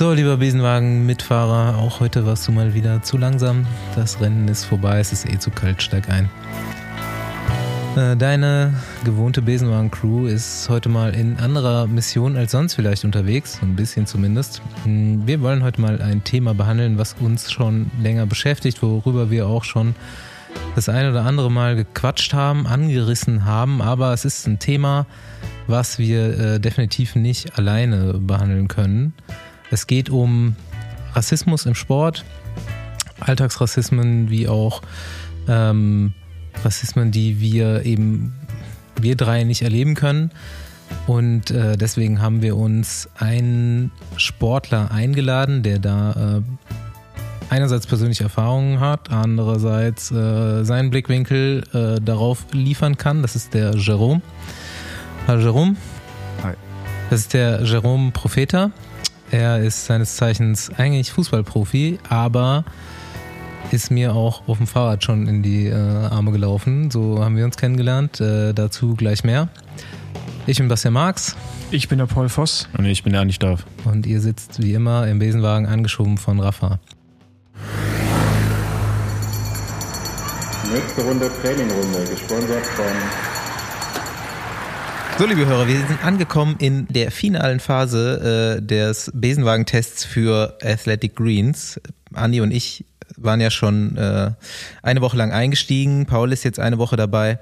So, lieber Besenwagen-Mitfahrer, auch heute warst du mal wieder zu langsam. Das Rennen ist vorbei, es ist eh zu kalt, steig ein. Äh, deine gewohnte Besenwagen-Crew ist heute mal in anderer Mission als sonst vielleicht unterwegs, ein bisschen zumindest. Hm, wir wollen heute mal ein Thema behandeln, was uns schon länger beschäftigt, worüber wir auch schon das ein oder andere Mal gequatscht haben, angerissen haben, aber es ist ein Thema, was wir äh, definitiv nicht alleine behandeln können. Es geht um Rassismus im Sport, Alltagsrassismen wie auch ähm, Rassismen, die wir eben, wir drei nicht erleben können. Und äh, deswegen haben wir uns einen Sportler eingeladen, der da äh, einerseits persönliche Erfahrungen hat, andererseits äh, seinen Blickwinkel äh, darauf liefern kann. Das ist der Jerome. Hallo Jerome. Hi. Das ist der Jerome Profeta. Er ist seines Zeichens eigentlich Fußballprofi, aber ist mir auch auf dem Fahrrad schon in die äh, Arme gelaufen. So haben wir uns kennengelernt. Äh, dazu gleich mehr. Ich bin Bastian Marx. Ich bin der Paul Voss. Und ich bin der Andi Staff. Und ihr sitzt wie immer im Besenwagen angeschoben von Rafa. Nächste Runde Trainingrunde, gesponsert von so, liebe Hörer, wir sind angekommen in der finalen Phase äh, des Besenwagentests für Athletic Greens. Andi und ich waren ja schon äh, eine Woche lang eingestiegen. Paul ist jetzt eine Woche dabei.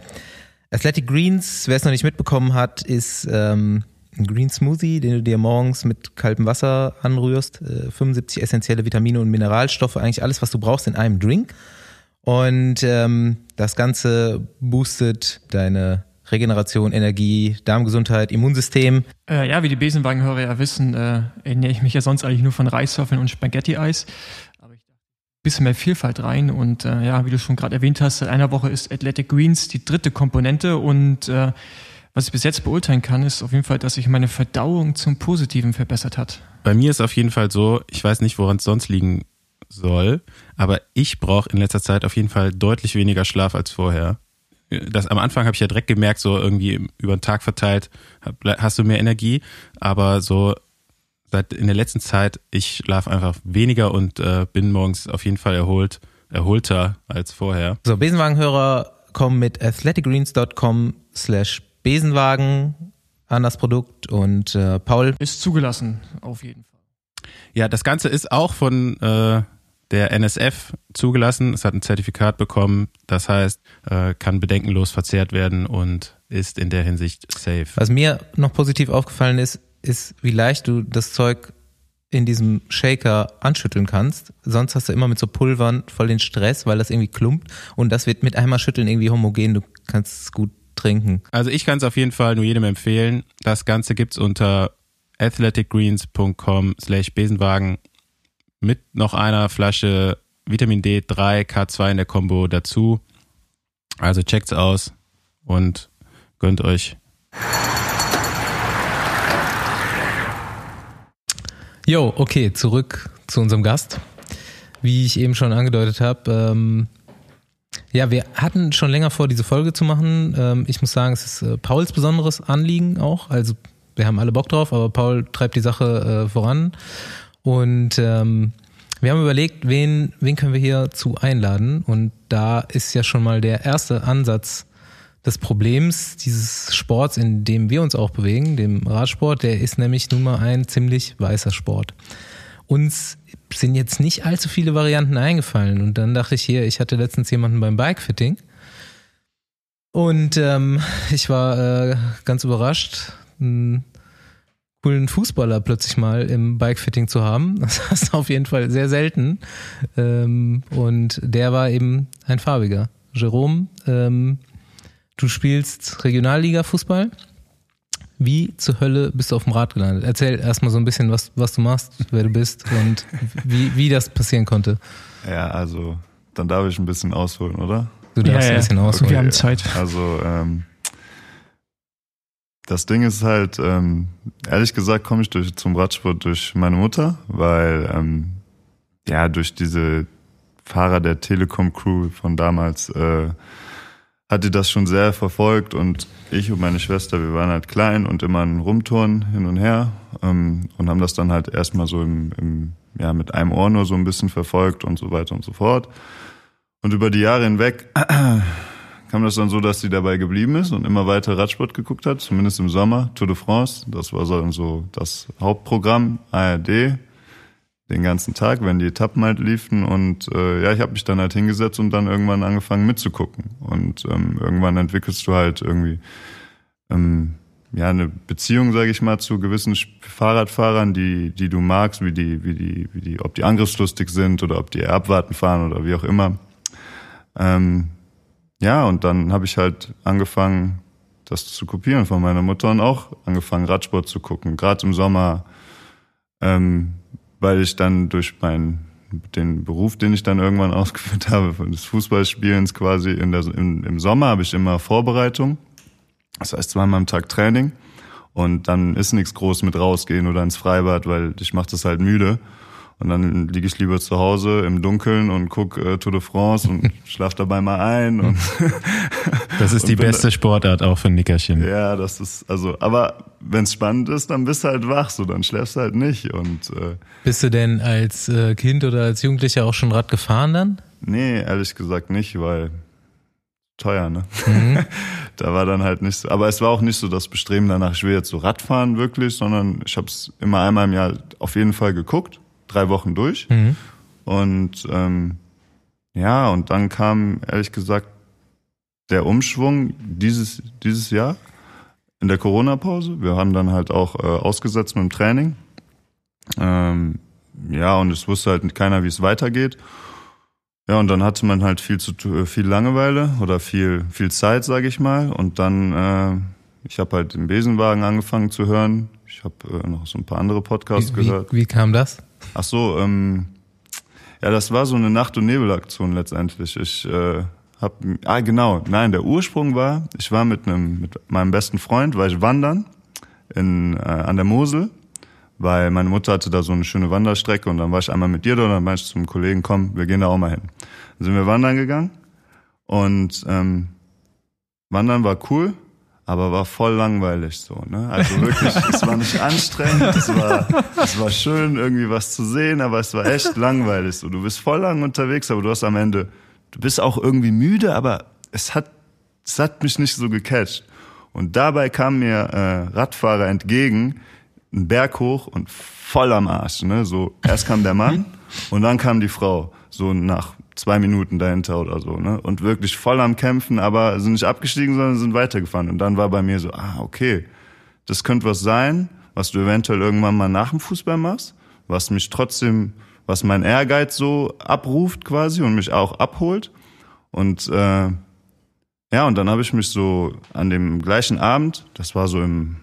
Athletic Greens, wer es noch nicht mitbekommen hat, ist ähm, ein Green Smoothie, den du dir morgens mit kaltem Wasser anrührst. Äh, 75 essentielle Vitamine und Mineralstoffe, eigentlich alles, was du brauchst in einem Drink. Und ähm, das Ganze boostet deine Regeneration, Energie, Darmgesundheit, Immunsystem. Äh, ja, wie die Besenwagenhörer ja wissen, äh, ernähre ich mich ja sonst eigentlich nur von Reiswaffeln und Spaghetti-Eis. Aber ich dachte, ein bisschen mehr Vielfalt rein. Und äh, ja, wie du schon gerade erwähnt hast, seit einer Woche ist Athletic Greens die dritte Komponente. Und äh, was ich bis jetzt beurteilen kann, ist auf jeden Fall, dass sich meine Verdauung zum Positiven verbessert hat. Bei mir ist auf jeden Fall so, ich weiß nicht, woran es sonst liegen soll, aber ich brauche in letzter Zeit auf jeden Fall deutlich weniger Schlaf als vorher das am Anfang habe ich ja direkt gemerkt, so irgendwie über den Tag verteilt, hast du mehr Energie, aber so seit in der letzten Zeit, ich schlafe einfach weniger und äh, bin morgens auf jeden Fall erholt, erholter als vorher. So, Besenwagenhörer kommen mit athleticgreens.com slash Besenwagen an das Produkt und äh, Paul ist zugelassen, auf jeden Fall. Ja, das Ganze ist auch von äh, der NSF zugelassen. Es hat ein Zertifikat bekommen. Das heißt, äh, kann bedenkenlos verzehrt werden und ist in der Hinsicht safe. Was mir noch positiv aufgefallen ist, ist, wie leicht du das Zeug in diesem Shaker anschütteln kannst. Sonst hast du immer mit so Pulvern voll den Stress, weil das irgendwie klumpt. Und das wird mit einmal schütteln irgendwie homogen. Du kannst es gut trinken. Also ich kann es auf jeden Fall nur jedem empfehlen. Das Ganze gibt's unter athleticgreens.com slash Besenwagen mit noch einer Flasche Vitamin D3 K2 in der Combo dazu. Also checkt's aus und gönnt euch. Jo, okay, zurück zu unserem Gast. Wie ich eben schon angedeutet habe, ähm, ja, wir hatten schon länger vor, diese Folge zu machen. Ähm, ich muss sagen, es ist äh, Pauls besonderes Anliegen auch. Also wir haben alle Bock drauf, aber Paul treibt die Sache äh, voran. Und ähm, wir haben überlegt, wen, wen können wir hier zu einladen. Und da ist ja schon mal der erste Ansatz des Problems dieses Sports, in dem wir uns auch bewegen, dem Radsport, der ist nämlich nun mal ein ziemlich weißer Sport. Uns sind jetzt nicht allzu viele Varianten eingefallen. Und dann dachte ich hier, ich hatte letztens jemanden beim Bikefitting. Und ähm, ich war äh, ganz überrascht. Ein coolen Fußballer plötzlich mal im Bikefitting zu haben. Das hast du auf jeden Fall sehr selten. Ähm, und der war eben ein farbiger. Jerome, ähm, du spielst Regionalliga-Fußball. Wie zur Hölle bist du auf dem Rad gelandet? Erzähl erstmal so ein bisschen, was, was du machst, wer du bist und wie, wie das passieren konnte. Ja, also dann darf ich ein bisschen ausholen, oder? Du darfst ja, ja. ein bisschen ausholen. Wir haben Zeit. Also ähm, das Ding ist halt, ähm, ehrlich gesagt komme ich durch, zum Radsport durch meine Mutter, weil ähm, ja durch diese Fahrer der Telekom-Crew von damals äh, hat die das schon sehr verfolgt und ich und meine Schwester, wir waren halt klein und immer ein Rumturnen hin und her ähm, und haben das dann halt erstmal so im, im, ja, mit einem Ohr nur so ein bisschen verfolgt und so weiter und so fort. Und über die Jahre hinweg kam das dann so, dass sie dabei geblieben ist und immer weiter Radsport geguckt hat, zumindest im Sommer, Tour de France. Das war so das Hauptprogramm, ARD, den ganzen Tag, wenn die Etappen halt liefen. Und äh, ja, ich habe mich dann halt hingesetzt und dann irgendwann angefangen mitzugucken. Und ähm, irgendwann entwickelst du halt irgendwie ähm, ja eine Beziehung, sage ich mal, zu gewissen Fahrradfahrern, die die du magst, wie die wie die wie die, ob die angriffslustig sind oder ob die abwarten fahren oder wie auch immer. Ähm, ja, und dann habe ich halt angefangen, das zu kopieren von meiner Mutter und auch angefangen, Radsport zu gucken, gerade im Sommer, ähm, weil ich dann durch meinen den Beruf, den ich dann irgendwann ausgeführt habe, des Fußballspielens quasi in der, im, im Sommer habe ich immer Vorbereitung, das heißt zweimal am Tag Training. Und dann ist nichts groß mit rausgehen oder ins Freibad, weil ich mache das halt müde. Und dann liege ich lieber zu Hause im Dunkeln und guck äh, Tour de France und schlaf dabei mal ein. Und das ist die beste Sportart auch für ein Nickerchen. Ja, das ist, also, aber wenn es spannend ist, dann bist du halt wach, so dann schläfst du halt nicht. Und, äh, bist du denn als äh, Kind oder als Jugendlicher auch schon Rad gefahren dann? Nee, ehrlich gesagt nicht, weil teuer, ne? Mhm. da war dann halt nicht so. Aber es war auch nicht so das Bestreben danach, ich will jetzt so Radfahren wirklich, sondern ich habe es immer einmal im Jahr auf jeden Fall geguckt drei Wochen durch. Mhm. Und ähm, ja, und dann kam ehrlich gesagt der Umschwung dieses, dieses Jahr in der Corona-Pause. Wir haben dann halt auch äh, ausgesetzt mit dem Training. Ähm, ja, und es wusste halt keiner, wie es weitergeht. Ja, und dann hatte man halt viel zu viel Langeweile oder viel viel Zeit, sage ich mal. Und dann, äh, ich habe halt im Besenwagen angefangen zu hören. Ich habe äh, noch so ein paar andere Podcasts wie, gehört. Wie, wie kam das? Ach so, ähm, ja, das war so eine Nacht- und Nebelaktion letztendlich. Ich äh, hab, ah genau, nein, der Ursprung war, ich war mit einem, mit meinem besten Freund, war ich wandern in, äh, an der Mosel, weil meine Mutter hatte da so eine schöne Wanderstrecke und dann war ich einmal mit dir da und dann meinte ich zum Kollegen, komm, wir gehen da auch mal hin. Dann sind wir wandern gegangen und ähm, wandern war cool, aber war voll langweilig so, ne? Also wirklich, es war nicht anstrengend, es war, es war schön, irgendwie was zu sehen, aber es war echt langweilig so. Du bist voll lang unterwegs, aber du hast am Ende, du bist auch irgendwie müde, aber es hat, es hat mich nicht so gecatcht. Und dabei kam mir äh, Radfahrer entgegen, einen Berg hoch und voll am Arsch, ne? So, erst kam der Mann und dann kam die Frau, so nach zwei Minuten dahinter oder so, ne? Und wirklich voll am Kämpfen, aber sind nicht abgestiegen, sondern sind weitergefahren. Und dann war bei mir so, ah, okay, das könnte was sein, was du eventuell irgendwann mal nach dem Fußball machst, was mich trotzdem, was mein Ehrgeiz so abruft quasi und mich auch abholt. Und äh, ja, und dann habe ich mich so an dem gleichen Abend, das war so im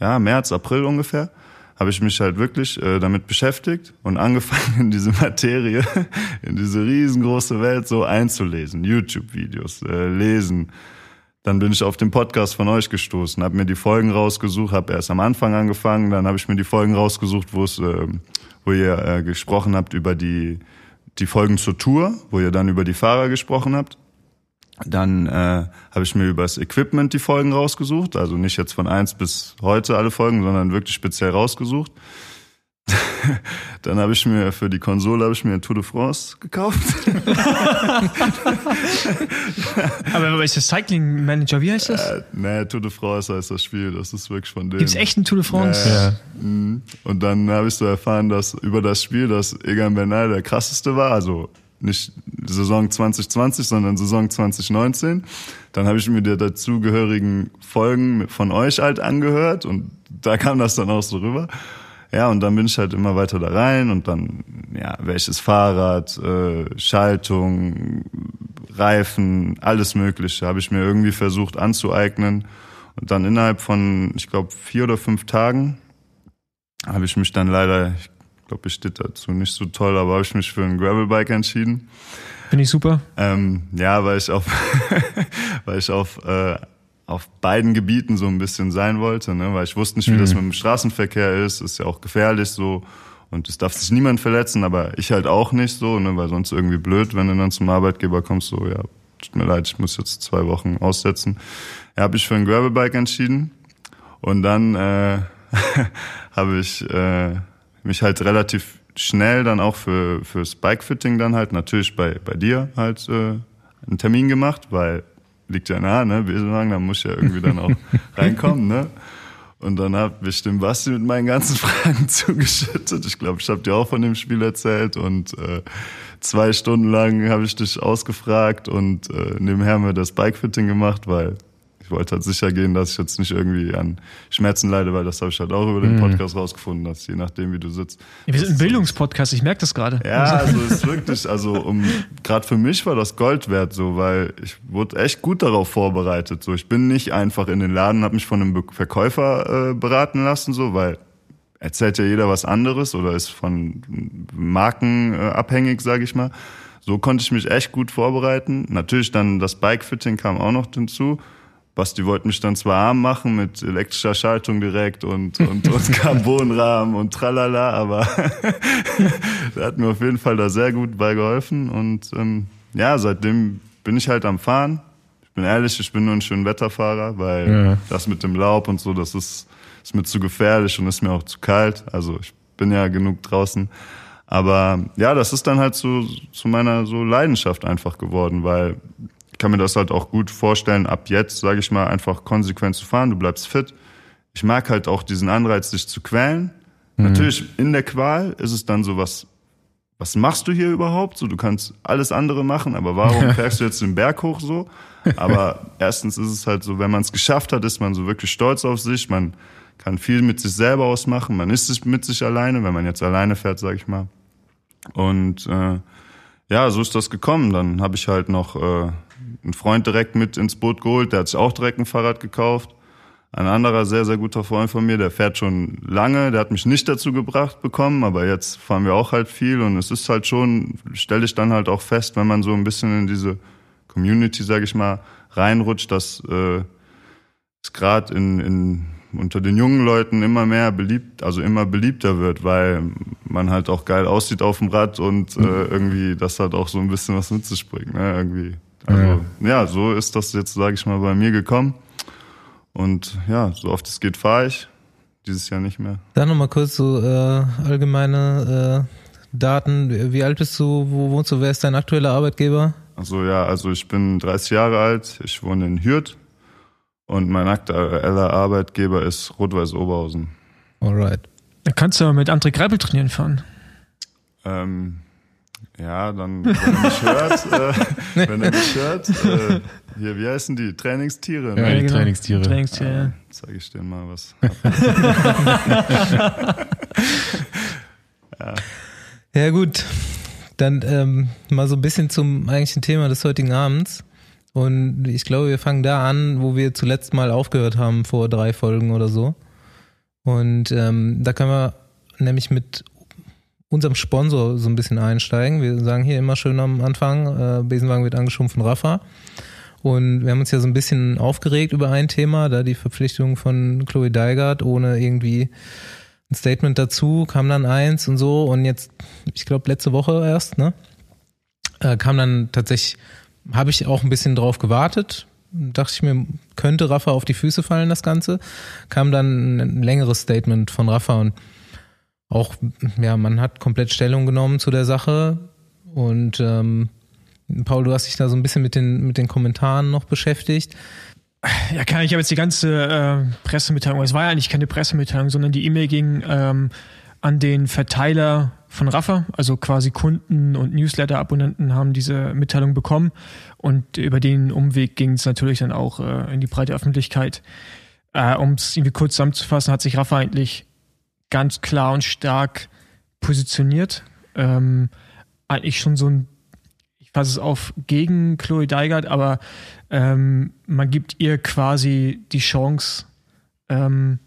ja, März, April ungefähr, habe ich mich halt wirklich äh, damit beschäftigt und angefangen in diese Materie, in diese riesengroße Welt so einzulesen, YouTube-Videos, äh, lesen. Dann bin ich auf den Podcast von euch gestoßen, habe mir die Folgen rausgesucht, habe erst am Anfang angefangen, dann habe ich mir die Folgen rausgesucht, wo es, äh, wo ihr äh, gesprochen habt über die die Folgen zur Tour, wo ihr dann über die Fahrer gesprochen habt. Dann äh, habe ich mir über das Equipment die Folgen rausgesucht, also nicht jetzt von eins bis heute alle Folgen, sondern wirklich speziell rausgesucht. Dann habe ich mir für die Konsole habe ich mir Tour de France gekauft. Aber ist das Cycling Manager, wie heißt das? Äh, nee, Tour de France heißt das Spiel, das ist wirklich von denen. Gibt's echt ein Tour de France? Ja. ja. Und dann habe ich so erfahren, dass über das Spiel, dass Egan Bernal der krasseste war, also nicht Saison 2020, sondern Saison 2019. Dann habe ich mir die dazugehörigen Folgen von euch halt angehört und da kam das dann auch so rüber. Ja, und dann bin ich halt immer weiter da rein und dann, ja, welches Fahrrad, äh, Schaltung, Reifen, alles Mögliche habe ich mir irgendwie versucht anzueignen. Und dann innerhalb von, ich glaube, vier oder fünf Tagen habe ich mich dann leider, ich glaube, ich steht dazu nicht so toll, aber habe ich mich für ein Gravelbike entschieden. Finde ich super. Ähm, ja, weil ich auf, weil ich auf, äh, auf beiden Gebieten so ein bisschen sein wollte, ne? weil ich wusste nicht, wie mhm. das mit dem Straßenverkehr ist, ist ja auch gefährlich so und es darf sich niemand verletzen, aber ich halt auch nicht so, ne? weil sonst irgendwie blöd, wenn du dann zum Arbeitgeber kommst, so ja, tut mir leid, ich muss jetzt zwei Wochen aussetzen. Ja, habe ich für ein Gravelbike entschieden und dann äh, habe ich äh, mich halt relativ schnell dann auch für fürs Bikefitting dann halt natürlich bei bei dir halt äh, einen Termin gemacht, weil liegt ja nah, ne? Besenwagen, da muss ich ja irgendwie dann auch reinkommen, ne? Und dann habe ich dem Basti mit meinen ganzen Fragen zugeschüttet. Ich glaube, ich habe dir auch von dem Spiel erzählt und äh, zwei Stunden lang habe ich dich ausgefragt und äh, nebenher haben wir das Bikefitting gemacht, weil ich wollte halt sicher gehen, dass ich jetzt nicht irgendwie an Schmerzen leide, weil das habe ich halt auch über den Podcast rausgefunden, dass je nachdem, wie du sitzt. Ja, wir sind ein Bildungspodcast, ich merke das gerade. Ja, also ist wirklich, also um gerade für mich war das Gold wert, so, weil ich wurde echt gut darauf vorbereitet. So, ich bin nicht einfach in den Laden, habe mich von einem Verkäufer äh, beraten lassen, so, weil erzählt ja jeder was anderes oder ist von Marken äh, abhängig, sage ich mal. So konnte ich mich echt gut vorbereiten. Natürlich dann das Bikefitting kam auch noch hinzu. Basti wollte mich dann zwar arm machen mit elektrischer Schaltung direkt und, und, und Carbonrahmen und tralala, aber der hat mir auf jeden Fall da sehr gut bei geholfen. Und ähm, ja, seitdem bin ich halt am Fahren. Ich bin ehrlich, ich bin nur ein schöner Wetterfahrer, weil Ja. das mit dem Laub und so, das ist, ist mir zu gefährlich und ist mir auch zu kalt. Also ich bin ja genug draußen. Aber ja, das ist dann halt so zu meiner so Leidenschaft einfach geworden, weil ich kann mir das halt auch gut vorstellen, ab jetzt, sage ich mal, einfach konsequent zu fahren, du bleibst fit. Ich mag halt auch diesen Anreiz, dich zu quälen. Natürlich, in der Qual ist es dann so, was, was machst du hier überhaupt? So, du kannst alles andere machen, aber warum fährst du jetzt den Berg hoch so? Aber erstens ist es halt so, wenn man es geschafft hat, ist man so wirklich stolz auf sich. Man kann viel mit sich selber ausmachen. Man ist sich mit sich alleine, wenn man jetzt alleine fährt, sag ich mal. Und äh, ja, so ist das gekommen. Dann habe ich halt noch äh, einen Freund direkt mit ins Boot geholt, der hat sich auch direkt ein Fahrrad gekauft. Ein anderer sehr, sehr guter Freund von mir, der fährt schon lange, der hat mich nicht dazu gebracht bekommen, aber jetzt fahren wir auch halt viel und es ist halt schon, stelle ich dann halt auch fest, wenn man so ein bisschen in diese Community, sag ich mal, reinrutscht, dass äh, es gerade in, in unter den jungen Leuten immer mehr beliebt, also immer beliebter wird, weil man halt auch geil aussieht auf dem Rad und äh, irgendwie das hat auch so ein bisschen was mit sich bringt, ne? Irgendwie. Also ja, so ist das jetzt, sage ich mal, bei mir gekommen. Und ja, so oft es geht, fahre ich. Dieses Jahr nicht mehr. Dann nochmal kurz so äh, allgemeine äh, Daten. Wie alt bist du? Wo wohnst du? Wer ist dein aktueller Arbeitgeber? Also ja, also ich bin 30 Jahre alt, ich wohne in Hürth und mein aktueller Arbeitgeber ist Rot-Weiß Oberhausen. Alright. Da kannst du aber mit André Greipel trainieren fahren. Ähm, ja, dann, wenn er mich hört, äh, wenn er mich hört, äh, hier, wie heißen die? Trainingstiere, Ja, ne? die Trainingstiere. Trainingstiere. ja. Zeige ich dir mal was. Ja gut, dann ähm, mal so ein bisschen zum eigentlichen Thema des heutigen Abends. Und ich glaube, wir fangen da an, wo wir zuletzt mal aufgehört haben, vor drei Folgen oder so. Und ähm, da können wir nämlich mit unserem Sponsor so ein bisschen einsteigen. Wir sagen hier immer schön am Anfang, äh, Besenwagen wird angeschoben von Rafa. Und wir haben uns ja so ein bisschen aufgeregt über ein Thema, da die Verpflichtung von Chloe Deigert ohne irgendwie ein Statement dazu, kam dann eins und so und jetzt, ich glaube letzte Woche erst, ne, äh, kam dann tatsächlich, habe ich auch ein bisschen drauf gewartet, dachte ich mir, könnte Rafa auf die Füße fallen, das Ganze, kam dann ein längeres Statement von Rafa und auch, ja, man hat komplett Stellung genommen zu der Sache und ähm, Paul, du hast dich da so ein bisschen mit den, mit den Kommentaren noch beschäftigt. Ja, klar, ich habe jetzt die ganze äh, Pressemitteilung, es war ja eigentlich keine Pressemitteilung, sondern die E-Mail ging ähm, an den Verteiler von Rafa, also quasi Kunden und Newsletter-Abonnenten haben diese Mitteilung bekommen und über den Umweg ging es natürlich dann auch äh, in die breite Öffentlichkeit. Äh, um es irgendwie kurz zusammenzufassen, hat sich Rafa eigentlich ganz klar und stark positioniert. Ähm, eigentlich schon so ein, ich fasse es auf, gegen Chloe Deigert, aber ähm, man gibt ihr quasi die Chance, ähm,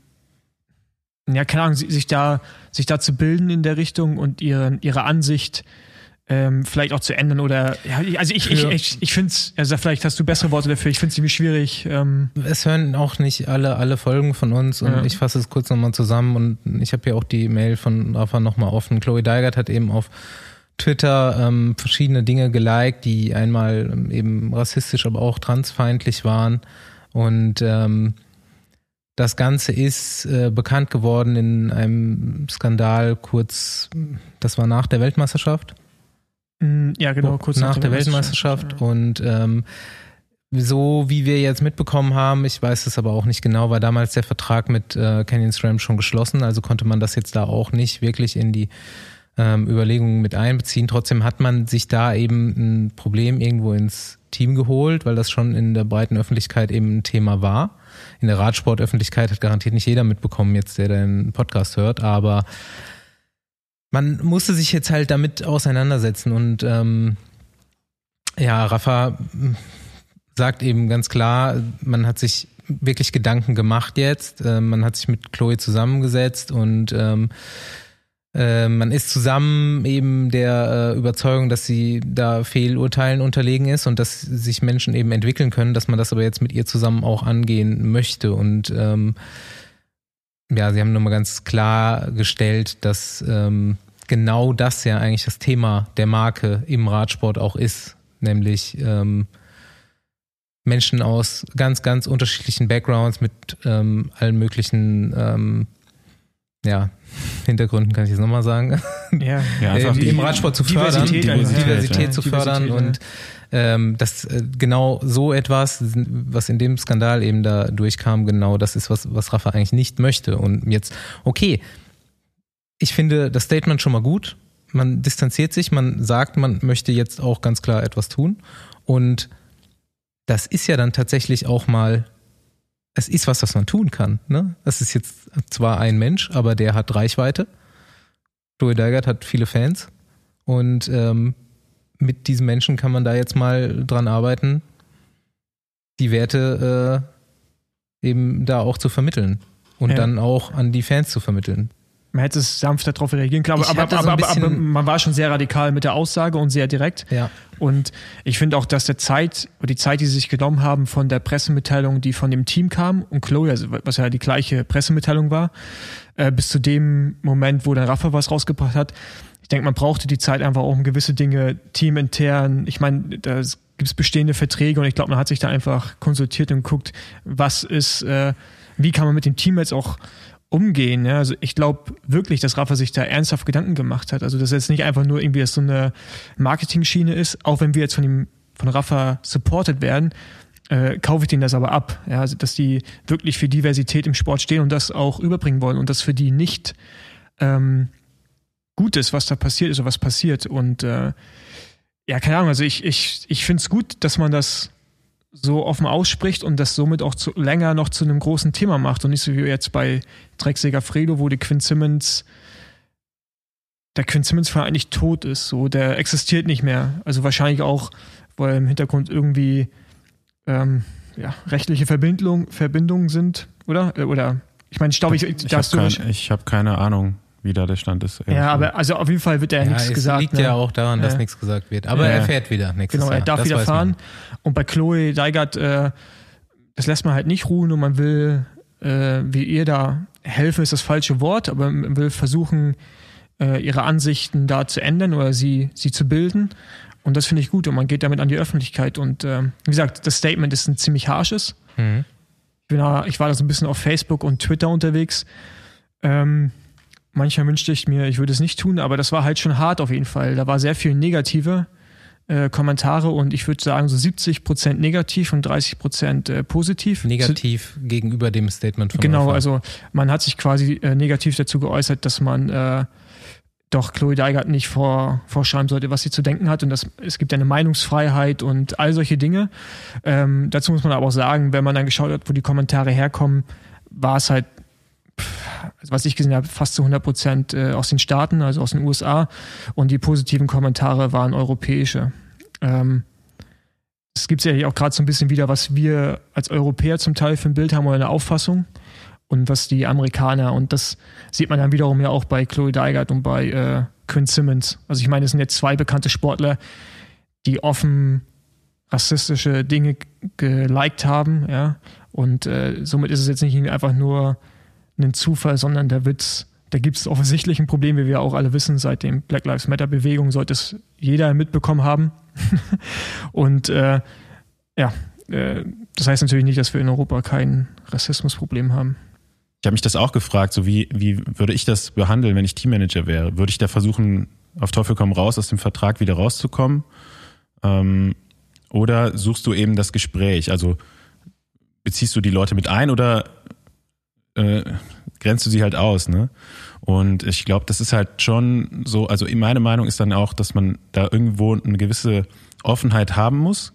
ja, keine Ahnung, si- sich da, sich da zu bilden in der Richtung und ihre, ihre Ansicht ähm, vielleicht auch zu ändern oder ja, also ich, ich, ich, ich finde es, also vielleicht hast du bessere Worte dafür, ich finde es ziemlich schwierig. Ähm, Es hören auch nicht alle, alle Folgen von uns und Ja. ich fasse es kurz nochmal zusammen und ich habe hier auch die Mail von Rafa nochmal offen. Chloe Deigert hat eben auf Twitter ähm, verschiedene Dinge geliked, die einmal ähm, eben rassistisch, aber auch transfeindlich waren. Und ähm, das Ganze ist äh, bekannt geworden in einem Skandal kurz, das war nach der Weltmeisterschaft. Mm, Ja, genau, kurz nach der Weltmeisterschaft. Ja. Und ähm, so wie wir jetzt mitbekommen haben, ich weiß es aber auch nicht genau, war damals der Vertrag mit äh, Canyon SRAM schon geschlossen, also konnte man das jetzt da auch nicht wirklich in die ähm, Überlegungen mit einbeziehen. Trotzdem hat man sich da eben ein Problem irgendwo ins Team geholt, weil das schon in der breiten Öffentlichkeit eben ein Thema war. In der Radsportöffentlichkeit hat garantiert nicht jeder mitbekommen, jetzt der den Podcast hört, aber man musste sich jetzt halt damit auseinandersetzen und ähm, ja, Rafa sagt eben ganz klar, man hat sich wirklich Gedanken gemacht jetzt, äh, man hat sich mit Chloe zusammengesetzt und ähm, äh, man ist zusammen eben der äh, Überzeugung, dass sie da Fehlurteilen unterlegen ist und dass sich Menschen eben entwickeln können, dass man das aber jetzt mit ihr zusammen auch angehen möchte und ähm, ja, sie haben nochmal ganz klar gestellt, dass ähm, genau das ja eigentlich das Thema der Marke im Radsport auch ist, nämlich ähm, Menschen aus ganz, ganz unterschiedlichen Backgrounds mit ähm, allen möglichen ähm, ja, Hintergründen, kann ich jetzt nochmal sagen, Ja, Ja, einfach äh, die im Radsport zu fördern, Diversität Diversität, ja. zu Diversität, fördern ja. und ähm, das äh, genau so etwas, was in dem Skandal eben da durchkam, genau das ist, was, was Rafa eigentlich nicht möchte. Und jetzt, okay, ich finde das Statement schon mal gut. Man distanziert sich, man sagt, man möchte jetzt auch ganz klar etwas tun. Und das ist ja dann tatsächlich auch mal, es ist was, was man tun kann. Ne? Das ist jetzt zwar ein Mensch, aber der hat Reichweite. Joey Dygert hat viele Fans. Und ähm, mit diesem Menschen kann man da jetzt mal dran arbeiten, die Werte äh, eben da auch zu vermitteln. Und Ja. dann auch an die Fans zu vermitteln. man hätte es sanfter darauf reagieren können, aber, aber, so aber, aber, man war schon sehr radikal mit der Aussage und sehr direkt. Ja. Und ich finde auch, dass der Zeit, die Zeit, die sie sich genommen haben von der Pressemitteilung, die von dem Team kam und Chloe, also was ja die gleiche Pressemitteilung war, äh, bis zu dem Moment, wo dann Rafa was rausgebracht hat. Ich denke, man brauchte die Zeit einfach auch um gewisse Dinge teamintern. Ich meine, da gibt es bestehende Verträge und ich glaube, man hat sich da einfach konsultiert und guckt, was ist, äh, wie kann man mit dem Team jetzt auch umgehen. Ja? Also ich glaube wirklich, dass Rafa sich da ernsthaft Gedanken gemacht hat. Also dass jetzt nicht einfach nur irgendwie so eine Marketing-Schiene ist, auch wenn wir jetzt von ihm, von Rafa supported werden, äh, kaufe ich denen das aber ab. Ja? Also dass die wirklich für Diversität im Sport stehen und das auch überbringen wollen und das für die nicht ähm, gut ist, was da passiert ist oder was passiert. Und äh, ja, keine Ahnung, also ich, ich, ich finde es gut, dass man das so offen ausspricht und das somit auch zu, länger noch zu einem großen Thema macht und nicht so wie jetzt bei Drecksäger Fredo, wo die Quinn Simmons der Quinn Simmons Verein eigentlich tot ist, so der existiert nicht mehr. Also wahrscheinlich auch, weil im Hintergrund irgendwie ähm, ja, rechtliche Verbindung, Verbindungen sind, oder? Äh, Oder ich meine, ich, Ich da hast du habe kein, ich hab keine Ahnung, wie da der Stand ist. ja, aber also auf jeden Fall wird da ja, nichts es gesagt. liegt ne? ja auch daran, dass Ja. nichts gesagt wird. Aber Ja. er fährt wieder nächstes Genau, Jahr. er darf Das wieder weiß man. fahren. Und bei Chloe Deigert, äh, das lässt man halt nicht ruhen und man will, äh, wie ihr da helfen, ist das falsche Wort, aber man will versuchen, äh, ihre Ansichten da zu ändern oder sie, sie zu bilden. Und das finde ich gut und man geht damit an die Öffentlichkeit. Und äh, wie gesagt, das Statement ist ein ziemlich harsches. Mhm. Ich, bin da, ich war da so ein bisschen auf Facebook und Twitter unterwegs. Ähm, manchmal wünschte ich mir, ich würde es nicht tun, aber das war halt schon hart auf jeden Fall. Da war sehr viel negative äh, Kommentare und ich würde sagen so 70% negativ und 30% äh, positiv. Negativ gegenüber dem Statement von Genau, also man hat sich quasi äh, negativ dazu geäußert, dass man äh, doch Chloe Deigert nicht vor, vorschreiben sollte, was sie zu denken hat und dass es gibt eine Meinungsfreiheit und all solche Dinge. Ähm, dazu muss man aber auch sagen, wenn man dann geschaut hat, wo die Kommentare herkommen, war es halt, was ich gesehen habe, fast zu 100 Prozent äh, aus den Staaten, also aus den USA und die positiven Kommentare waren europäische. Ähm, es gibt ja auch gerade so ein bisschen wieder, was wir als Europäer zum Teil für ein Bild haben oder eine Auffassung und was die Amerikaner und das sieht man dann wiederum ja auch bei Chloe Deigert und bei äh, Quinn Simmons. Also ich meine, es sind jetzt zwei bekannte Sportler, die offen rassistische Dinge geliked haben, ja. Und äh, somit ist es jetzt nicht einfach nur ein Zufall, sondern da wird Da gibt es offensichtlich ein Problem, wie wir auch alle wissen, seit dem Black Lives Matter Bewegung sollte es jeder mitbekommen haben. und äh, ja, äh, das heißt natürlich nicht, dass wir in Europa kein Rassismusproblem haben. Ich habe mich das auch gefragt, so wie, wie würde ich das behandeln, wenn ich Teammanager wäre? Würde ich da versuchen, auf Teufel komm raus, aus dem Vertrag wieder rauszukommen? Ähm, oder suchst du eben das Gespräch? Also beziehst du die Leute mit ein oder äh, grenzt du sie halt aus, ne? Und ich glaube, das ist halt schon so, also meine Meinung ist dann auch, dass man da irgendwo eine gewisse Offenheit haben muss,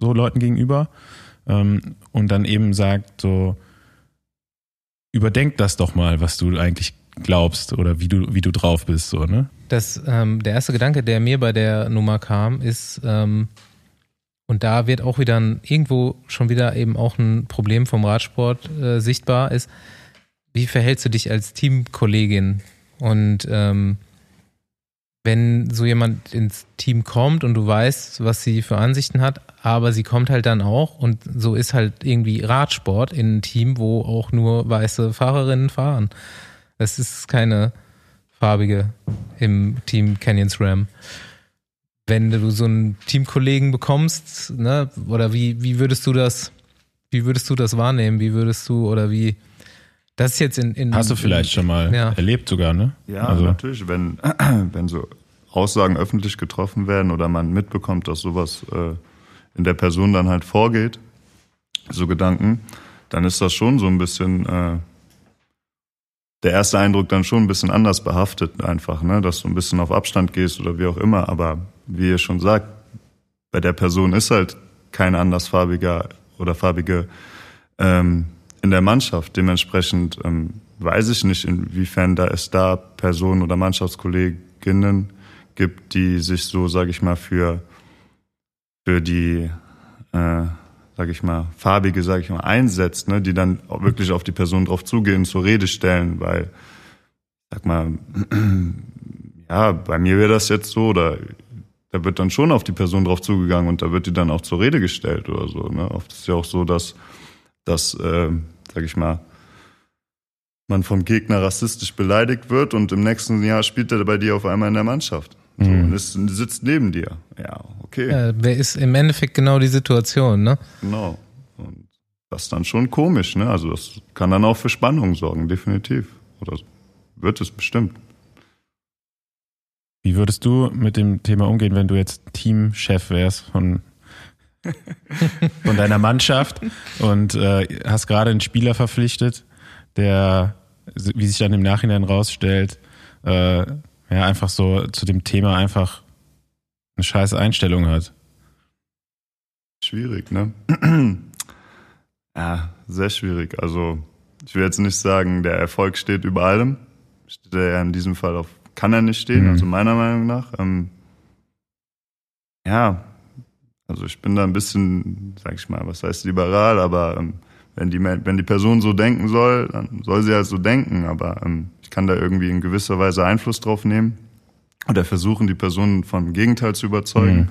so Leuten gegenüber, ähm, und dann eben sagt, so, überdenk das doch mal, was du eigentlich glaubst oder wie du, wie du drauf bist, so, ne? Das, ähm, der erste Gedanke, der mir bei der Nummer kam, ist, ähm, und da wird auch wieder ein, irgendwo schon wieder eben auch ein Problem vom Radsport äh, sichtbar, ist, wie verhältst du dich als Teamkollegin? Und ähm, wenn so jemand ins Team kommt und du weißt, was sie für Ansichten hat, aber sie kommt halt dann auch und so ist halt irgendwie Radsport in einem Team, wo auch nur weiße Fahrerinnen fahren. Es ist keine farbige im Team Canyons Ram. Wenn du so einen Teamkollegen bekommst, ne, oder wie, wie würdest du das, wie würdest du das wahrnehmen? Wie würdest du oder wie das ist jetzt in. in Hast du vielleicht schon mal ja. erlebt sogar, ne? Ja, also. natürlich. Wenn, wenn so Aussagen öffentlich getroffen werden oder man mitbekommt, dass sowas äh, in der Person dann halt vorgeht, so Gedanken, dann ist das schon so ein bisschen äh, der erste Eindruck dann schon ein bisschen anders behaftet einfach, ne? dass du ein bisschen auf Abstand gehst oder wie auch immer. Aber wie ihr schon sagt, bei der Person ist halt kein andersfarbiger oder farbige ähm, in der Mannschaft. Dementsprechend ähm, weiß ich nicht, inwiefern da es da Personen oder Mannschaftskolleginnen gibt, die sich so, sage ich mal, für für die, äh, sage ich mal, farbige, sage ich mal, einsetzt, ne, die dann auch wirklich auf die Person drauf zugehen, zur Rede stellen, weil, sag mal, ja, bei mir wäre das jetzt so, oder da wird dann schon auf die Person drauf zugegangen und da wird die dann auch zur Rede gestellt oder so. Ne? Oft ist ja auch so, dass, dass äh, sag ich mal, man vom Gegner rassistisch beleidigt wird und im nächsten Jahr spielt er bei dir auf einmal in der Mannschaft. So, mhm. und es sitzt neben dir. Ja, okay. Ja, wer ist im Endeffekt genau die Situation, ne? Genau. Und das ist dann schon komisch, ne? Also das kann dann auch für Spannung sorgen, definitiv. Oder wird es bestimmt. Wie würdest du mit dem Thema umgehen, wenn du jetzt Teamchef wärst von, von deiner Mannschaft und äh, hast gerade einen Spieler verpflichtet, der, wie sich dann im Nachhinein rausstellt, äh, ja, einfach so zu dem Thema einfach eine scheiß Einstellung hat. Schwierig, ne? ja, sehr schwierig. Also, ich will jetzt nicht sagen, der Erfolg steht über allem. Steht er ja in diesem Fall auf, kann er nicht stehen, mhm. also meiner Meinung nach. Ähm, ja, also ich bin da ein bisschen, sag ich mal, was heißt liberal, aber ähm, wenn die, wenn die Person so denken soll, dann soll sie halt so denken. Aber ähm, ich kann da irgendwie in gewisser Weise Einfluss drauf nehmen oder versuchen, die Person vom Gegenteil zu überzeugen. Mhm.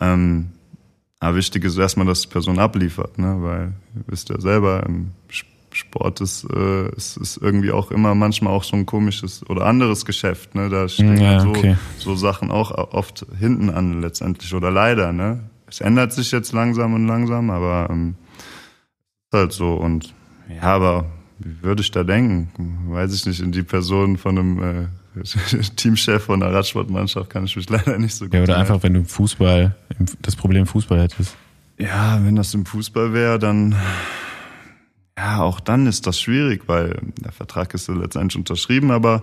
Ähm, aber wichtig ist erstmal, dass die Person abliefert, ne? weil ihr wisst ja selber, im Sport ist, äh, ist, ist irgendwie auch immer manchmal auch so ein komisches oder anderes Geschäft. Ne? Da stehen ja, so, okay. so Sachen auch oft hinten an letztendlich oder leider. Ne? Es ändert sich jetzt langsam und langsam, aber ähm, halt so. Und ja, aber wie würde ich da denken? Weiß ich nicht, in die Person von einem äh, Teamchef von einer Radsportmannschaft kann ich mich leider nicht so gut Ja, oder einfach, wenn du Fußball, das Problem Fußball hättest. Ja, wenn das im Fußball wäre, dann ja, auch dann ist das schwierig, weil der Vertrag ist ja letztendlich unterschrieben, aber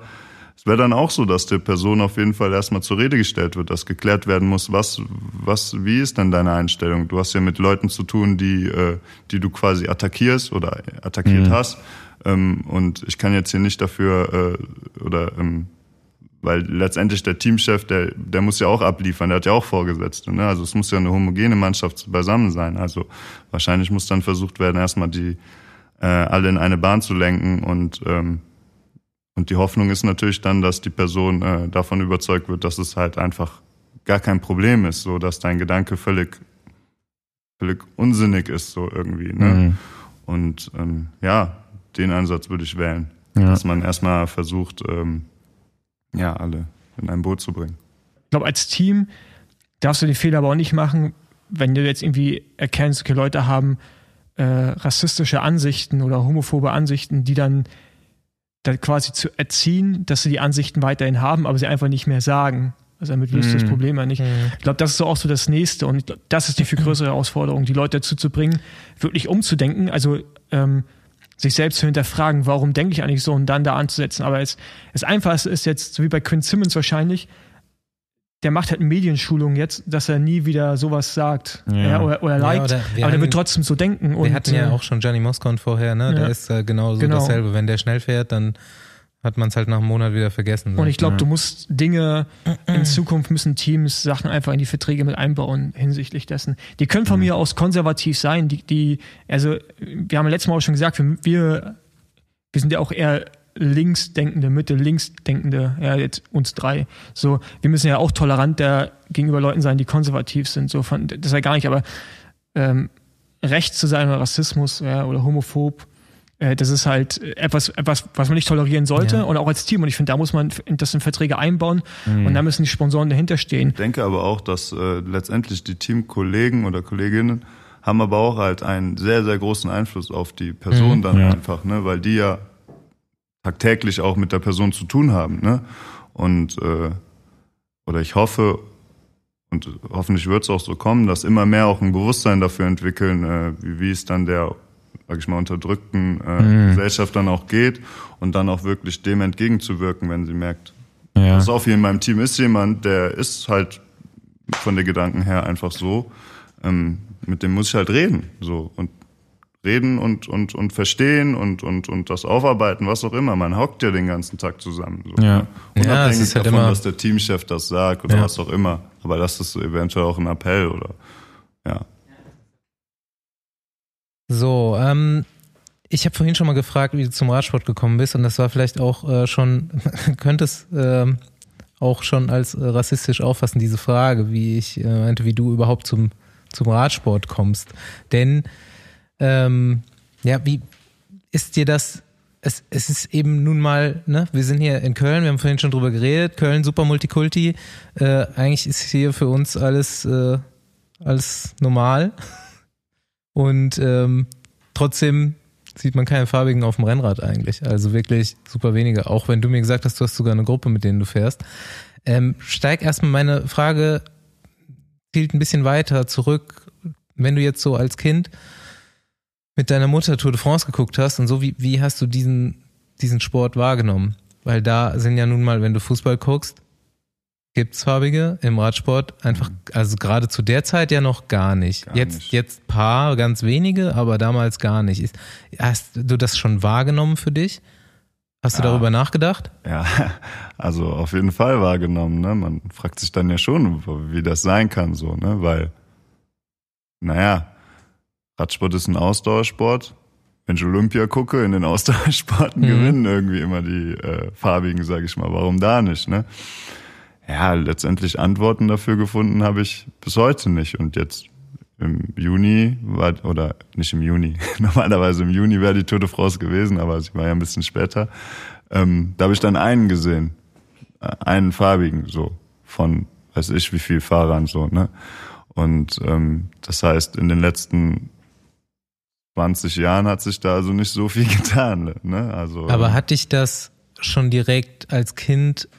es wäre dann auch so, dass der Person auf jeden Fall erstmal zur Rede gestellt wird, dass geklärt werden muss, was, was, wie ist denn deine Einstellung? Du hast ja mit Leuten zu tun, die, äh, die du quasi attackierst oder attackiert mhm. hast. Ähm, und ich kann jetzt hier nicht dafür äh, oder ähm, weil letztendlich der Teamchef, der, der muss ja auch abliefern, der hat ja auch Vorgesetzte. Ne? Also es muss ja eine homogene Mannschaft beisammen sein. Also wahrscheinlich muss dann versucht werden, erstmal die äh, alle in eine Bahn zu lenken und ähm, und die Hoffnung ist natürlich dann, dass die Person äh, davon überzeugt wird, dass es halt einfach gar kein Problem ist, so dass dein Gedanke völlig, völlig unsinnig ist, so irgendwie. Ne? Mhm. Und ähm, ja, den Ansatz würde ich wählen. Ja. Dass man erstmal versucht, ähm, ja, alle in ein Boot zu bringen. Ich glaube, als Team darfst du den Fehler aber auch nicht machen, wenn du jetzt irgendwie erkennst, okay, Leute haben äh, rassistische Ansichten oder homophobe Ansichten, die dann da quasi zu erziehen, dass sie die Ansichten weiterhin haben, aber sie einfach nicht mehr sagen. Also damit löst mm. das mhm. Problem ja nicht. Mm. Ich glaube, das ist so auch so das Nächste und das ist die viel größere Herausforderung, die Leute dazu zu bringen, wirklich umzudenken, also ähm, sich selbst zu hinterfragen, warum denke ich eigentlich so und dann da anzusetzen. Aber es, das Einfachste ist jetzt, so wie bei Quinn Simmons wahrscheinlich, der macht halt eine Medienschulung jetzt, dass er nie wieder sowas sagt ja. Ja, oder, oder liked, ja, oder aber der wird trotzdem so denken. Wir hatten ja äh, auch schon Gianni Moscon vorher, ne? Der ist äh, genau so genau. dasselbe. Wenn der schnell fährt, dann hat man es halt nach einem Monat wieder vergessen. So. Und ich glaube, du musst Dinge, in Zukunft müssen Teams Sachen einfach in die Verträge mit einbauen hinsichtlich dessen. Die können von mhm. mir aus konservativ sein, die, die, also wir haben letztes Mal auch schon gesagt, wir, wir, wir sind ja auch eher linksdenkende, Mitte linksdenkende, ja, jetzt uns drei. So, wir müssen ja auch tolerant der gegenüber Leuten sein, die konservativ sind. So von, das ist ja gar nicht, aber ähm, rechts zu sein oder Rassismus ja, oder homophob, äh, das ist halt etwas, etwas, was man nicht tolerieren sollte ja. und auch als Team. Und ich finde, da muss man das in Verträge einbauen mhm. und da müssen die Sponsoren dahinter stehen. Ich denke aber auch, dass äh, letztendlich die Teamkollegen oder Kolleginnen haben aber auch halt einen sehr, sehr großen Einfluss auf die Person mhm. dann ja. einfach, ne? weil die ja tagtäglich auch mit der Person zu tun haben. Ne? Und äh, oder ich hoffe, und hoffentlich wird es auch so kommen, dass immer mehr auch ein Bewusstsein dafür entwickeln, äh, wie, wie es dann der, sag ich mal, unterdrückten äh, mhm. Gesellschaft dann auch geht und dann auch wirklich dem entgegenzuwirken, wenn sie merkt. Ja. Das auf in meinem Team ist jemand, der ist halt von den Gedanken her einfach so, ähm, mit dem muss ich halt reden. So. Und reden und, und, und verstehen und, und, und das aufarbeiten, was auch immer. Man hockt ja den ganzen Tag zusammen. So, ja. Ne? Unabhängig ja, halt davon, immer, dass der Teamchef das sagt oder ja. was auch immer. Aber das ist eventuell auch ein Appell oder ja. So, ähm, ich habe vorhin schon mal gefragt, wie du zum Radsport gekommen bist und das war vielleicht auch äh, schon, könnte es äh, auch schon als äh, rassistisch auffassen, diese Frage, wie ich äh, meinte, wie du überhaupt zum, zum Radsport kommst. Denn ähm, ja, wie ist dir das? Es, es ist eben nun mal, ne, wir sind hier in Köln, wir haben vorhin schon drüber geredet, Köln super Multikulti. Äh, eigentlich ist hier für uns alles, äh, alles normal. Und ähm, trotzdem sieht man keine farbigen auf dem Rennrad eigentlich. Also wirklich super wenige. Auch wenn du mir gesagt hast, du hast sogar eine Gruppe, mit denen du fährst. Ähm, steig erstmal meine Frage, zielt ein bisschen weiter zurück. Wenn du jetzt so als Kind mit deiner Mutter Tour de France geguckt hast und so, wie, wie hast du diesen, diesen Sport wahrgenommen? Weil da sind ja nun mal, wenn du Fußball guckst, gibt's farbige im Radsport einfach, mhm. also gerade zu der Zeit ja noch gar nicht. Gar jetzt, nicht. jetzt paar, ganz wenige, aber damals gar nicht. Hast du das schon wahrgenommen für dich? Hast du ja. darüber nachgedacht? Ja, also auf jeden Fall wahrgenommen. Ne? Man fragt sich dann ja schon, wie das sein kann, so, ne? Weil, naja, Radsport ist ein Ausdauersport. Wenn ich Olympia gucke, in den Ausdauersporten mhm. gewinnen irgendwie immer die äh, farbigen, sage ich mal. Warum da nicht? Ne? Ja, letztendlich Antworten dafür gefunden habe ich bis heute nicht. Und jetzt im Juni war, oder nicht im Juni, normalerweise im Juni wäre die Tour de France gewesen, aber sie war ja ein bisschen später. Ähm, da habe ich dann einen gesehen, äh, einen farbigen, so von, weiß ich, wie viel Fahrern so, ne? Und ähm, das heißt, in den letzten 20 Jahren hat sich da also nicht so viel getan. Ne? Also, Aber ähm, hat dich das schon direkt als Kind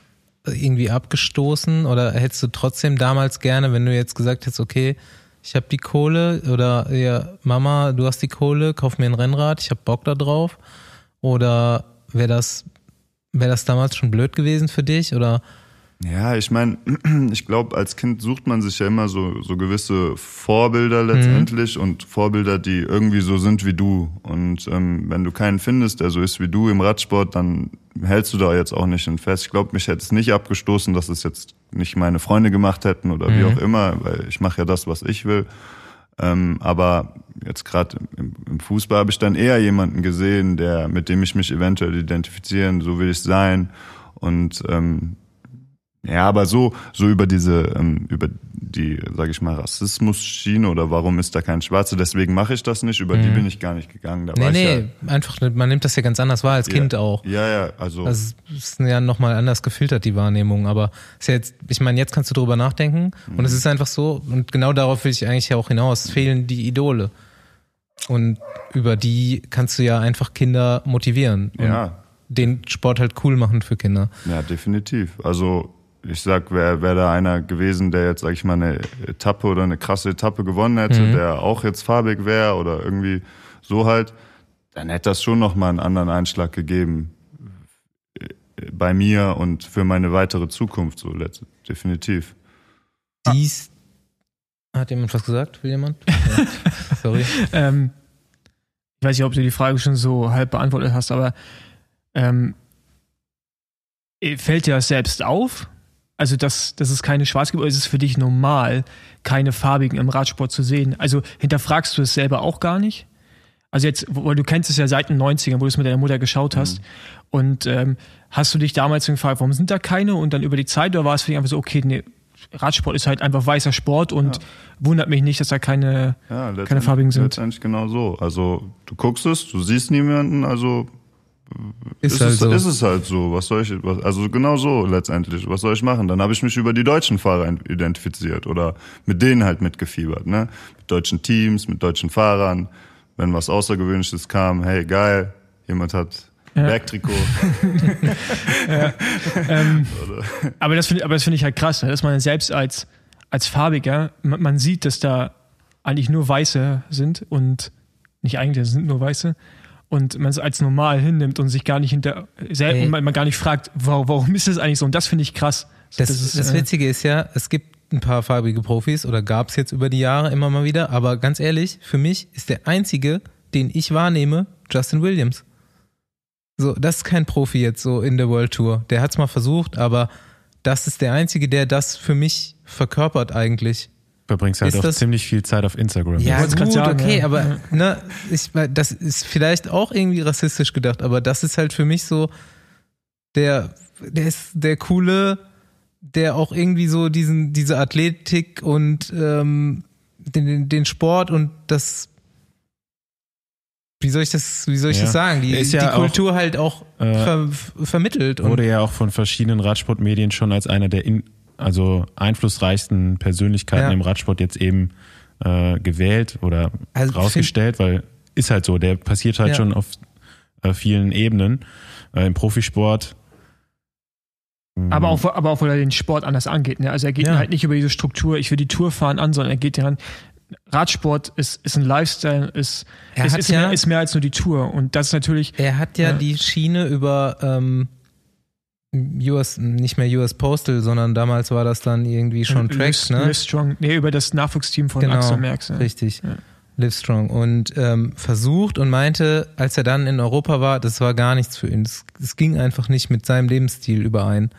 irgendwie abgestoßen oder hättest du trotzdem damals gerne, wenn du jetzt gesagt hättest, okay, ich habe die Kohle oder ja, Mama, du hast die Kohle, kauf mir ein Rennrad, ich habe Bock da drauf? Oder wäre das, wäre das damals schon blöd gewesen für dich oder ja, ich meine, ich glaube, als Kind sucht man sich ja immer so, so gewisse Vorbilder letztendlich mhm. und Vorbilder, die irgendwie so sind wie du. Und ähm, wenn du keinen findest, der so ist wie du im Radsport, dann hältst du da jetzt auch nicht fest. Ich glaube, mich hätte es nicht abgestoßen, dass es jetzt nicht meine Freunde gemacht hätten oder mhm. wie auch immer, weil ich mache ja das, was ich will. Ähm, aber jetzt gerade im, im, Fußball habe ich dann eher jemanden gesehen, der mit dem ich mich eventuell identifizieren, so will ich sein. Und ähm, ja, aber so, so über diese, ähm, über die, sage ich mal, Rassismus-Schiene oder warum ist da kein Schwarzer, deswegen mache ich das nicht, über die bin ich gar nicht gegangen. Da Nee, nee, einfach, nicht- man nimmt das ja ganz anders wahr als ja, Kind auch. Ja, ja, also, es ist ja nochmal anders gefiltert, die Wahrnehmung. Aber ist ja jetzt, ich meine, jetzt kannst du drüber nachdenken und es ist einfach so, und genau darauf will ich eigentlich ja auch hinaus, es fehlen die Idole. Und über die kannst du ja einfach Kinder motivieren. Und ja, Den Sport halt cool machen für Kinder. Ja, definitiv. Also ich sag, wäre wär da einer gewesen, der jetzt, sag ich mal, eine Etappe oder eine krasse Etappe gewonnen hätte, Mhm. der auch jetzt farbig wäre oder irgendwie so halt, dann hätte das schon nochmal einen anderen Einschlag gegeben äh, bei mir und für meine weitere Zukunft so definitiv. Dies. Hat jemand was gesagt? Will jemand? Sorry. Ähm, ich weiß nicht, ob du die Frage schon so halb beantwortet hast, aber ähm, fällt dir das selbst auf? Also, dass, dass es keine Schwarz gibt, oder ist es für dich normal, keine farbigen im Radsport zu sehen? Also, hinterfragst du es selber auch gar nicht? Also jetzt, weil du kennst es ja seit den 90ern, wo du es mit deiner Mutter geschaut hast. Und ähm, hast du dich damals gefragt, warum sind da keine? Und dann über die Zeit, oder war es für dich einfach so, okay, nee, Radsport ist halt einfach weißer Sport und wundert mich nicht, dass da keine, Ja, keine farbigen sind. Letztendlich genau so. Also du guckst es, du siehst niemanden, also Ist, ist, halt es, so. ist es halt so. Was soll ich, was, also genau so letztendlich. Was soll ich machen? Dann habe ich mich über die deutschen Fahrer identifiziert oder mit denen halt mitgefiebert, ne? Mit deutschen Teams, mit deutschen Fahrern. Wenn was Außergewöhnliches kam, hey geil, jemand hat Ja. Bergtrikot. Ähm, aber das finde aber das finde ich halt krass, ne, dass man selbst als, als Farbiger, man, man sieht, dass da eigentlich nur Weiße sind und nicht eigentlich, es sind nur Weiße und man es als normal hinnimmt und sich gar nicht hinter, selber, Ey. man, man gar nicht fragt, warum, warum ist das eigentlich so? Und das finde ich krass. Das, das, äh, Witzige ist ja, es gibt ein paar farbige Profis oder gab es jetzt über die Jahre immer mal wieder, aber ganz ehrlich, für mich ist der einzige, den ich wahrnehme, Justin Williams. So, das ist kein Profi jetzt so in der World Tour. Der hat es mal versucht, aber das ist der einzige, der das für mich verkörpert eigentlich. Verbringst halt Ist auch ziemlich viel Zeit auf Instagram. Ja, gut, sagen, okay, ja. aber ne, ich, das ist vielleicht auch irgendwie rassistisch gedacht, aber das ist halt für mich so der, der ist der coole, der auch irgendwie so diesen, diese Athletik und ähm, den, den- den Sport und das wie soll ich das, wie soll ich Ja. das sagen? Die, ist ja die Kultur halt auch äh, ver, vermittelt. Und Wurde ja auch von verschiedenen Radsportmedien schon als einer der in, also einflussreichsten Persönlichkeiten Ja. im Radsport jetzt eben äh, gewählt oder Also rausgestellt, weil ist halt so, der passiert halt Ja. schon auf äh, vielen Ebenen. Äh, Im Profisport. Aber auch, aber auch, weil er den Sport anders angeht. Ne? Also er geht Ja. halt nicht über diese Struktur, ich will die Tour fahren an, sondern er geht daran, Radsport ist, ist ein Lifestyle, ist, Er ist, hat ist, ja- mehr, ist mehr als nur die Tour. Und das ist natürlich, Er hat ja, Ja. die Schiene über ähm, US, nicht mehr US Postal, sondern damals war das dann irgendwie schon äh, Tracks, Live- ne? Live Strong, nee, über das Nachwuchsteam von Genau, Axel Merckx. Ja. Richtig. Ja. Livestrong. Und ähm, versucht und meinte, als er dann in Europa war, das war gar nichts für ihn. Es, ging einfach nicht mit seinem Lebensstil überein.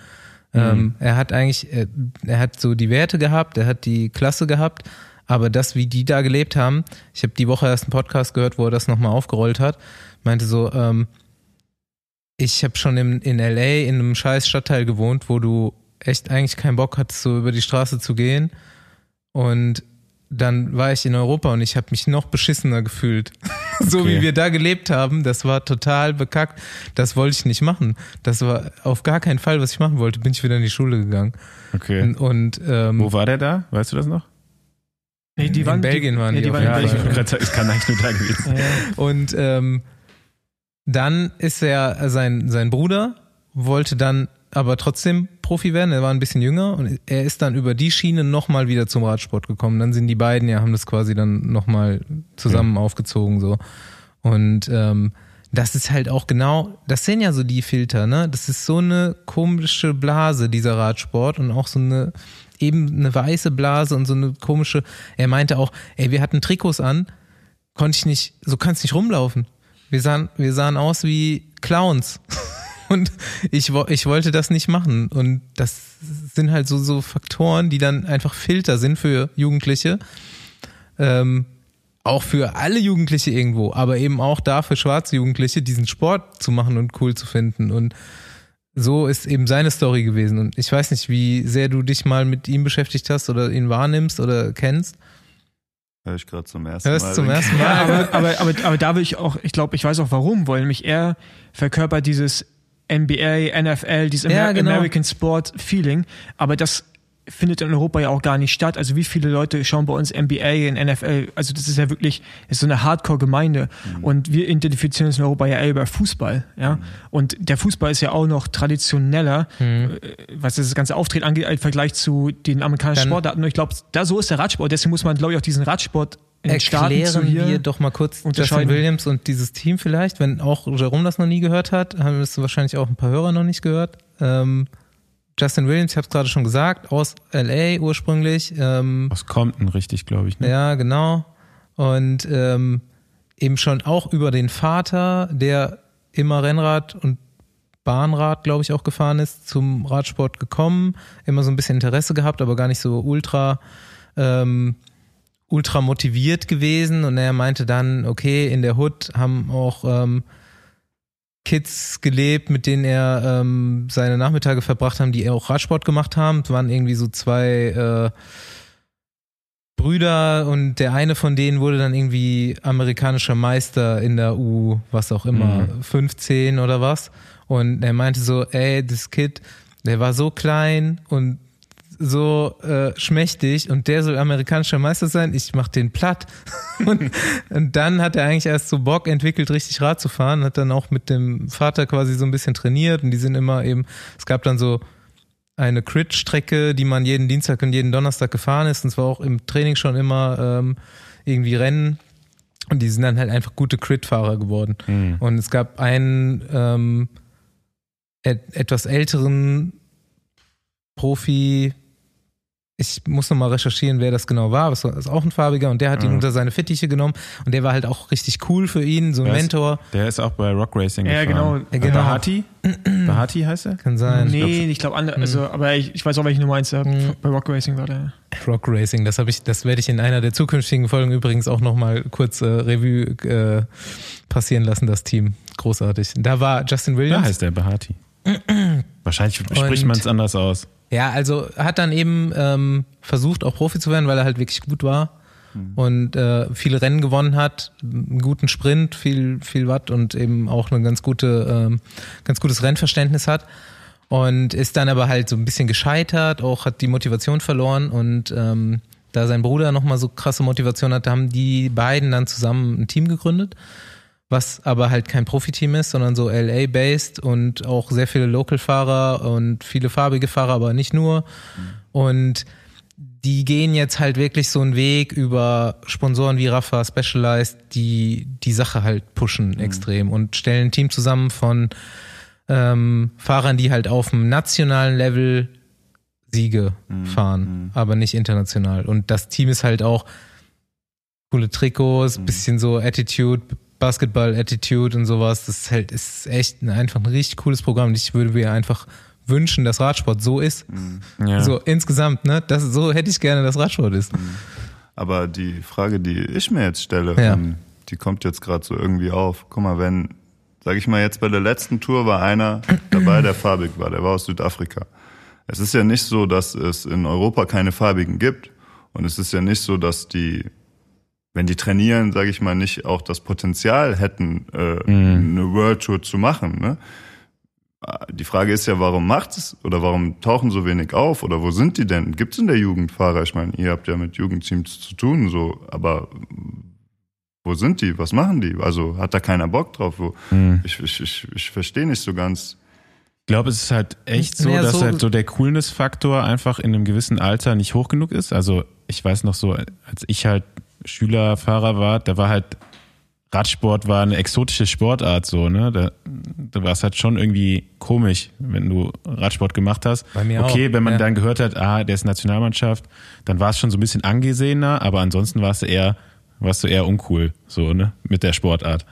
Ähm, er hat eigentlich, er, er hat so die Werte gehabt, er hat die Klasse gehabt, aber das, wie die da gelebt haben, ich habe die Woche erst einen Podcast gehört, wo er das nochmal aufgerollt hat, meinte so, ähm, ich habe schon in, in LA in einem scheiß Stadtteil gewohnt, wo du echt eigentlich keinen Bock hattest, so über die Straße zu gehen. Und dann war ich in Europa und ich habe mich noch beschissener gefühlt. so Okay. wie wir da gelebt haben, das war total bekackt. Das wollte ich nicht machen. Das war auf gar keinen Fall, was ich machen wollte. Bin ich wieder in die Schule gegangen. Okay. Und, und ähm, Wo war der da? Weißt du das noch? Nee, die In waren, Belgien waren nee, die die auf waren in jeden ich es kann eigentlich nur da gewesen. Ja. Und ähm, dann ist er, sein, sein Bruder wollte dann aber trotzdem Profi werden. Er war ein bisschen jünger und er ist dann über die Schiene nochmal wieder zum Radsport gekommen. Dann sind die beiden ja, haben das quasi dann nochmal zusammen aufgezogen so. Und ähm, das ist halt auch genau, das sind ja so die Filter, ne? Das ist so eine komische Blase, dieser Radsport und auch so eine, eben eine weiße Blase und so eine komische, er meinte auch, ey, wir hatten Trikots an, konnte ich nicht, so kannst nicht rumlaufen. Wir sahen, wir sahen aus wie Clowns. Und ich, ich wollte das nicht machen. Und das sind halt so, so Faktoren, die dann einfach Filter sind für Jugendliche. Ähm, auch für alle Jugendliche irgendwo, aber eben auch da für schwarze Jugendliche, diesen Sport zu machen und cool zu finden. Und so ist eben seine Story gewesen. Und ich weiß nicht, wie sehr du dich mal mit ihm beschäftigt hast oder ihn wahrnimmst oder kennst. Hör ich gerade zum ersten Hörst Mal. zum ersten Ja, Mal. aber, aber, aber, aber da will ich auch, ich glaube, ich weiß auch warum, weil nämlich er verkörpert dieses NBA, NFL, dieses Ja, Amer genau. American Sport Feeling, aber das findet in Europa ja auch gar nicht statt. Also wie viele Leute schauen bei uns NBA in NFL? Also das ist ja wirklich ist so eine Hardcore-Gemeinde und wir identifizieren uns in Europa ja eher über Fußball, ja. Und der Fußball ist ja auch noch traditioneller, äh, was das ganze Auftreten angeht, im Vergleich zu den amerikanischen Dann- Sportarten. Und ich glaube, da so ist der Radsport. Deswegen muss man, glaube ich, auch diesen Radsport in Erklären hier wir doch mal kurz Justin. Williams und dieses Team vielleicht, wenn auch Jerome das noch nie gehört hat, haben es wahrscheinlich auch ein paar Hörer noch nicht gehört. Ähm, Justin Williams, ich habe es gerade schon gesagt, aus LA ursprünglich. Ähm, Aus Compton, richtig, glaube ich. Ne? ja, genau. Und ähm, eben schon auch über den Vater, der immer Rennrad und Bahnrad, glaube ich, auch gefahren ist, zum Radsport gekommen, immer so ein bisschen Interesse gehabt, aber gar nicht so ultra, ähm, ultra motiviert gewesen. Und er meinte dann, okay, in der Hood haben auch ähm, Kids gelebt, mit denen er ähm, seine Nachmittage verbracht haben, die auch Radsport gemacht haben. Es waren irgendwie so zwei äh, Brüder und der eine von denen wurde dann irgendwie amerikanischer Meister in der U, was auch immer, 15 oder was. Und er meinte so, ey, das Kid, der war so klein und so äh, schmächtig und der soll amerikanischer Meister sein, ich mach den platt. und, und dann hat er eigentlich erst so Bock entwickelt, richtig Rad zu fahren, hat dann auch mit dem Vater quasi so ein bisschen trainiert und die sind immer eben, es gab dann so eine Crit-Strecke, die man jeden Dienstag und jeden Donnerstag gefahren ist und zwar auch im Training schon immer ähm, irgendwie Rennen und die sind dann halt einfach gute Crit-Fahrer geworden. Mhm. Und es gab einen ähm, et etwas älteren Profi, ich muss noch mal recherchieren, wer das genau war, das ist auch ein farbiger und der hat ihn Mhm. unter seine Fittiche genommen und der war halt auch richtig cool für ihn, so ein ist- Mentor, Der ist auch bei Rock Racing Ja, gefahren. genau. Ja, genau. Bahati? Bahati heißt er? kann sein. Nee, ich glaube andere, also, aber ich, ich weiß auch, welche Nummer eins da Mhm. bei Rock Racing war der. Rock Racing, das habe ich, das werde ich in einer der zukünftigen Folgen übrigens auch noch mal kurz äh, Revue äh, passieren lassen, das Team. Großartig. Da war Justin Ja, Williams. heißt der Bahati. Wahrscheinlich spricht man es anders aus. Ja, also hat dann eben ähm, versucht, auch Profi zu werden, weil er halt wirklich gut war. Und äh, viele Rennen gewonnen hat, einen guten Sprint, viel, viel Watt und eben auch ein ganz gute, ähm, ganz gutes Rennverständnis hat. Und ist dann aber halt so ein bisschen gescheitert, auch hat die Motivation verloren und ähm, da sein Bruder nochmal so krasse Motivation hatte, haben die beiden dann zusammen ein Team gegründet, was aber halt kein Profiteam ist, sondern so LA-based und auch sehr viele Local-Fahrer und viele farbige Fahrer, aber nicht nur. Und die gehen jetzt halt wirklich so einen Weg über Sponsoren wie Rafa, Specialized, die die Sache halt pushen extrem und stellen ein Team zusammen von ähm, Fahrern, die halt auf dem nationalen Level Siege fahren, aber nicht international. Und das Team ist halt auch coole Trikots, bisschen so Attitude, Basketball-Attitude und sowas. Das ist halt ist echt ein, einfach ein richtig cooles Programm. Ich würde mir einfach wünschen, dass Radsport so ist. Ja. So insgesamt, ne? Das, so hätte ich gerne, dass Radsport ist. Aber die Frage, die ich mir jetzt stelle, Ja. ähm, die kommt jetzt gerade so irgendwie auf. Guck mal, wenn, sag ich mal, jetzt bei der letzten Tour war einer dabei, der farbig war, der war aus Südafrika. Es ist ja nicht so, dass es in Europa keine Farbigen gibt. Und es ist ja nicht so, dass die, wenn die trainieren, sage ich mal, nicht auch das Potenzial hätten, äh, eine World Tour zu machen. Ne? Die Frage ist ja, warum macht es oder warum tauchen so wenig auf oder wo sind die denn? Gibt es in der Jugend Fahrer? Ich meine, ihr habt ja mit Jugendteams zu tun, so, aber wo sind die? Was machen die? Also hat da keiner Bock drauf? Wo, Ich, ich, ich, ich verstehe nicht so ganz. Ich glaube, es ist halt echt so, dass so- halt so der Coolness-Faktor einfach in einem gewissen Alter nicht hoch genug ist. Also ich weiß noch so, als ich halt Schülerfahrer war, da war halt Radsport war eine exotische Sportart so, ne? Da, da war es halt schon irgendwie komisch, wenn du Radsport gemacht hast. Bei mir okay, auch, wenn man ja. dann gehört hat, ah, der ist Nationalmannschaft, dann war es schon so ein bisschen angesehener, aber ansonsten warst du eher, warst du eher uncool, so, ne, mit der Sportart.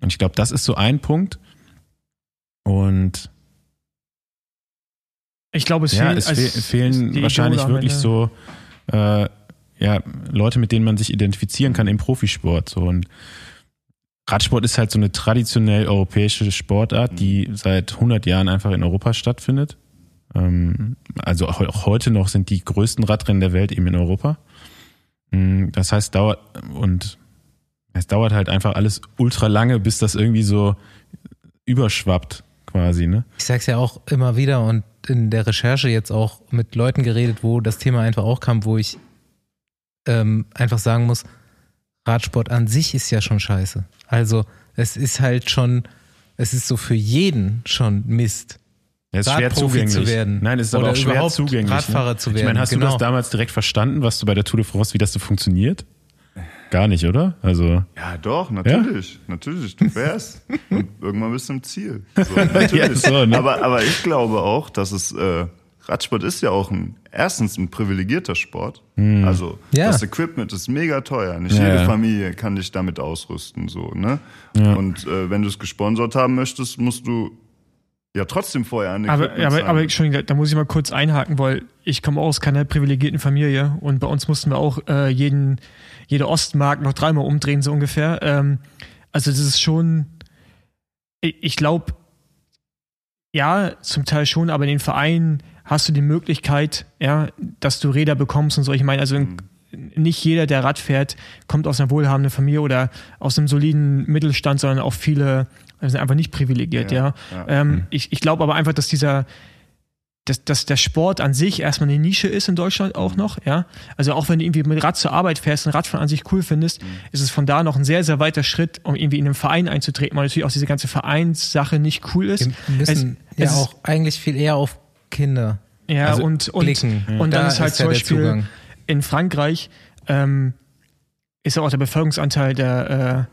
Und ich glaube, das ist so ein Punkt. Und Ich glaube, es ja, fehlen, es fe fehlen wahrscheinlich wirklich so äh, ja, Leute, mit denen man sich identifizieren kann im Profisport. So. Und Radsport ist halt so eine traditionell europäische Sportart, die seit 100 Jahren einfach in Europa stattfindet. Ähm, also auch heute noch sind die größten Radrennen der Welt eben in Europa. Mm, Das heißt, dauert und es dauert halt einfach alles ultra lange, bis das irgendwie so überschwappt quasi, ne? Ich sag's ja auch immer wieder und in der Recherche jetzt auch mit Leuten geredet, wo das Thema einfach auch kam, wo ich ähm, einfach sagen muss, Radsport an sich ist ja schon scheiße. Also es ist halt schon, es ist so für jeden schon Mist. Ja, ist schwer zugänglich. zu werden. Nein, es ist aber auch schwer zugänglich. Radfahrer ne? zu Ich meine, werden, hast du genau. das damals direkt verstanden, was du bei der Tour de France, wie das so funktioniert? Gar nicht, oder? Also Ja, doch, natürlich. Natürlich, du fährst. und irgendwann bist du im Ziel. So, natürlich. Ja, so, ne? aber, aber ich glaube auch, dass es, äh, Radsport ist ja auch ein, erstens ein privilegierter Sport. Also, Ja. das Equipment ist mega teuer. Nicht Hm. Ja, jede. Familie kann dich damit ausrüsten, so, ne? Ja. Und, äh, wenn du es gesponsert haben möchtest, musst du ja trotzdem vorher an Aber, Equipment aber, zahlen. aber Entschuldigung, da muss ich mal kurz einhaken, weil ich komme aus keiner privilegierten Familie und bei uns mussten wir auch äh, jeden, jede Ostmark noch dreimal umdrehen, so ungefähr. Ähm, also das ist schon, ich, ich glaube, ja, zum Teil schon, aber in den Vereinen hast du die Möglichkeit, ja, dass du Räder bekommst und so. Ich meine, also Mhm. nicht jeder, der Rad fährt, kommt aus einer wohlhabenden Familie oder aus einem soliden Mittelstand, sondern auch viele sind einfach nicht privilegiert, ja. Ja, ja. Ähm, ich ich glaube aber einfach, dass dieser, dass, dass der Sport an sich erstmal eine Nische ist in Deutschland auch noch, ja. Also auch wenn du irgendwie mit Rad zur Arbeit fährst und Radfahren an sich cool findest, ist es von da noch ein sehr, sehr weiter Schritt, um irgendwie in einen Verein einzutreten, weil natürlich auch diese ganze Vereinssache nicht cool ist. Wir müssen Es- ja es ist- auch eigentlich viel eher auf Kinder Ja, Also und, und, blicken. und dann Da ist halt ist zum Beispiel Zugang. in Frankreich ähm, ist ja auch der Bevölkerungsanteil der, äh,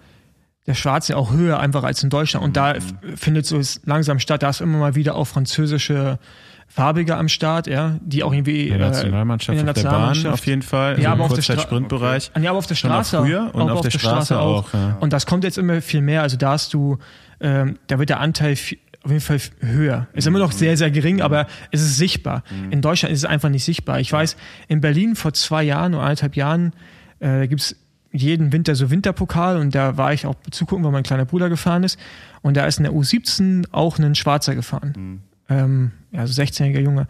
der Schwarzen auch höher einfach als in Deutschland. Und da f- findet so es langsam statt. Da ist immer mal wieder auch französische Farbige am Start, ja, die auch irgendwie in der Nationalmannschaft in der auf der Bahn Nationalmannschaft- auf jeden Fall. Ja, also aber im auf Kurzzeit-Sprintbereich. Ah, Ja, aber auf der auch Straße. früher und auch auf der Straße auch, ja. Und das kommt jetzt immer viel mehr. Also da hast du, ähm, da wird der Anteil fi- auf jeden Fall höher. Ist immer noch sehr, sehr gering, aber es ist sichtbar. In Deutschland ist es einfach nicht sichtbar. Ich weiß, in Berlin vor zwei Jahren oder eineinhalb Jahren äh, gibt es jeden Winter so Winterpokal und da war ich auch zugucken, weil mein kleiner Bruder gefahren ist. Und da ist in der U17 auch ein Schwarzer gefahren. Ähm, ja, also 16-jähriger Junge.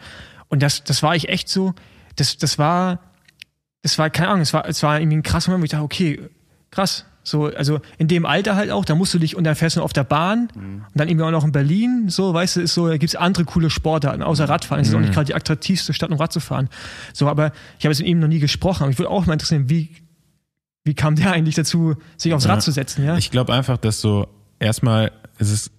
Und das, das war ich echt so, das, das war, das war, keine Ahnung, es war, es war irgendwie ein krasser Moment, wo ich dachte, okay, krass. So, also in dem Alter halt auch, da musst du dich, und dann fährst du auf der Bahn und dann irgendwie auch noch in Berlin, so, weißt du, ist so, da gibt's andere coole Sportarten, außer Radfahren. Es ist auch nicht gerade die attraktivste Stadt, um Rad zu fahren. So, aber ich habe jetzt mit ihm noch nie gesprochen, aber ich würde auch mal interessieren, wie, wie kam der eigentlich dazu, sich aufs Ja. Rad zu setzen, ja? Ich glaube einfach, dass so erstmal ist es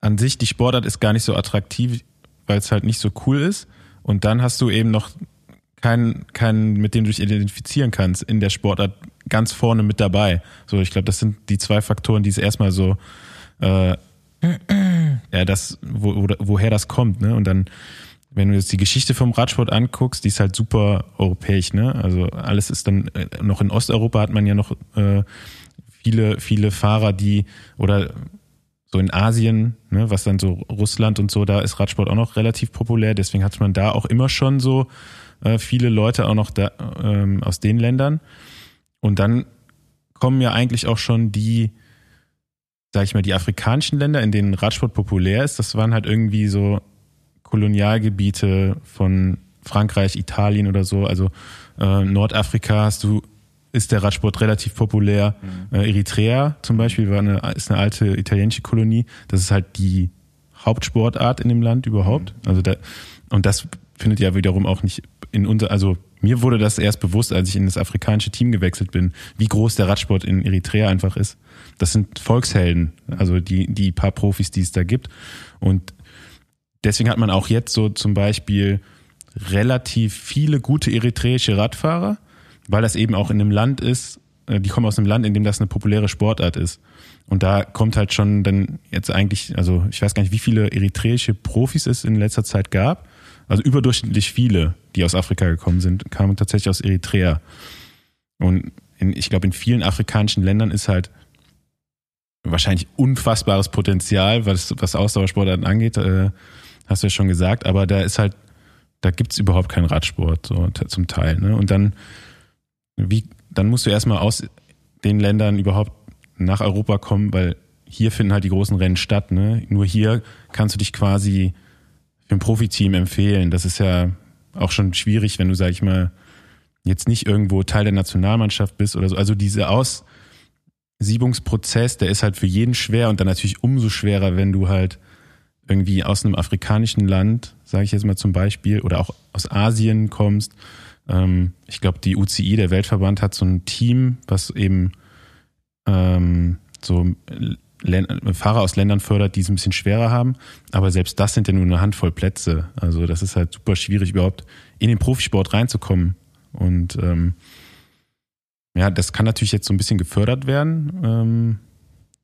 an sich die Sportart ist gar nicht so attraktiv, weil es halt nicht so cool ist. Und dann hast du eben noch keinen, keinen, mit dem du dich identifizieren kannst in der Sportart ganz vorne mit dabei. So, ich glaube, das sind die zwei Faktoren, die es erstmal so, äh, ja, das, wo, wo, woher das kommt, ne? Und dann, wenn du jetzt die Geschichte vom Radsport anguckst, die ist halt super europäisch, ne? Also alles ist dann äh, noch in Osteuropa hat man ja noch äh, viele, viele Fahrer, die oder so in Asien, ne, was dann so Russland und so, da ist Radsport auch noch relativ populär. Deswegen hat man da auch immer schon so äh, viele Leute auch noch da, ähm, aus den Ländern. Und dann kommen ja eigentlich auch schon die, sag ich mal, die afrikanischen Länder, in denen Radsport populär ist. Das waren halt irgendwie so Kolonialgebiete von Frankreich, Italien oder so. Also äh, Nordafrika hast du ist der Radsport relativ populär. Äh, Eritrea zum Beispiel war eine, ist eine alte italienische Kolonie. Das ist halt die Hauptsportart in dem Land überhaupt. Also da, und das findet ja wiederum auch nicht in unser, also mir wurde das erst bewusst, als ich in das afrikanische Team gewechselt bin, wie groß der Radsport in Eritrea einfach ist. Das sind Volkshelden, also die, die paar Profis, die es da gibt. Und deswegen hat man auch jetzt so zum Beispiel relativ viele gute eritreische Radfahrer, weil das eben auch in einem Land ist, äh, die kommen aus einem Land, in dem das eine populäre Sportart ist. Und da kommt halt schon dann jetzt eigentlich, also ich weiß gar nicht, wie viele eritreische Profis es in letzter Zeit gab. Also überdurchschnittlich viele, die aus Afrika gekommen sind, kamen tatsächlich aus Eritrea. Und in, ich glaube, in vielen afrikanischen Ländern ist halt wahrscheinlich unfassbares Potenzial, was, was Ausdauersportarten angeht, äh, hast du ja schon gesagt, aber da ist halt, da gibt's überhaupt keinen Radsport, so zum Teil. Ne? Und dann, wie, dann musst du erstmal aus den Ländern überhaupt nach Europa kommen, weil hier finden halt die großen Rennen statt. Ne? Nur hier kannst du dich quasi ein Profiteam empfehlen. Das ist ja auch schon schwierig, wenn du, sag ich mal, jetzt nicht irgendwo Teil der Nationalmannschaft bist oder so. Also dieser Aussiebungsprozess, der ist halt für jeden schwer und dann natürlich umso schwerer, wenn du halt irgendwie aus einem afrikanischen Land, sage ich jetzt mal zum Beispiel, oder auch aus Asien kommst. Ähm, ich glaube, die UCI, der Weltverband, hat so ein Team, was eben ähm, so Fahrer aus Ländern fördert, die es ein bisschen schwerer haben. Aber selbst das sind ja nur eine Handvoll Plätze. Also das ist halt super schwierig, überhaupt in den Profisport reinzukommen. Und ähm, ja, das kann natürlich jetzt so ein bisschen gefördert werden. Ähm,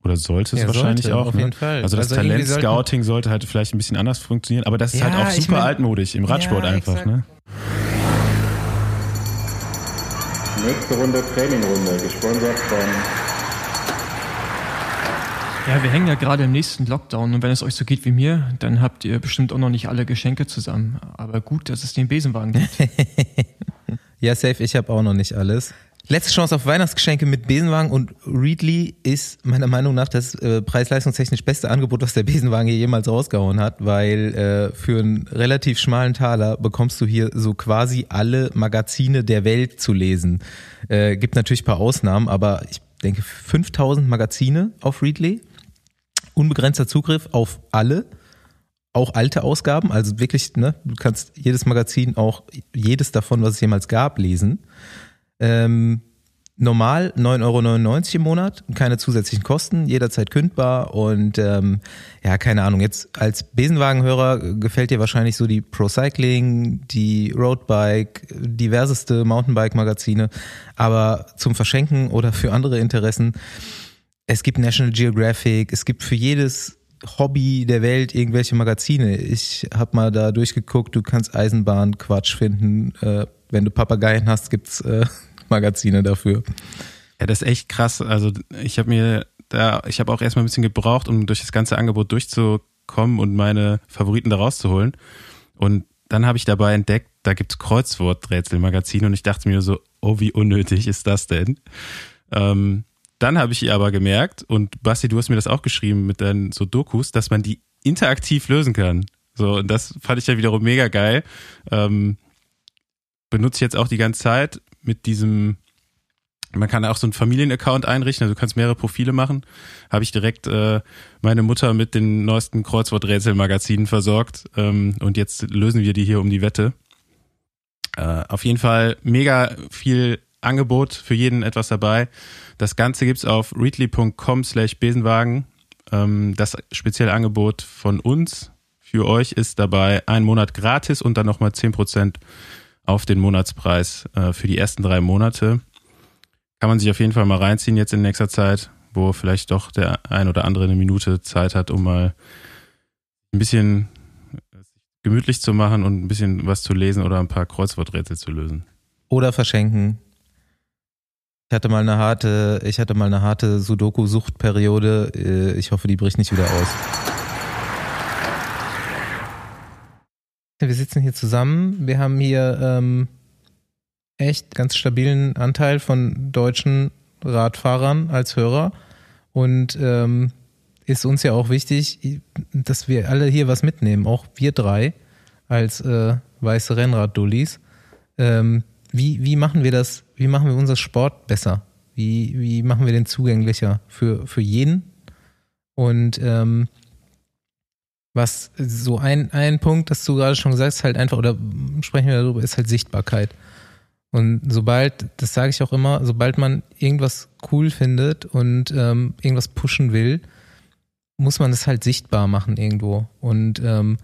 oder sollte es ja, wahrscheinlich sollte, auch. Auf ne? jeden Fall. Also das also Talent-Scouting sollte halt vielleicht ein bisschen anders funktionieren, aber das ist ja, halt auch super ich mein, altmodisch im Radsport ja, einfach. Ne? Nächste Runde Trainingrunde, gesponsert von ja, wir hängen ja gerade im nächsten Lockdown und wenn es euch so geht wie mir, dann habt ihr bestimmt auch noch nicht alle Geschenke zusammen. Aber gut, dass es den Besenwagen gibt. ja, safe, ich habe auch noch nicht alles. Letzte Chance auf Weihnachtsgeschenke mit Besenwagen und Readly ist meiner Meinung nach das äh, preis-leistungstechnisch beste Angebot, was der Besenwagen hier jemals rausgehauen hat, weil äh, für einen relativ schmalen Taler bekommst du hier so quasi alle Magazine der Welt zu lesen. Äh, gibt natürlich paar Ausnahmen, aber ich denke 5000 Magazine auf Readly unbegrenzter Zugriff auf alle, auch alte Ausgaben. Also wirklich, ne, du kannst jedes Magazin, auch jedes davon, was es jemals gab, lesen. Ähm, normal 9,99 Euro im Monat, keine zusätzlichen Kosten, jederzeit kündbar und ähm, ja, keine Ahnung, jetzt als Besenwagenhörer gefällt dir wahrscheinlich so die Pro Cycling, die Roadbike, diverseste Mountainbike-Magazine, aber zum Verschenken oder für andere Interessen es gibt National Geographic, es gibt für jedes Hobby der Welt irgendwelche Magazine. Ich habe mal da durchgeguckt, du kannst Eisenbahn-Quatsch finden. Äh, wenn du Papageien hast, gibt's äh, Magazine dafür. Ja, das ist echt krass. Also ich habe mir da, ich habe auch erstmal ein bisschen gebraucht, um durch das ganze Angebot durchzukommen und meine Favoriten da rauszuholen. Und dann habe ich dabei entdeckt, da gibt's Kreuzworträtselmagazine und ich dachte mir so, oh, wie unnötig ist das denn? Ähm, dann habe ich ihr aber gemerkt, und Basti, du hast mir das auch geschrieben mit deinen so Dokus, dass man die interaktiv lösen kann. So, und das fand ich ja wiederum mega geil. Ähm, benutze ich jetzt auch die ganze Zeit mit diesem, man kann auch so einen Familienaccount einrichten, also du kannst mehrere Profile machen. Habe ich direkt äh, meine Mutter mit den neuesten Kreuzworträtselmagazinen versorgt ähm, und jetzt lösen wir die hier um die Wette. Äh, auf jeden Fall mega viel Angebot, für jeden etwas dabei. Das Ganze gibt's auf readly.com slash Besenwagen. Ähm, das spezielle Angebot von uns für euch ist dabei ein Monat gratis und dann nochmal zehn Prozent auf den Monatspreis äh, für die ersten drei Monate. Kann man sich auf jeden Fall mal reinziehen jetzt in nächster Zeit, wo vielleicht doch der ein oder andere eine Minute Zeit hat, um mal ein bisschen gemütlich zu machen und ein bisschen was zu lesen oder ein paar Kreuzworträtsel zu lösen. Oder verschenken. Ich hatte mal eine harte, ich hatte mal eine harte Sudoku-Suchtperiode. Äh, ich hoffe, die bricht nicht wieder aus. Wir sitzen hier zusammen. Wir haben hier ähm, echt ganz stabilen Anteil von deutschen Radfahrern als Hörer. Und ähm, ist uns ja auch wichtig, dass wir alle hier was mitnehmen, auch wir drei als äh, weiße Rennrad-Dullis. Ähm, wie, wie machen wir das, wie machen wir unser Sport besser? Wie, wie machen wir den zugänglicher für, für jeden? Und ähm, was so ein, ein Punkt, das du gerade schon gesagt hast, halt einfach, oder sprechen wir darüber, ist halt Sichtbarkeit. Und sobald, das sage ich auch immer, sobald man irgendwas cool findet und ähm, irgendwas pushen will, muss man das halt sichtbar machen irgendwo. Und ähm,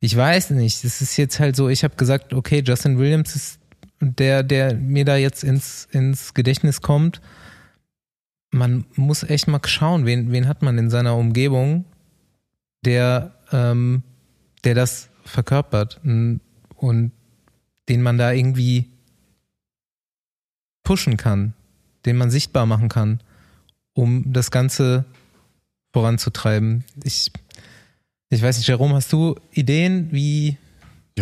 ich weiß nicht, das ist jetzt halt so, ich habe gesagt, okay, Justin Williams ist der, der mir da jetzt ins, ins Gedächtnis kommt. Man muss echt mal schauen, wen, wen hat man in seiner Umgebung, der, ähm, der das verkörpert und, den man da irgendwie pushen kann, den man sichtbar machen kann, um das Ganze voranzutreiben. Ich, ich weiß nicht, Jerome, hast du Ideen, wie,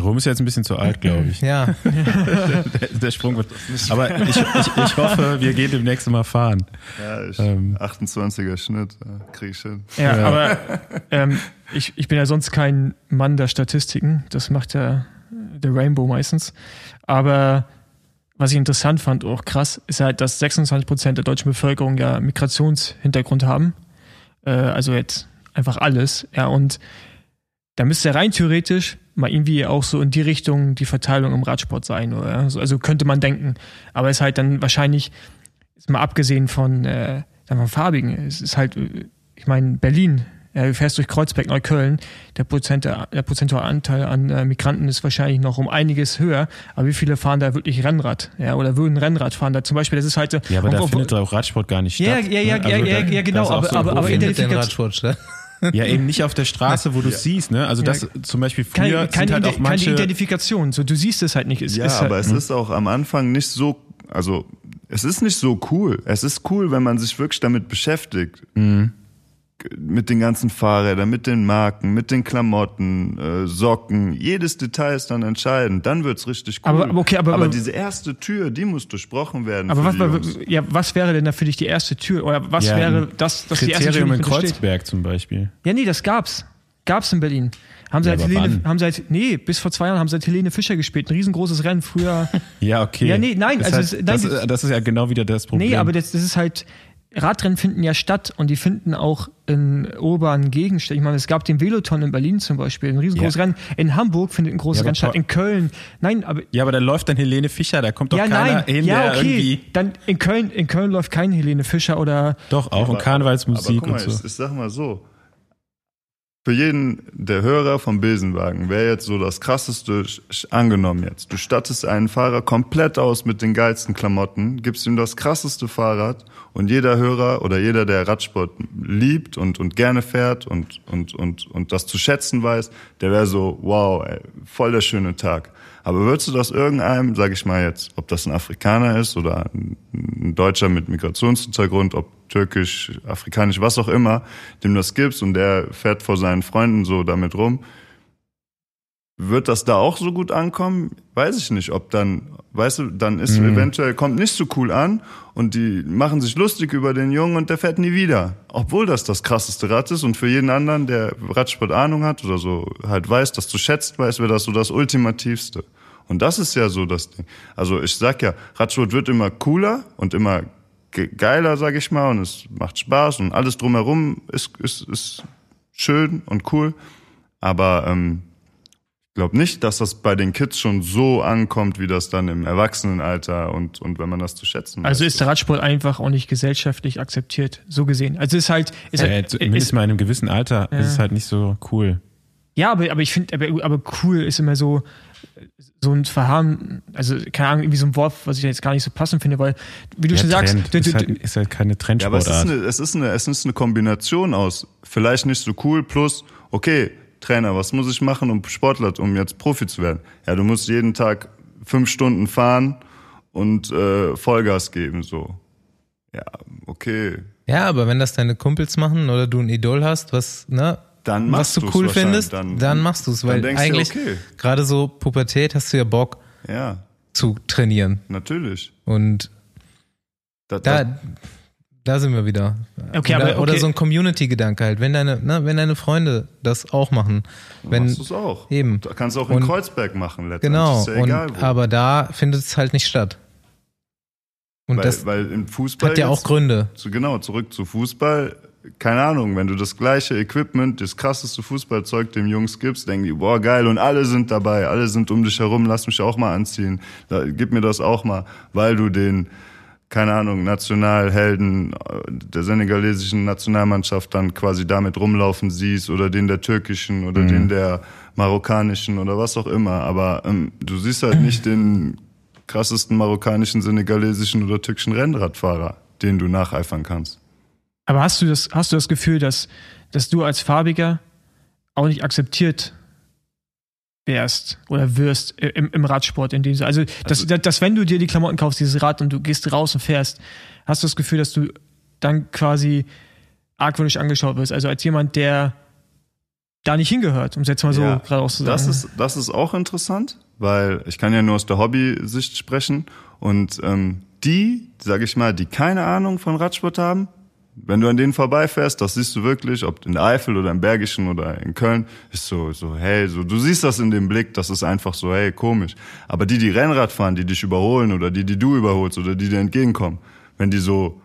Rom ist jetzt ein bisschen zu alt, glaube ich. Ja, Der, der Sprung wird. Aber ich, ich, ich hoffe, wir gehen demnächst mal fahren. Ja, ich, Ähm. 28er Schnitt, ja, krieg ich hin. Ja, Ja. aber ähm, ich, ich bin ja sonst kein Mann der Statistiken. Das macht ja der Rainbow meistens. Aber was ich interessant fand, auch krass, ist halt, dass 26 Prozent der deutschen Bevölkerung ja Migrationshintergrund haben. Äh, also jetzt einfach alles. Ja, und da müsste rein theoretisch mal irgendwie auch so in die Richtung die Verteilung im Radsport sein, oder? Also, könnte man denken. Aber es ist halt dann wahrscheinlich, ist mal abgesehen von, äh, sagen wir, Farbigen, es ist halt, äh, ich meine, Berlin, ja, du fährst durch Kreuzberg, Neukölln, der, Prozent, der prozentuale Anteil an äh, Migranten ist wahrscheinlich noch um einiges höher. Aber wie viele fahren da wirklich Rennrad? Ja, oder würden Rennrad fahren? Da zum Beispiel, das ist halt. Ja, aber da findet auch Radsport gar nicht Ja, statt. ja, ja, ne? ja, Also ja, da- ja, genau, da ist auch aber- so aber- aber Problem. findet den Identifikat- Radsport statt. Ja, eben nicht auf der Straße, wo du es siehst, ne? Also das zum Beispiel früher keine, keine, sind halt auch manche. keine Identifikation. So, du siehst es halt nicht. Es Ja, ist halt, aber es ist auch am Anfang nicht so, also es ist nicht so cool. Es ist cool, wenn man sich wirklich damit beschäftigt. Mhm. Mit den ganzen Fahrrädern, mit den Marken, mit den Klamotten, äh, Socken. Jedes Detail ist dann entscheidend. Dann wird's richtig cool. Aber- aber okay, aber- aber diese erste Tür, die muss durchbrochen werden. aber was, ja, was wäre denn da für dich die erste Tür? Oder was Ja, wäre ein das, dass die erste Tür Kriterium in? Kreuzberg zum Beispiel. Ja, nee, das gab's. Gab's in Berlin. Haben sie Ja, halt Helene, wann? haben sie halt, nee, bis vor zwei Jahren haben sie halt Helene Fischer gespielt. Ein riesengroßes Rennen früher. Ja, okay. Ja, nee, nein, Ist also es- nein, das, das ist ja genau wieder das Problem. Nee, aber das, das ist halt, Radrennen finden ja statt und die finden auch in urbanen Gegenden Ich meine, es gab den Veloton in Berlin zum Beispiel, ein riesengroßes Ja. Rennen. In Hamburg findet ein großes Ja, aber Rennen statt, in Köln. Nein, aber ja, aber da läuft dann Helene Fischer, da kommt doch ja, keiner nein, hin, ja, der okay. irgendwie. Dann in Köln, in Köln läuft kein Helene Fischer oder Doch, auch und Aber Karnevalsmusik guck mal, und so. Ich, ich sag mal so. Für jeden der Hörer vom Besenwagen wäre jetzt so das krasseste, angenommen jetzt. Du stattest einen Fahrer komplett aus mit den geilsten Klamotten, gibst ihm das krasseste Fahrrad und jeder Hörer oder jeder, der Radsport liebt und, und gerne fährt und, und, und, und das zu schätzen weiß, der wäre so, wow, ey, voll der schöne Tag. Aber würdest du das irgendeinem, sag ich mal jetzt, ob das ein Afrikaner ist oder ein Deutscher mit Migrationshintergrund, ob türkisch, afrikanisch, was auch immer, dem das gibst und der fährt vor seinen Freunden so damit rum, wird das da auch so gut ankommen? Weiß ich nicht, ob dann, weißt du, dann ist eventuell, kommt nicht so cool an und die machen sich lustig über den Jungen und der fährt nie wieder. Obwohl das das krasseste Rad ist und für jeden anderen, der Radsport Ahnung hat oder so halt weiß, das zu schätzen weiß, wäre das so das Ultimativste. Und das ist ja so das Ding. Also ich sag ja, Radsport wird immer cooler und immer geiler, sag ich mal, und es macht Spaß und alles drumherum ist, ist, ist schön und cool. Aber ähm, ich glaube nicht, dass das bei den Kids schon so ankommt, wie das dann im Erwachsenenalter und, und wenn man das zu schätzen Also weiß. ist der Radsport einfach auch nicht gesellschaftlich akzeptiert, so gesehen. Also ist halt, ist Ja, halt zumindest ist, mal in einem gewissen Alter ist es halt nicht so cool. ja, aber, aber ich finde, aber, aber cool ist immer so, so ein Verharren, also keine Ahnung, irgendwie so ein Wort, was ich jetzt gar nicht so passend finde, weil, wie du Ja, schon sagst, Trend. du, ist, du, halt, ist halt keine Ja, aber es ist, Trendsportart. eine, es, ist eine, es ist eine Kombination aus vielleicht nicht so cool plus, okay, Trainer, was muss ich machen, um Sportler, um jetzt Profi zu werden? Ja, du musst jeden Tag fünf Stunden fahren und äh, Vollgas geben, so. Ja, okay. Ja, aber wenn das deine Kumpels machen oder du ein Idol hast, was, ne, Dann was machst du du's cool findest, Dann- dann, machst du es, weil du, eigentlich okay. gerade so Pubertät hast du ja Bock Ja, zu trainieren natürlich. und Da, da, da sind wir wieder. Okay, oder, aber- okay. oder so ein Community-Gedanke halt, wenn deine, ne, wenn deine Freunde das auch machen, wenn machst du es auch. eben. Da kannst du auch in Und- Kreuzberg machen, letztendlich. Genau, Ist ja und, egal, wo. aber da findet es halt nicht statt. Und weil, das weil im Fußball hat ja auch Gründe. zu, genau, zurück zu Fußball. Keine Ahnung, wenn du das gleiche Equipment, das krasseste Fußballzeug dem Jungs gibst, denken die, boah, geil, und alle sind dabei, alle sind um dich herum, lass mich auch mal anziehen, da, gib mir das auch mal, weil du den, keine Ahnung, Nationalhelden äh, der senegalesischen Nationalmannschaft dann quasi damit rumlaufen siehst oder den der türkischen oder den der marokkanischen oder was auch immer. Aber ähm, du siehst halt nicht den krassesten marokkanischen, senegalesischen oder türkischen Rennradfahrer, den du nacheifern kannst. Aber hast du das, hast du das Gefühl, dass, dass du als Farbiger auch nicht akzeptiert wärst oder wirst im, im Radsport in dem Sinne? Also, dass, dass, dass wenn du dir die Klamotten kaufst, dieses Rad und du gehst raus und fährst, hast du das Gefühl, dass du dann quasi argwöhnisch angeschaut wirst? Also als jemand, der da nicht hingehört, um es jetzt mal so Ja, gerade auszusagen. Das ist, das ist auch interessant, weil ich kann ja nur aus der Hobby-Sicht sprechen. Und ähm, die, sag ich mal, die keine Ahnung von Radsport haben, wenn du an denen vorbeifährst, das siehst du wirklich, ob in der Eifel oder im Bergischen oder in Köln, ist so, so, hey, so, du siehst das in dem Blick, das ist einfach so, hey, komisch. Aber die, die Rennrad fahren, die dich überholen oder die, die du überholst oder die dir entgegenkommen, wenn die so,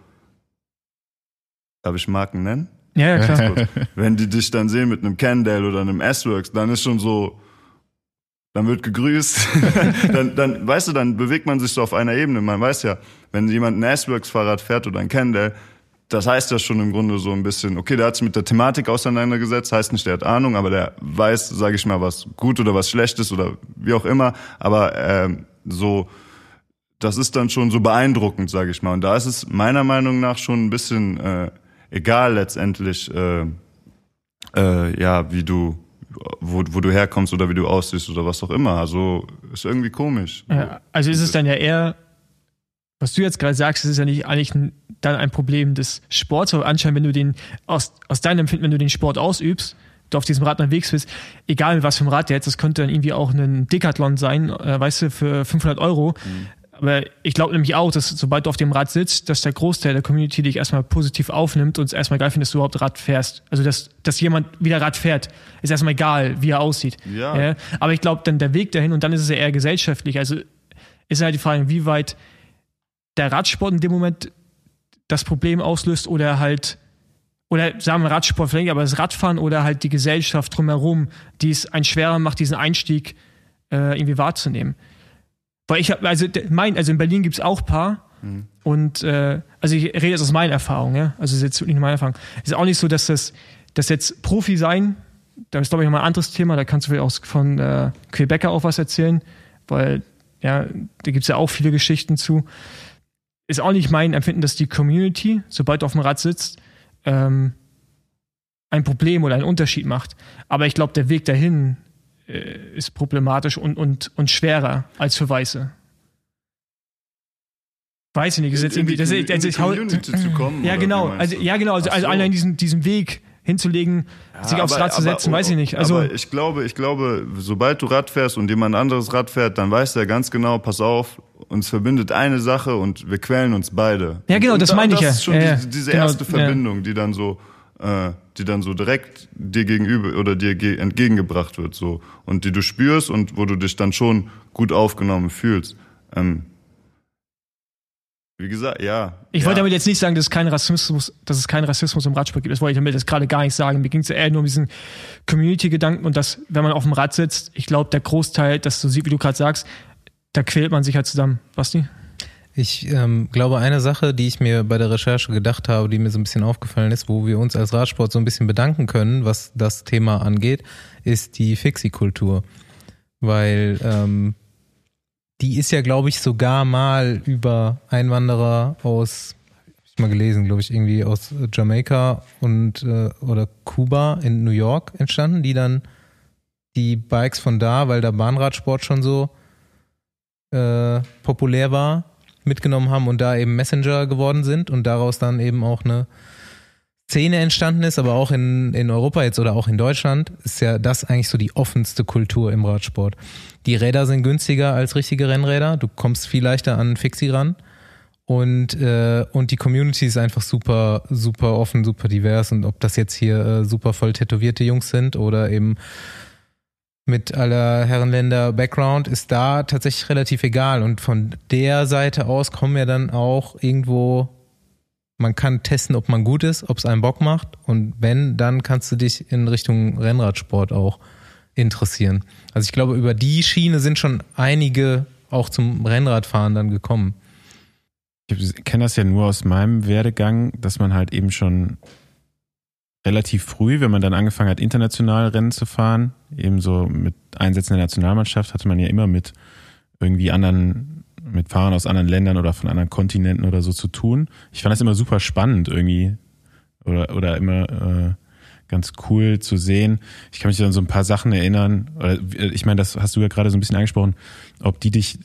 darf ich Marken nennen? ja, ja, klar. Wenn die dich dann sehen mit einem Candale oder einem S-Works, dann ist schon so, dann wird gegrüßt. dann, dann, weißt du, dann bewegt man sich so auf einer Ebene. Man weiß ja, wenn jemand ein S-Works-Fahrrad fährt oder ein Candale, das heißt ja schon im Grunde so ein bisschen, okay, der hat sich mit der Thematik auseinandergesetzt, heißt nicht, der hat Ahnung, aber der weiß, sage ich mal, was gut oder was schlecht ist oder wie auch immer. Aber ähm, so, das ist dann schon so beeindruckend, sage ich mal. Und da ist es meiner Meinung nach schon ein bisschen äh, egal letztendlich, äh, äh, ja, wie du, wo, wo du herkommst oder wie du aussiehst oder was auch immer. Also ist irgendwie komisch. Ja, also ist es dann ja eher, was du jetzt gerade sagst, ist es ja nicht eigentlich ein, dann ein Problem des Sports, aber anscheinend, wenn du den, aus, aus deinem Empfinden, wenn du den Sport ausübst, du auf diesem Rad unterwegs bist, egal mit was für ein Rad jetzt, das könnte dann irgendwie auch ein Decathlon sein, äh, weißt du, für 500 Euro. Aber ich glaube nämlich auch, dass sobald du auf dem Rad sitzt, dass der Großteil der Community dich erstmal positiv aufnimmt und es erstmal geil findet, dass du überhaupt Rad fährst. Also, dass, dass jemand wieder Rad fährt, ist erstmal egal, wie er aussieht. Ja. Aber ich glaube, dann der Weg dahin und dann ist es ja eher gesellschaftlich. Also ist halt die Frage, wie weit der Radsport in dem Moment das Problem auslöst oder halt, oder sagen wir Radsport vielleicht, aber das Radfahren oder halt die Gesellschaft drumherum, die es ein schwerer macht, diesen Einstieg äh, irgendwie wahrzunehmen. Weil ich habe, also mein, also in Berlin gibt's auch paar und äh, also ich rede jetzt aus meiner Erfahrung, ja. Also es ist jetzt wirklich nur meine Erfahrung. Es ist auch nicht so, dass das, dass jetzt Profi sein, da ist glaube ich nochmal ein anderes Thema, da kannst du vielleicht auch von äh, Quebecer auch was erzählen, weil ja, da gibt's ja auch viele Geschichten zu. Ist auch nicht mein Empfinden, dass die Community, sobald du auf dem Rad sitzt, ähm, ein Problem oder einen Unterschied macht. Aber ich glaube, der Weg dahin äh, ist problematisch und, und, und schwerer als für Weiße. Weiß ich nicht, ist jetzt irgendwie, das in Community zu kommen. ja, genau. Also, ja, genau. Also, also so. allein diesen, diesen Weg hinzulegen, sich Ja, aufs aber- Rad zu aber- setzen, weiß ich nicht. Also, aber ich glaube, ich glaube, sobald du Rad fährst und jemand anderes Rad fährt, dann weiß der ganz genau, pass auf, uns verbindet eine Sache und wir quälen uns beide. Ja, genau, und das da- meine ich ja. Das ist schon Ja, ja. diese, Genau, erste ja. Verbindung, die dann so, äh, die dann so direkt dir gegenüber oder dir ge entgegengebracht wird, so und die du spürst und wo du dich dann schon gut aufgenommen fühlst. Ähm, wie gesagt, ja. ich ja. wollte damit jetzt nicht sagen, dass es keinen Rassismus, dass es keinen Rassismus im Radsport gibt. Das wollte ich damit jetzt gerade gar nicht sagen. Mir ging es eher nur um diesen Community-Gedanken und dass, wenn man auf dem Rad sitzt, ich glaube, der Großteil, dass du siehst, wie du gerade sagst, da quält man sich halt zusammen. Basti? Ich ähm, glaube, eine Sache, die ich mir bei der Recherche gedacht habe, die mir so ein bisschen aufgefallen ist, wo wir uns als Radsport so ein bisschen bedanken können, was das Thema angeht, ist die Fixie-Kultur. Weil ähm, die ist ja, glaube ich, sogar mal über Einwanderer aus, hab ich mal gelesen, glaube ich, irgendwie aus Jamaika und äh, oder Kuba in New York entstanden, die dann die Bikes von da, weil der Bahnradsport schon so äh, populär war, mitgenommen haben und da eben Messenger geworden sind und daraus dann eben auch eine Szene entstanden ist, aber auch in, in Europa jetzt oder auch in Deutschland ist ja das eigentlich so die offenste Kultur im Radsport. Die Räder sind günstiger als richtige Rennräder, du kommst viel leichter an Fixie ran und, äh, und die Community ist einfach super, super offen, super divers und ob das jetzt hier äh, super voll tätowierte Jungs sind oder eben mit aller Herrenländer Background ist da tatsächlich relativ egal. Und von der Seite aus kommen ja dann auch irgendwo, man kann testen, ob man gut ist, ob es einen Bock macht. Und wenn, dann kannst du dich in Richtung Rennradsport auch interessieren. Also ich glaube, über die Schiene sind schon einige auch zum Rennradfahren dann gekommen. Ich kenne das ja nur aus meinem Werdegang, dass man halt eben schon relativ früh, wenn man dann angefangen hat, international Rennen zu fahren, ebenso mit Einsätzen der Nationalmannschaft, hatte man ja immer mit irgendwie anderen, mit Fahrern aus anderen Ländern oder von anderen Kontinenten oder so zu tun. Ich fand das immer super spannend irgendwie oder, oder immer äh, ganz cool zu sehen. Ich kann mich an so ein paar Sachen erinnern, oder ich meine, das hast du ja gerade so ein bisschen angesprochen, ob die dich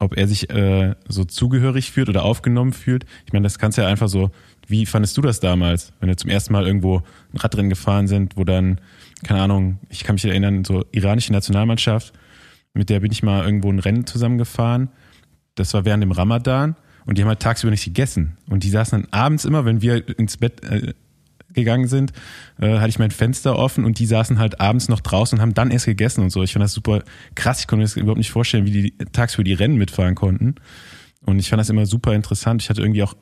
ob er sich äh, so zugehörig fühlt oder aufgenommen fühlt. Ich meine, das kannst du ja einfach so, wie fandest du das damals, wenn wir zum ersten Mal irgendwo ein Radrennen gefahren sind, wo dann, keine Ahnung, ich kann mich erinnern, so iranische Nationalmannschaft, mit der bin ich mal irgendwo ein Rennen zusammengefahren. Das war während dem Ramadan und die haben halt tagsüber nicht gegessen. Und die saßen dann abends immer, wenn wir ins Bett äh, gegangen sind, äh, hatte ich mein Fenster offen und die saßen halt abends noch draußen und haben dann erst gegessen und so. Ich fand das super krass. Ich konnte mir das überhaupt nicht vorstellen, wie die tagsüber die Rennen mitfahren konnten. Und ich fand das immer super interessant. Ich hatte irgendwie auch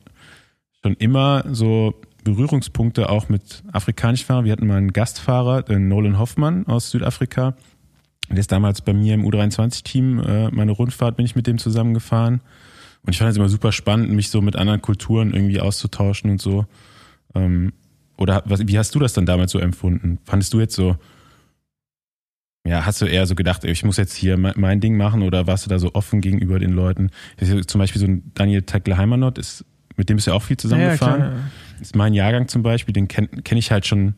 schon immer so Berührungspunkte auch mit afrikanischen Fahrern. Wir hatten mal einen Gastfahrer, den Nolan Hoffmann aus Südafrika. Der ist damals bei mir im U23-Team, äh, meine Rundfahrt bin ich mit dem zusammengefahren. Und ich fand es immer super spannend, mich so mit anderen Kulturen irgendwie auszutauschen und so. Ähm, oder was, wie hast du das dann damals so empfunden? Fandest du jetzt so, ja, hast du eher so gedacht, ich muss jetzt hier mein Ding machen oder warst du da so offen gegenüber den Leuten? Zum Beispiel so ein Daniel Tekle-Heimanot, ist, mit dem bist du ja auch viel zusammengefahren. Ja, ja, ist mein Jahrgang zum Beispiel, den kenne kenn ich halt schon,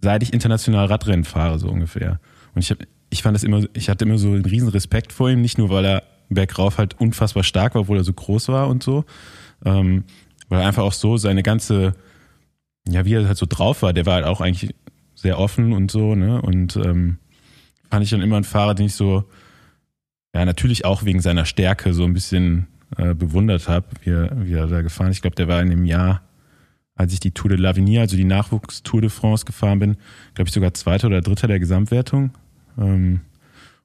seit ich international Radrennen fahre, so ungefähr. Und ich, hab, ich fand das immer, ich hatte immer so einen riesen Respekt vor ihm, nicht nur, weil er bergauf halt unfassbar stark war, obwohl er so groß war und so, ähm, weil er einfach auch so seine ganze ja, wie er halt so drauf war, der war halt auch eigentlich sehr offen und so, ne? Und ähm, fand ich dann immer ein Fahrer, den ich so, ja, natürlich auch wegen seiner Stärke so ein bisschen äh, bewundert habe, wie er, wie er da gefahren ist. Ich glaube, der war in dem Jahr, als ich die Tour de l'Avenir, also die Nachwuchs-Tour de France gefahren bin, glaube ich sogar Zweiter oder Dritter der Gesamtwertung. Ähm,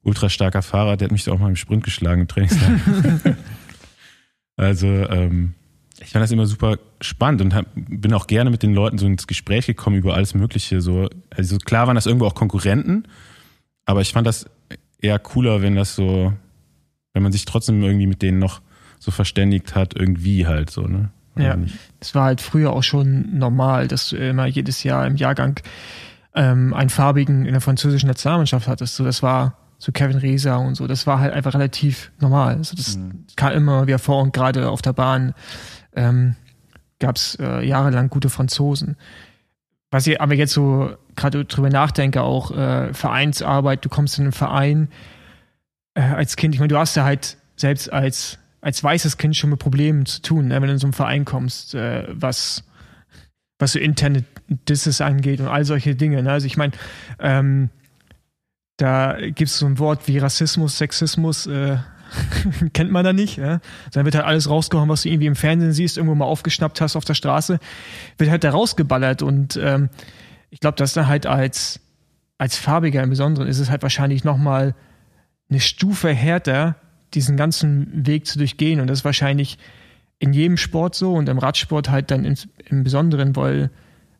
ultra starker Fahrer, der hat mich auch mal im Sprint geschlagen im Trainingslager. also, ähm, ich fand das immer super spannend und hab, bin auch gerne mit den Leuten so ins Gespräch gekommen über alles Mögliche. So, also klar waren das irgendwo auch Konkurrenten, aber ich fand das eher cooler, wenn das so, wenn man sich trotzdem irgendwie mit denen noch so verständigt hat, irgendwie halt so, ne? ja, es war halt früher auch schon normal, dass du immer jedes Jahr im Jahrgang ähm, einen farbigen in der französischen Nationalmannschaft hattest. So, das war so Kevin Reza und so. Das war halt einfach relativ normal. Also das mhm. kam immer wieder vor und gerade auf der Bahn ähm, gab es äh, jahrelang gute Franzosen. Was ich aber jetzt so gerade drüber nachdenke, auch äh, Vereinsarbeit, du kommst in einen Verein äh, als Kind, ich meine, du hast ja halt selbst als, als weißes Kind schon mit Problemen zu tun, ne, wenn du in so einen Verein kommst, äh, was, was so interne Disses angeht und all solche Dinge. Ne? Also ich meine, ähm, da gibt es so ein Wort wie Rassismus, Sexismus, äh, kennt man da nicht. Ja? Dann wird halt alles rausgehauen, was du irgendwie im Fernsehen siehst, irgendwo mal aufgeschnappt hast auf der Straße, wird halt da rausgeballert. Und ähm, ich glaube, dass da halt als, als Farbiger im Besonderen ist es halt wahrscheinlich nochmal eine Stufe härter, diesen ganzen Weg zu durchgehen. Und das ist wahrscheinlich in jedem Sport so und im Radsport halt dann im, im Besonderen, weil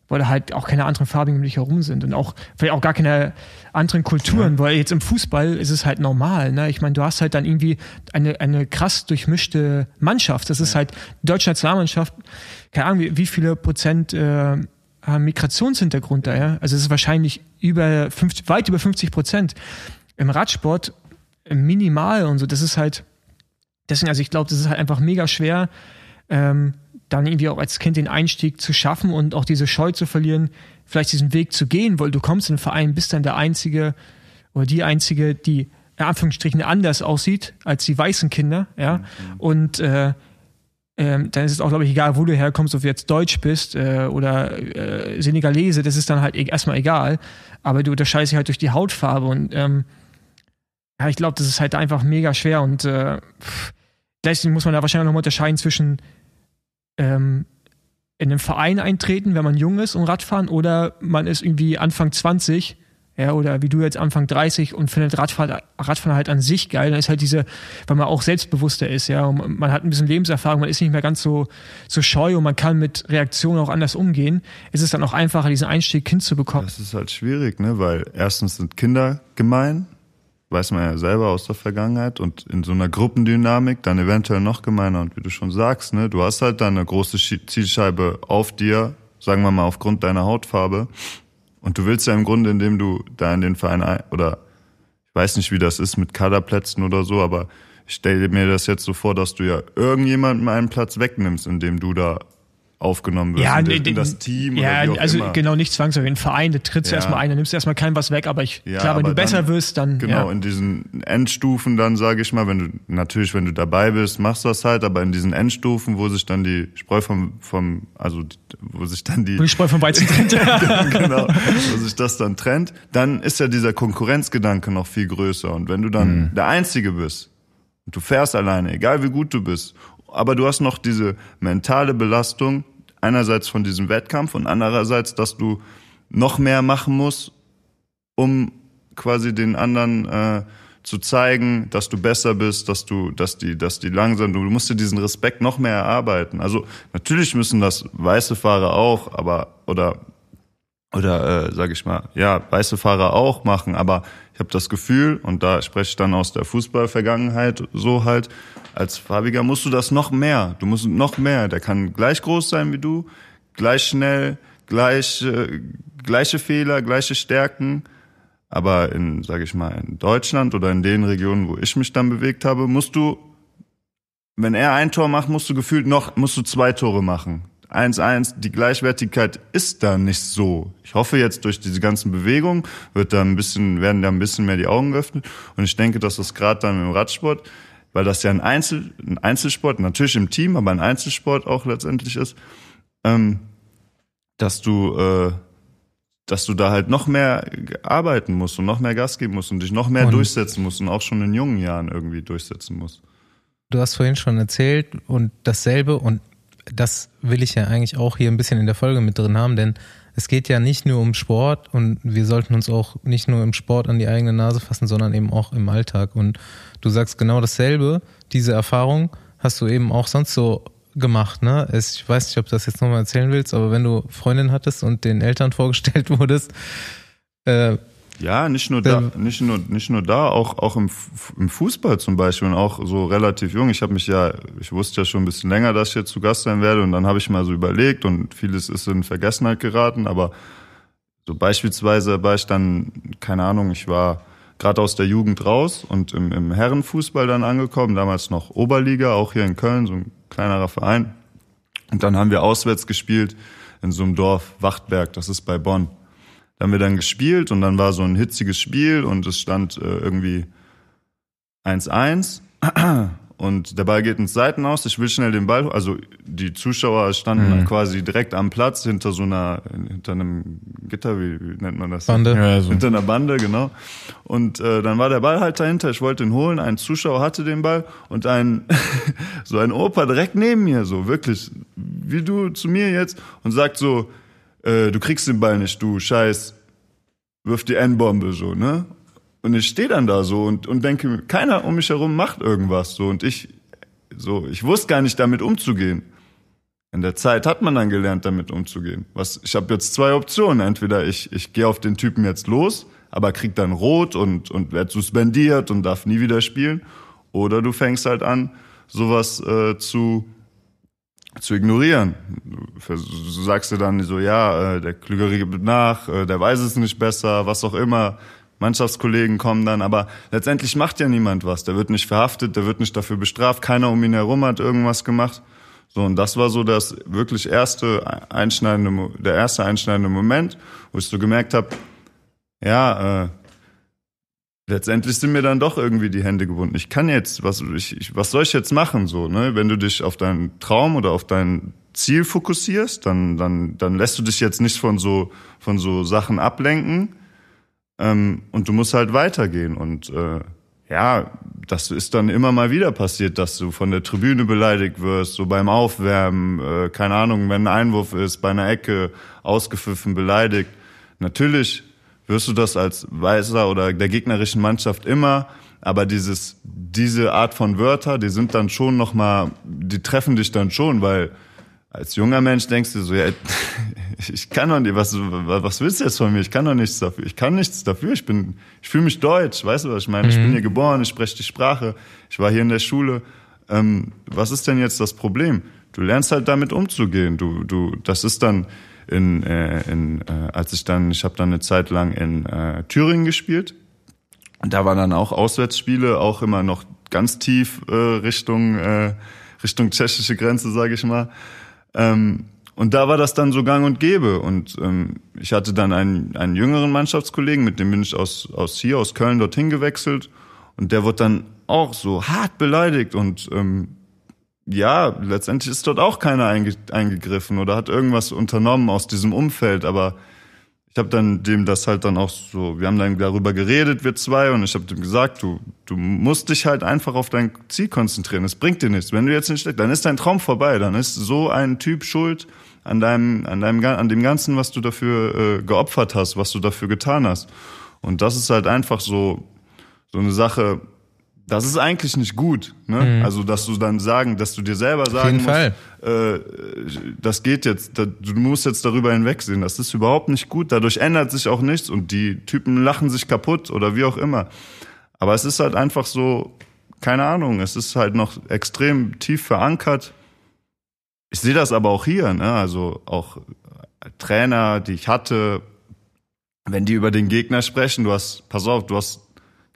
weil halt auch keine anderen Farbigen um dich herum sind und auch vielleicht auch gar keine anderen Kulturen, ja. weil jetzt im Fußball ist es halt normal. Ne? Ich meine, du hast halt dann irgendwie eine, eine krass durchmischte Mannschaft. Das ist halt die deutsche Nationalmannschaft, keine Ahnung, wie, wie viele Prozent äh, haben Migrationshintergrund da, ja? Also es ist wahrscheinlich über 50, weit über 50 Prozent. Im Radsport minimal und so. Das ist halt, deswegen, also ich glaube, das ist halt einfach mega schwer, ähm, dann irgendwie auch als Kind den Einstieg zu schaffen und auch diese Scheu zu verlieren, vielleicht diesen Weg zu gehen, weil du kommst in den Verein, bist dann der Einzige oder die Einzige, die in Anführungsstrichen anders aussieht als die weißen Kinder, ja. Mhm. Und äh, ähm, dann ist es auch, glaube ich, egal, wo du herkommst, ob du jetzt Deutsch bist äh, oder äh, Senegalese, das ist dann halt e-, erstmal egal. Aber du unterscheidest dich halt durch die Hautfarbe und ähm, ja, ich glaube, das ist halt einfach mega schwer und äh, muss man da wahrscheinlich noch mal unterscheiden zwischen ähm, in einen Verein eintreten, wenn man jung ist und Radfahren, oder man ist irgendwie Anfang 20, ja, oder wie du jetzt Anfang 30 und findet Radfahren, Radfahren halt an sich geil, dann ist halt diese, weil man auch selbstbewusster ist, ja, und man hat ein bisschen Lebenserfahrung, man ist nicht mehr ganz so, so scheu und man kann mit Reaktionen auch anders umgehen, ist es dann auch einfacher, diesen Einstieg hinzubekommen. Das ist halt schwierig, ne, weil erstens sind Kinder gemein, weiß man ja selber aus der Vergangenheit. Und in so einer Gruppendynamik dann eventuell noch gemeiner. Und wie du schon sagst, ne, du hast halt dann eine große Zielscheibe auf dir, sagen wir mal aufgrund deiner Hautfarbe. Und du willst ja im Grunde, indem du da in den Verein oder ich weiß nicht, wie das ist mit Kaderplätzen oder so, aber ich stelle mir das jetzt so vor, dass du ja irgendjemandem einen Platz wegnimmst, indem du da aufgenommen wirst Ja, in, in den- das Team ja, oder wie auch also immer. genau nicht zwangsläufig. Ein Verein, da trittst du Ja. erstmal ein, da nimmst du erstmal keinem was weg, aber ich, Ja, klar, wenn du besser dann- wirst, dann. Genau, ja. in diesen Endstufen dann, sage ich mal, wenn du, natürlich, wenn du dabei bist, machst du das halt, aber in diesen Endstufen, wo sich dann die Spreu vom, vom also, wo sich dann die, Und die Spreu vom Weizen trennt. genau, wo sich das dann trennt, dann ist ja dieser Konkurrenzgedanke noch viel größer. Und wenn du dann der Einzige bist, und du fährst alleine, egal wie gut du bist, aber du hast noch diese mentale Belastung, einerseits von diesem Wettkampf und andererseits, dass du noch mehr machen musst, um quasi den anderen äh, zu zeigen, dass du besser bist, dass du, dass die, dass die langsam, du musst dir diesen Respekt noch mehr erarbeiten. Also natürlich müssen das weiße Fahrer auch, aber oder oder äh, sage ich mal, ja, weiße Fahrer auch machen, aber ich habe das Gefühl, und da spreche ich dann aus der Fußballvergangenheit so halt, als Farbiger musst du das noch mehr. Du musst noch mehr. Der kann gleich groß sein wie du, gleich schnell, gleich, äh, gleiche Fehler, gleiche Stärken. Aber in, sage ich mal, in Deutschland oder in den Regionen, wo ich mich dann bewegt habe, musst du, wenn er ein Tor macht, musst du gefühlt noch, musst du zwei Tore machen. 1-1, die Gleichwertigkeit ist da nicht so. Ich hoffe jetzt durch diese ganzen Bewegungen wird da ein bisschen, werden da ein bisschen mehr die Augen geöffnet. Und ich denke, dass das gerade dann im Radsport, weil das ja ein, Einzel, ein Einzelsport, natürlich im Team, aber ein Einzelsport auch letztendlich ist, ähm, dass du, äh, dass du da halt noch mehr arbeiten musst und noch mehr Gas geben musst und dich noch mehr Und- durchsetzen musst und auch schon in jungen Jahren irgendwie durchsetzen musst. Du hast vorhin schon erzählt und dasselbe und das will ich ja eigentlich auch hier ein bisschen in der Folge mit drin haben, denn es geht ja nicht nur um Sport und wir sollten uns auch nicht nur im Sport an die eigene Nase fassen, sondern eben auch im Alltag. Und du sagst genau dasselbe. Diese Erfahrung hast du eben auch sonst so gemacht, ne? Ich weiß nicht, ob du das jetzt nochmal erzählen willst, aber wenn du Freundin hattest und den Eltern vorgestellt wurdest, äh, Ja, nicht nur da, nicht nur, nicht nur da, auch, auch im, im Fußball zum Beispiel und auch so relativ jung. Ich habe mich ja, ich wusste ja schon ein bisschen länger, dass ich jetzt zu Gast sein werde und dann habe ich mal so überlegt und vieles ist in Vergessenheit geraten, aber so beispielsweise war ich dann, keine Ahnung, ich war gerade aus der Jugend raus und im, im Herrenfußball dann angekommen, damals noch Oberliga, auch hier in Köln, so ein kleinerer Verein. Und dann haben wir auswärts gespielt in so einem Dorf, Wachtberg, das ist bei Bonn. Da haben wir dann gespielt und dann war so ein hitziges Spiel und es stand äh, irgendwie 1-1 und der Ball geht ins Seitenaus. Ich will schnell den Ball, also die Zuschauer standen dann quasi direkt am Platz hinter so einer, hinter einem Gitter, wie, wie nennt man das? Bande. Ja, so. Hinter einer Bande, genau. Und äh, dann war der Ball halt dahinter, ich wollte ihn holen, ein Zuschauer hatte den Ball und ein so ein Opa direkt neben mir, so wirklich, wie du zu mir jetzt und sagt so, äh, du kriegst den Ball nicht, du Scheiß, wirf die N-Bombe so, ne? Und ich stehe dann da so und, und denke, keiner um mich herum macht irgendwas so und ich so, ich wusste gar nicht damit umzugehen. In der Zeit hat man dann gelernt, damit umzugehen. Was, ich habe jetzt zwei Optionen. Entweder ich, ich gehe auf den Typen jetzt los, aber krieg dann rot und, und werd suspendiert und darf nie wieder spielen. Oder du fängst halt an, sowas äh, zu, zu ignorieren. Du sagst dir dann so, ja, äh, der Klügere gibt nach, äh, der weiß es nicht besser, was auch immer. Mannschaftskollegen kommen dann, aber letztendlich macht ja niemand was. Der wird nicht verhaftet, der wird nicht dafür bestraft, keiner um ihn herum hat irgendwas gemacht. So, und das war so das wirklich erste einschneidende, der erste einschneidende Moment, wo ich so gemerkt habe, ja, äh, letztendlich sind mir dann doch irgendwie die Hände gebunden. Ich kann jetzt, was, ich, ich, was soll ich jetzt machen, so, ne? Wenn du dich auf deinen Traum oder auf dein Ziel fokussierst, dann, dann, dann lässt du dich jetzt nicht von so, von so Sachen ablenken, ähm, und du musst halt weitergehen und, äh, ja, das ist dann immer mal wieder passiert, dass du von der Tribüne beleidigt wirst, so beim Aufwärmen, äh, keine Ahnung, wenn ein Einwurf ist, bei einer Ecke ausgepfiffen, beleidigt. Natürlich wirst du das als Weißer oder der gegnerischen Mannschaft immer, aber dieses, diese Art von Wörter, die sind dann schon nochmal, die treffen dich dann schon, weil als junger Mensch denkst du so, ja, ich kann doch nicht, was, was willst du jetzt von mir? Ich kann doch nichts dafür. Ich kann nichts dafür. Ich bin, ich fühle mich deutsch. Weißt du, was ich meine? Ich bin hier geboren, ich spreche die Sprache. Ich war hier in der Schule. Ähm, was ist denn jetzt das Problem? Du lernst halt damit umzugehen. Du, du, das ist dann in, äh, in äh, als ich dann, ich habe dann eine Zeit lang in äh, Thüringen gespielt. Und da waren dann auch Auswärtsspiele, auch immer noch ganz tief äh, Richtung äh, Richtung tschechische Grenze, sage ich mal. Ähm, Und da war das dann so gang und gäbe. Und ähm, ich hatte dann einen, einen jüngeren Mannschaftskollegen, mit dem bin ich aus, aus hier, aus Köln dorthin gewechselt. Und der wird dann auch so hart beleidigt und ähm, ja, letztendlich ist dort auch keiner einge eingegriffen oder hat irgendwas unternommen aus diesem Umfeld, aber ich habe dann dem das halt dann auch so, wir haben dann darüber geredet, wir zwei, und ich habe dem gesagt, du, du musst dich halt einfach auf dein Ziel konzentrieren. Es bringt dir nichts. Wenn du jetzt nicht, dann ist dein Traum vorbei. Dann ist so ein Typ schuld an deinem, an deinem, an dem Ganzen, was du dafür äh, geopfert hast, was du dafür getan hast. Und das ist halt einfach so, so eine Sache, das ist eigentlich nicht gut. Ne? Mhm. Also, dass du dann sagen, dass du dir selber sagen musst, äh, das geht jetzt, da, du musst jetzt darüber hinwegsehen. Das ist überhaupt nicht gut. Dadurch ändert sich auch nichts und die Typen lachen sich kaputt oder wie auch immer. Aber es ist halt einfach so, keine Ahnung, es ist halt noch extrem tief verankert. Ich sehe das aber auch hier, ne? also auch Trainer, die ich hatte, wenn die über den Gegner sprechen, du hast, pass auf, du hast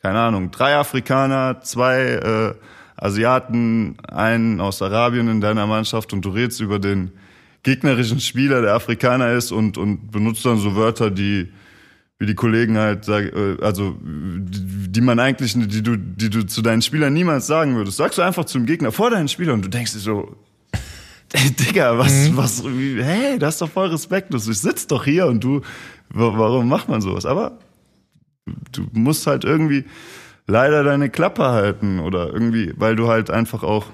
keine Ahnung, drei Afrikaner, zwei äh, Asiaten, einen aus Arabien in deiner Mannschaft und du redest über den gegnerischen Spieler, der Afrikaner ist und, und benutzt dann so Wörter, die wie die Kollegen halt sagen, äh, also die, man eigentlich, die du, die du zu deinen Spielern niemals sagen würdest, sagst du einfach zum Gegner vor deinen Spielern und du denkst dir so, Digga, was, mhm. was, wie, hey, das ist doch voll respektlos. Ich sitz doch hier und du, warum macht man sowas? Aber du musst halt irgendwie leider deine Klappe halten oder irgendwie, weil du halt einfach auch,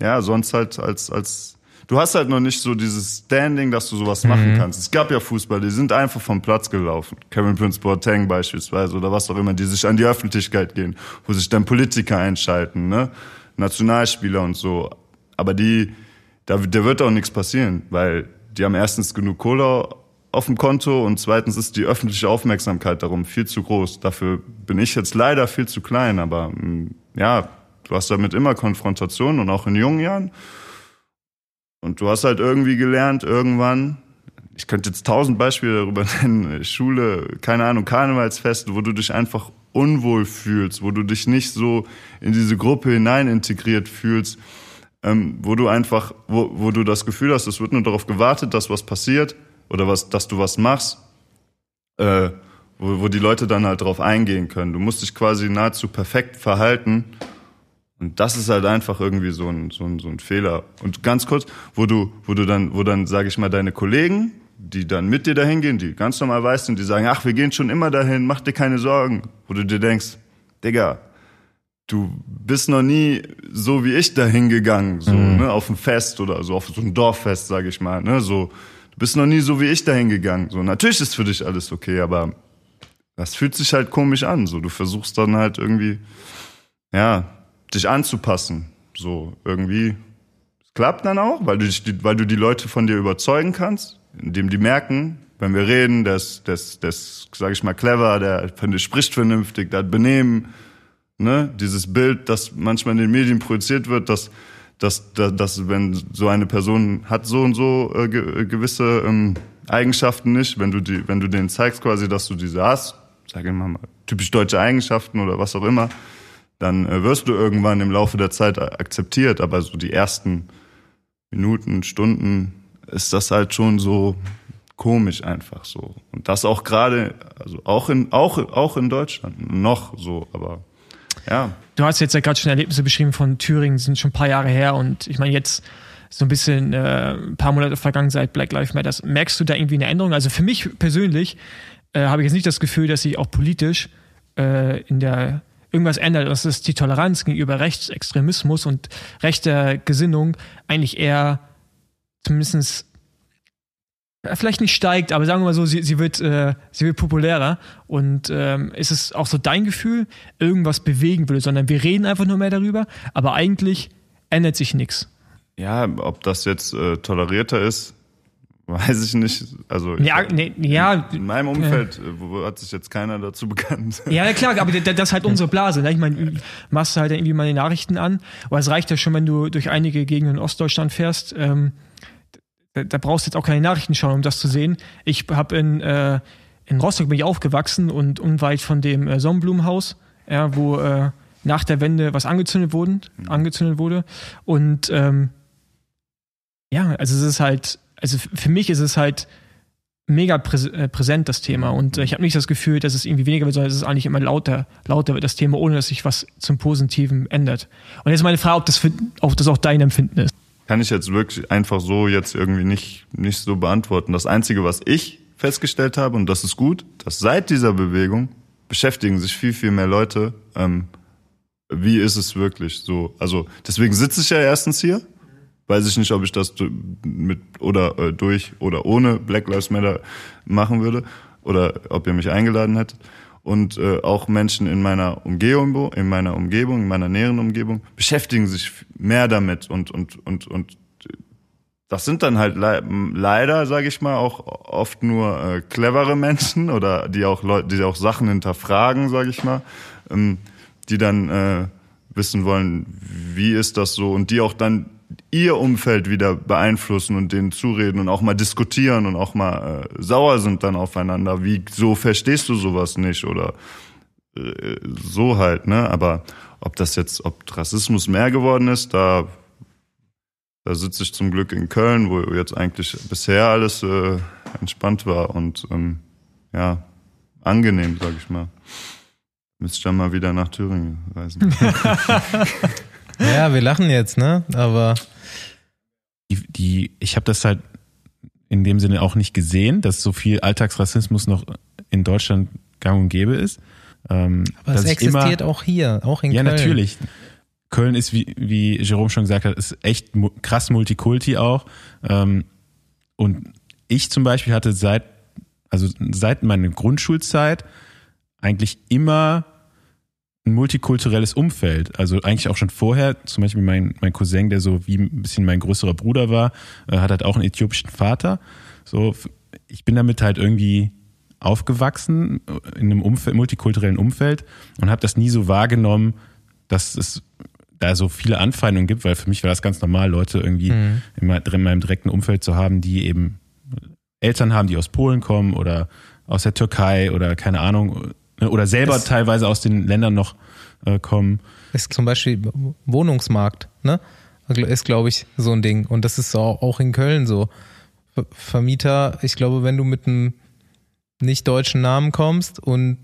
ja, sonst halt als, als, du hast halt noch nicht so dieses Standing, dass du sowas machen mhm. kannst. Es gab ja Fußball, die sind einfach vom Platz gelaufen. Kevin Prince Boateng beispielsweise oder was auch immer, die sich an die Öffentlichkeit gehen, wo sich dann Politiker einschalten, ne? Nationalspieler und so. Aber die, da, da wird auch nichts passieren, weil die haben erstens genug Kohle auf dem Konto und zweitens ist die öffentliche Aufmerksamkeit darum viel zu groß. Dafür bin ich jetzt leider viel zu klein, aber mm, ja, du hast damit immer Konfrontation und auch in jungen Jahren. Und du hast halt irgendwie gelernt, irgendwann, ich könnte jetzt tausend Beispiele darüber nennen, Schule, keine Ahnung, Karnevalsfest, wo du dich einfach unwohl fühlst, wo du dich nicht so in diese Gruppe hinein integriert fühlst, ähm, wo du einfach, wo, wo du das Gefühl hast, es wird nur darauf gewartet, dass was passiert oder was, dass du was machst, äh, wo, wo die Leute dann halt drauf eingehen können. Du musst dich quasi nahezu perfekt verhalten. Und das ist halt einfach irgendwie so ein, so ein, so ein Fehler. Und ganz kurz, wo du, wo du dann, wo dann, sage ich mal, deine Kollegen, die dann mit dir dahin gehen, die ganz normal weiß sind, die sagen, ach, wir gehen schon immer dahin, mach dir keine Sorgen. Wo du dir denkst, Digga, du bist noch nie so wie ich dahin gegangen, so, mhm. ne, auf ein Fest oder so, auf so ein Dorffest, sage ich mal, ne, so, bist noch nie so wie ich dahin gegangen. So, natürlich ist für dich alles okay, aber das fühlt sich halt komisch an. So, du versuchst dann halt irgendwie, ja, dich anzupassen. So, irgendwie. Es klappt dann auch, weil du, dich, weil du die Leute von dir überzeugen kannst, indem die merken, wenn wir reden, das, das, das, sag ich mal, clever, der, der spricht vernünftig, der hat Benehmen, ne, dieses Bild, das manchmal in den Medien projiziert wird, dass dass, dass, dass wenn so eine Person hat so und so äh, ge gewisse ähm, Eigenschaften nicht, wenn du die, wenn du denen zeigst quasi, dass du diese hast, sage ich mal typisch deutsche Eigenschaften oder was auch immer, dann äh, wirst du irgendwann im Laufe der Zeit akzeptiert. Aber so die ersten Minuten, Stunden ist das halt schon so komisch einfach so. Und das auch gerade, also auch in auch auch in Deutschland noch so, aber ja. Du hast jetzt ja gerade schon Erlebnisse beschrieben von Thüringen, sind schon ein paar Jahre her und ich meine jetzt so ein bisschen äh, ein paar Monate vergangen seit Black Lives Matter. Merkst du da irgendwie eine Änderung? Also für mich persönlich äh, habe ich jetzt nicht das Gefühl, dass sich auch politisch äh, in der irgendwas ändert. Das ist die Toleranz gegenüber Rechtsextremismus und rechter Gesinnung eigentlich eher zumindest vielleicht nicht steigt, aber sagen wir mal so, sie, sie, wird, äh, sie wird populärer. Und ähm, ist es auch so dein Gefühl, irgendwas bewegen würde, sondern wir reden einfach nur mehr darüber, aber eigentlich ändert sich nichts. Ja, ob das jetzt äh, tolerierter ist, weiß ich nicht. Also ja, nee, ja, in meinem Umfeld äh, hat sich jetzt keiner dazu bekannt. Ja, klar, aber das ist halt unsere Blase. Ne? Ich meine, machst du halt irgendwie mal die Nachrichten an, aber es reicht ja schon, wenn du durch einige Gegenden in Ostdeutschland fährst. Ähm, da brauchst du jetzt auch keine Nachrichten schauen, um das zu sehen. Ich habe in, äh, in Rostock bin ich aufgewachsen und unweit von dem äh, Sonnenblumenhaus, ja, wo äh, nach der Wende was angezündet wurden, mhm. angezündet wurde. Und ähm, ja, also es ist halt also für mich ist es halt mega äh, präsent, das Thema. Und äh, ich habe nicht das Gefühl, dass es irgendwie weniger wird, sondern es ist eigentlich immer lauter, lauter wird das Thema, ohne dass sich was zum Positiven ändert. Und jetzt meine Frage, ob das, für, ob das auch dein Empfinden ist. Kann ich jetzt wirklich einfach so jetzt irgendwie nicht, nicht so beantworten. Das Einzige, was ich festgestellt habe, und das ist gut, dass seit dieser Bewegung beschäftigen sich viel, viel mehr Leute, ähm, wie ist es wirklich so. Also deswegen sitze ich ja erstens hier Weiß ich nicht, ob ich das mit oder äh, durch oder ohne Black Lives Matter machen würde oder ob ihr mich eingeladen hättet. Und äh, auch Menschen in meiner Umgebung, in meiner Umgebung, in meiner näheren Umgebung beschäftigen sich mehr damit und und und und das sind dann halt le leider, sage ich mal, auch oft nur äh, clevere Menschen oder die auch Leute, die auch Sachen hinterfragen, sage ich mal, ähm, die dann äh, wissen wollen, wie ist das so und die auch dann ihr Umfeld wieder beeinflussen und denen zureden und auch mal diskutieren und auch mal äh, sauer sind dann aufeinander. Wie so verstehst du sowas nicht oder äh, so halt, ne? Aber ob das jetzt, ob Rassismus mehr geworden ist, da da sitze ich zum Glück in Köln, wo jetzt eigentlich bisher alles äh, entspannt war und ähm, ja angenehm, sag ich mal. Müsste ich dann mal wieder nach Thüringen reisen. Ja, wir lachen jetzt, ne? Aber die, die ich habe das halt in dem Sinne auch nicht gesehen, dass so viel Alltagsrassismus noch in Deutschland gang und gäbe ist. Ähm, Aber es existiert immer, auch hier, auch in ja, Köln. Ja, natürlich. Köln ist, wie, wie Jerome schon gesagt hat, ist echt krass Multikulti auch. Ähm, und ich zum Beispiel hatte seit, also seit meiner Grundschulzeit eigentlich immer ein multikulturelles Umfeld. Also eigentlich auch schon vorher, zum Beispiel mein, mein Cousin, der so wie ein bisschen mein größerer Bruder war, äh, hat halt auch einen äthiopischen Vater. So, ich bin damit halt irgendwie aufgewachsen in einem Umfeld, multikulturellen Umfeld und habe das nie so wahrgenommen, dass es da so viele Anfeindungen gibt, weil für mich war das ganz normal, Leute irgendwie mhm. in meinem direkten Umfeld zu haben, die eben Eltern haben, die aus Polen kommen oder aus der Türkei oder keine Ahnung, oder selber es teilweise aus den Ländern noch äh, kommen. Ist zum Beispiel Wohnungsmarkt, ne? Ist, glaube ich, so ein Ding. Und das ist auch in Köln so. Vermieter, ich glaube, wenn du mit einem nicht deutschen Namen kommst und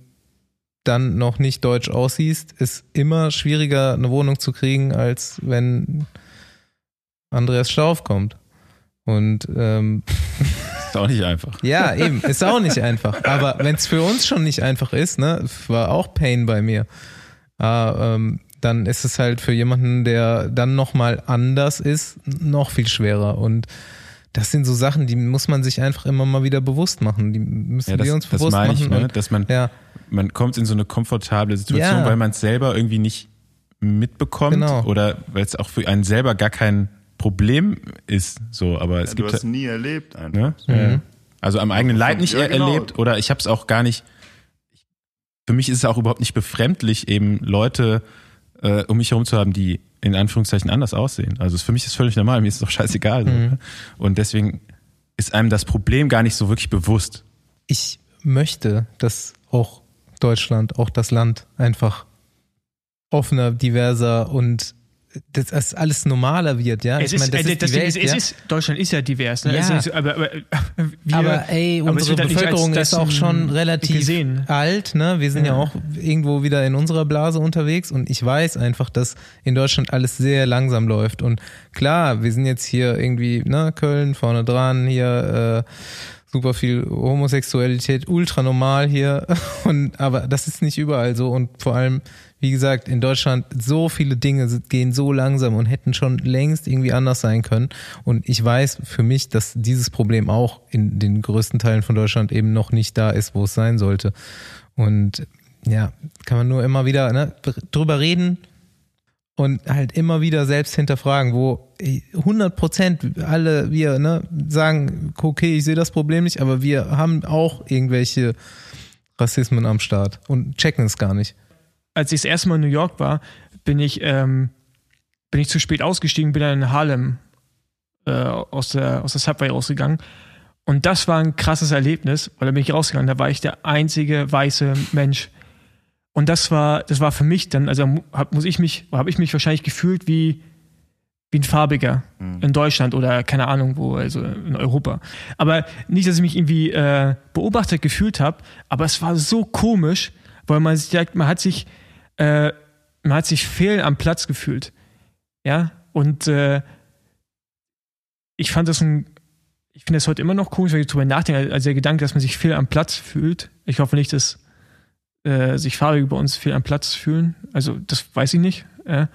dann noch nicht deutsch aussiehst, ist immer schwieriger, eine Wohnung zu kriegen, als wenn Andreas Stauf kommt. Und ähm, Ist auch nicht einfach. Ja, eben, ist auch nicht einfach. Aber wenn es für uns schon nicht einfach ist, ne, war auch Pain bei mir. Äh, ähm, dann ist es halt für jemanden, der dann nochmal anders ist, noch viel schwerer. Und das sind so Sachen, die muss man sich einfach immer mal wieder bewusst machen. Die müssen ja, das, wir uns bewusst machen. Ich, ne? Dass man, ja. man kommt in so eine komfortable Situation, ja. weil man es selber irgendwie nicht mitbekommt genau. oder weil es auch für einen selber gar kein Problem ist. So, aber es ja, gibt du hast nie erlebt einfach. Ne? Mhm. Also am eigenen Leib nicht ja, genau. erlebt oder ich habe es auch gar nicht. Für mich ist es auch überhaupt nicht befremdlich, eben Leute äh, um mich herum zu haben, die in Anführungszeichen anders aussehen. Also für mich ist es völlig normal, mir ist es doch scheißegal. Mhm. So. Ne? Und deswegen ist einem das Problem gar nicht so wirklich bewusst. Ich möchte, dass auch Deutschland, auch das Land einfach offener, diverser und das alles normaler wird, ja. Es ich meine, das, ist, das, Welt, ist, es ja? ist, Deutschland ist ja divers, ne? Ja. Ist, aber, aber, wir, aber ey, unsere aber Bevölkerung ist auch schon relativ gesehen. alt, ne? Wir sind ja. ja. auch irgendwo wieder in unserer Blase unterwegs und ich weiß einfach, dass in Deutschland alles sehr langsam läuft und klar, wir sind jetzt hier irgendwie, ne, Köln vorne dran, hier äh, super viel Homosexualität, ultra normal hier und aber das ist nicht überall so und vor allem wie gesagt, in Deutschland so viele Dinge gehen so langsam und hätten schon längst irgendwie anders sein können. Und ich weiß für mich, dass dieses Problem auch in den größten Teilen von Deutschland eben noch nicht da ist, wo es sein sollte. Und ja, kann man nur immer wieder ne, drüber reden und halt immer wieder selbst hinterfragen, wo 100 Prozent alle wir ne, sagen, okay, ich sehe das Problem nicht, aber wir haben auch irgendwelche Rassismen am Start und checken es gar nicht als ich das erste Mal in New York war, bin ich, ähm, bin ich zu spät ausgestiegen, bin dann in Harlem äh, aus, der, aus der Subway rausgegangen. Und das war ein krasses Erlebnis, weil da bin ich rausgegangen, da war ich der einzige weiße Mensch. Und das war, das war für mich dann, also hab, muss ich mich, habe ich mich wahrscheinlich gefühlt wie, wie ein Farbiger. Mhm. in Deutschland oder keine Ahnung wo, also in Europa. Aber nicht, dass ich mich irgendwie äh, beobachtet gefühlt habe, aber es war so komisch, weil man sich direkt, man hat sich, äh, man hat sich fehl am Platz gefühlt. Ja, und äh, ich fand das ein, ich finde das heute immer noch komisch, wenn ich darüber nachdenke, also der Gedanke, dass man sich fehl am Platz fühlt. Ich hoffe nicht, dass äh, sich Fahrer bei uns fehl am Platz fühlen. Also das weiß ich nicht. Äh.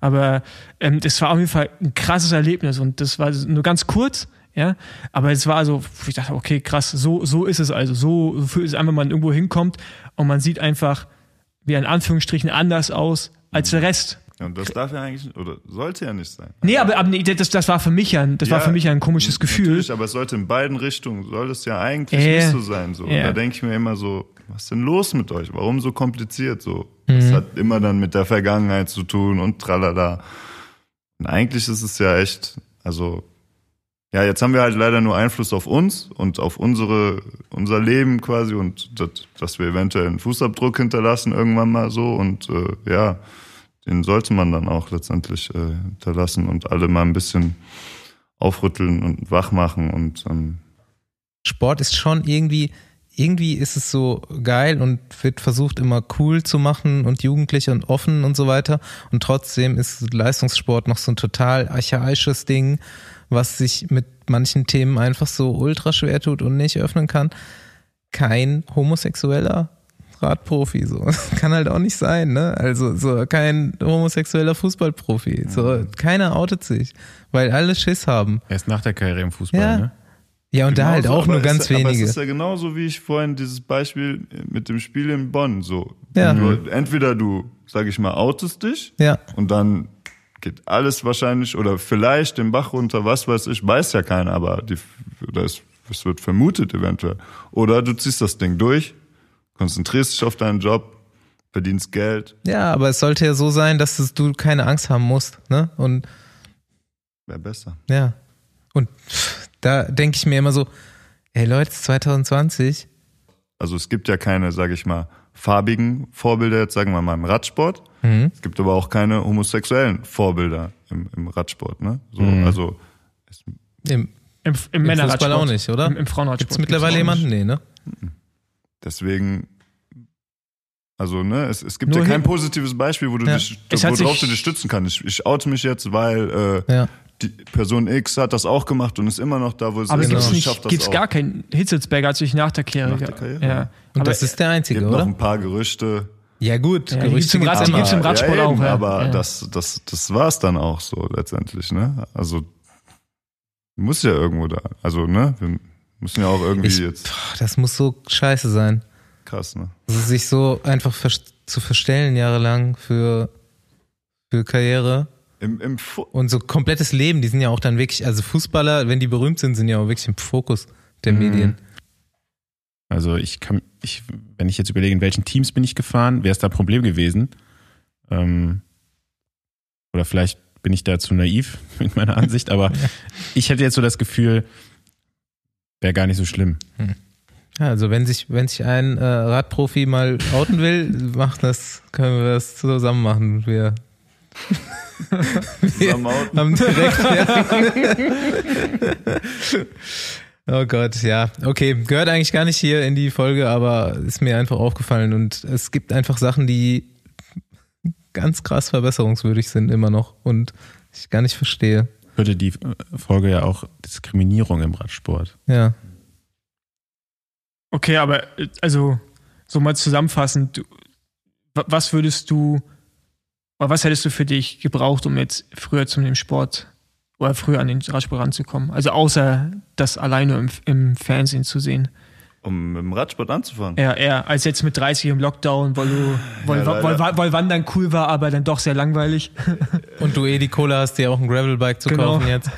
Aber ähm, das war auf jeden Fall ein krasses Erlebnis und das war nur ganz kurz, ja. Aber es war so, ich dachte, okay, krass, so, so ist es also. So, so ist es einfach, wenn man irgendwo hinkommt und man sieht einfach, wie in Anführungsstrichen anders aus als der Rest. Ja, und das darf ja eigentlich, oder sollte ja nicht sein. Nee, aber, aber nee, das, das war für mich ja, das war für mich ja ein komisches Gefühl. Natürlich, aber es sollte in beiden Richtungen, soll es ja eigentlich Äh, nicht so sein. So. ja. Da denke ich mir immer so, was ist denn los mit euch? Warum so kompliziert? So, das hat immer dann mit der Vergangenheit zu tun und tralala. Und eigentlich ist es ja echt, also ja, jetzt haben wir halt leider nur Einfluss auf uns und auf unsere, unser Leben quasi und das, dass wir eventuell einen Fußabdruck hinterlassen irgendwann mal so und äh, ja, den sollte man dann auch letztendlich äh, hinterlassen und alle mal ein bisschen aufrütteln und wach machen und ähm, Sport ist schon irgendwie, irgendwie ist es so geil und wird versucht immer cool zu machen und jugendlich und offen und so weiter. Und trotzdem ist Leistungssport noch so ein total archaisches Ding, was sich mit manchen Themen einfach so ultra schwer tut und nicht öffnen kann. Kein homosexueller Radprofi, so. Kann halt auch nicht sein, ne? Also, so, kein homosexueller Fußballprofi. So, keiner outet sich, weil alle Schiss haben. Erst nach der Karriere im Fußball, Ja. ne? Ja, und da halt Genauso, auch nur ganz es, Aber es wenige. ist ja genauso wie ich vorhin dieses Beispiel mit dem Spiel in Bonn. So, Ja. du, entweder du, sag ich mal, outest dich Ja. und dann geht alles wahrscheinlich oder vielleicht den Bach runter, was weiß ich, weiß ja keiner, aber die, es, es wird vermutet eventuell. Oder du ziehst das Ding durch, konzentrierst dich auf deinen Job, verdienst Geld, Ja, aber es sollte ja so sein, dass es, du keine Angst haben musst, ne? Und wäre besser. ja. Und da denke ich mir immer so, ey Leute, es ist 2020. Also es gibt ja keine, sag ich mal, farbigen Vorbilder, jetzt sagen wir mal im Radsport. Mhm. Es gibt aber auch keine homosexuellen Vorbilder im, im Radsport, ne? So, Mhm. Also Im, Im, im, Männerradsport. Auch nicht, oder? Im, im Frauenradsport. gibt's mittlerweile gibt's jemanden? Nee, ne? deswegen, also ne, es, es gibt Nur ja kein hin- positives Beispiel, wo du Ja. dich, Es worauf sich- du dich stützen kannst. Ich, ich oute mich jetzt, weil äh, Ja. Die Person X hat das auch gemacht und ist immer noch da, wo sie Aber ist. das gibt's auch. gar keinen Hitzelsberger hat sich nach der Karriere. Nach der Karriere, ja. Und aber, das ist der einzige, gibt noch oder? ein paar Gerüchte. Ja, gut. Ja, Gerüchte gibt's im Rad- im Radsport ja, eben, auch, ja. Aber Ja. das, das, das war's dann auch so letztendlich, ne? Also muss ja irgendwo da. Also, ne? Wir müssen ja auch irgendwie Ich, jetzt pff, das muss so scheiße sein. krass, ne? Also sich so einfach vers zu verstellen jahrelang für, für Karriere Im, im Fu und so komplettes Leben. Die sind ja auch dann wirklich, also Fußballer, wenn die berühmt sind, sind ja auch wirklich im Fokus der Mhm. Medien. Also ich kann, ich, wenn ich jetzt überlege, in welchen Teams bin ich gefahren, wäre es da ein Problem gewesen. Ähm, oder vielleicht bin ich da zu naiv mit meiner Ansicht, aber ich hätte jetzt so das Gefühl, wäre gar nicht so schlimm. Ja, also wenn sich, wenn sich ein äh, Radprofi mal outen will, macht das, können wir das zusammen machen. Wir, wir haben direkt. Oh Gott, ja. Okay, gehört eigentlich gar nicht hier in die Folge, aber ist mir einfach aufgefallen und es gibt einfach Sachen, die ganz krass verbesserungswürdig sind immer noch und ich gar nicht verstehe. Hörte die äh, Folge ja auch Diskriminierung im Radsport. Ja. Okay, aber äh, also so mal zusammenfassend, was würdest du, oder was hättest du für dich gebraucht, um jetzt früher zu dem Sport oder früher an den Radsport ranzukommen? Also außer das alleine im, im Fernsehen zu sehen. Um mit dem Radsport anzufangen. Eher, eher als jetzt mit 30 im Lockdown, weil du, weil, Ja, weil, weil, weil Wandern cool war, aber dann doch sehr langweilig. Und du eh die Cola hast, dir auch ein Gravelbike zu Genau. kaufen jetzt.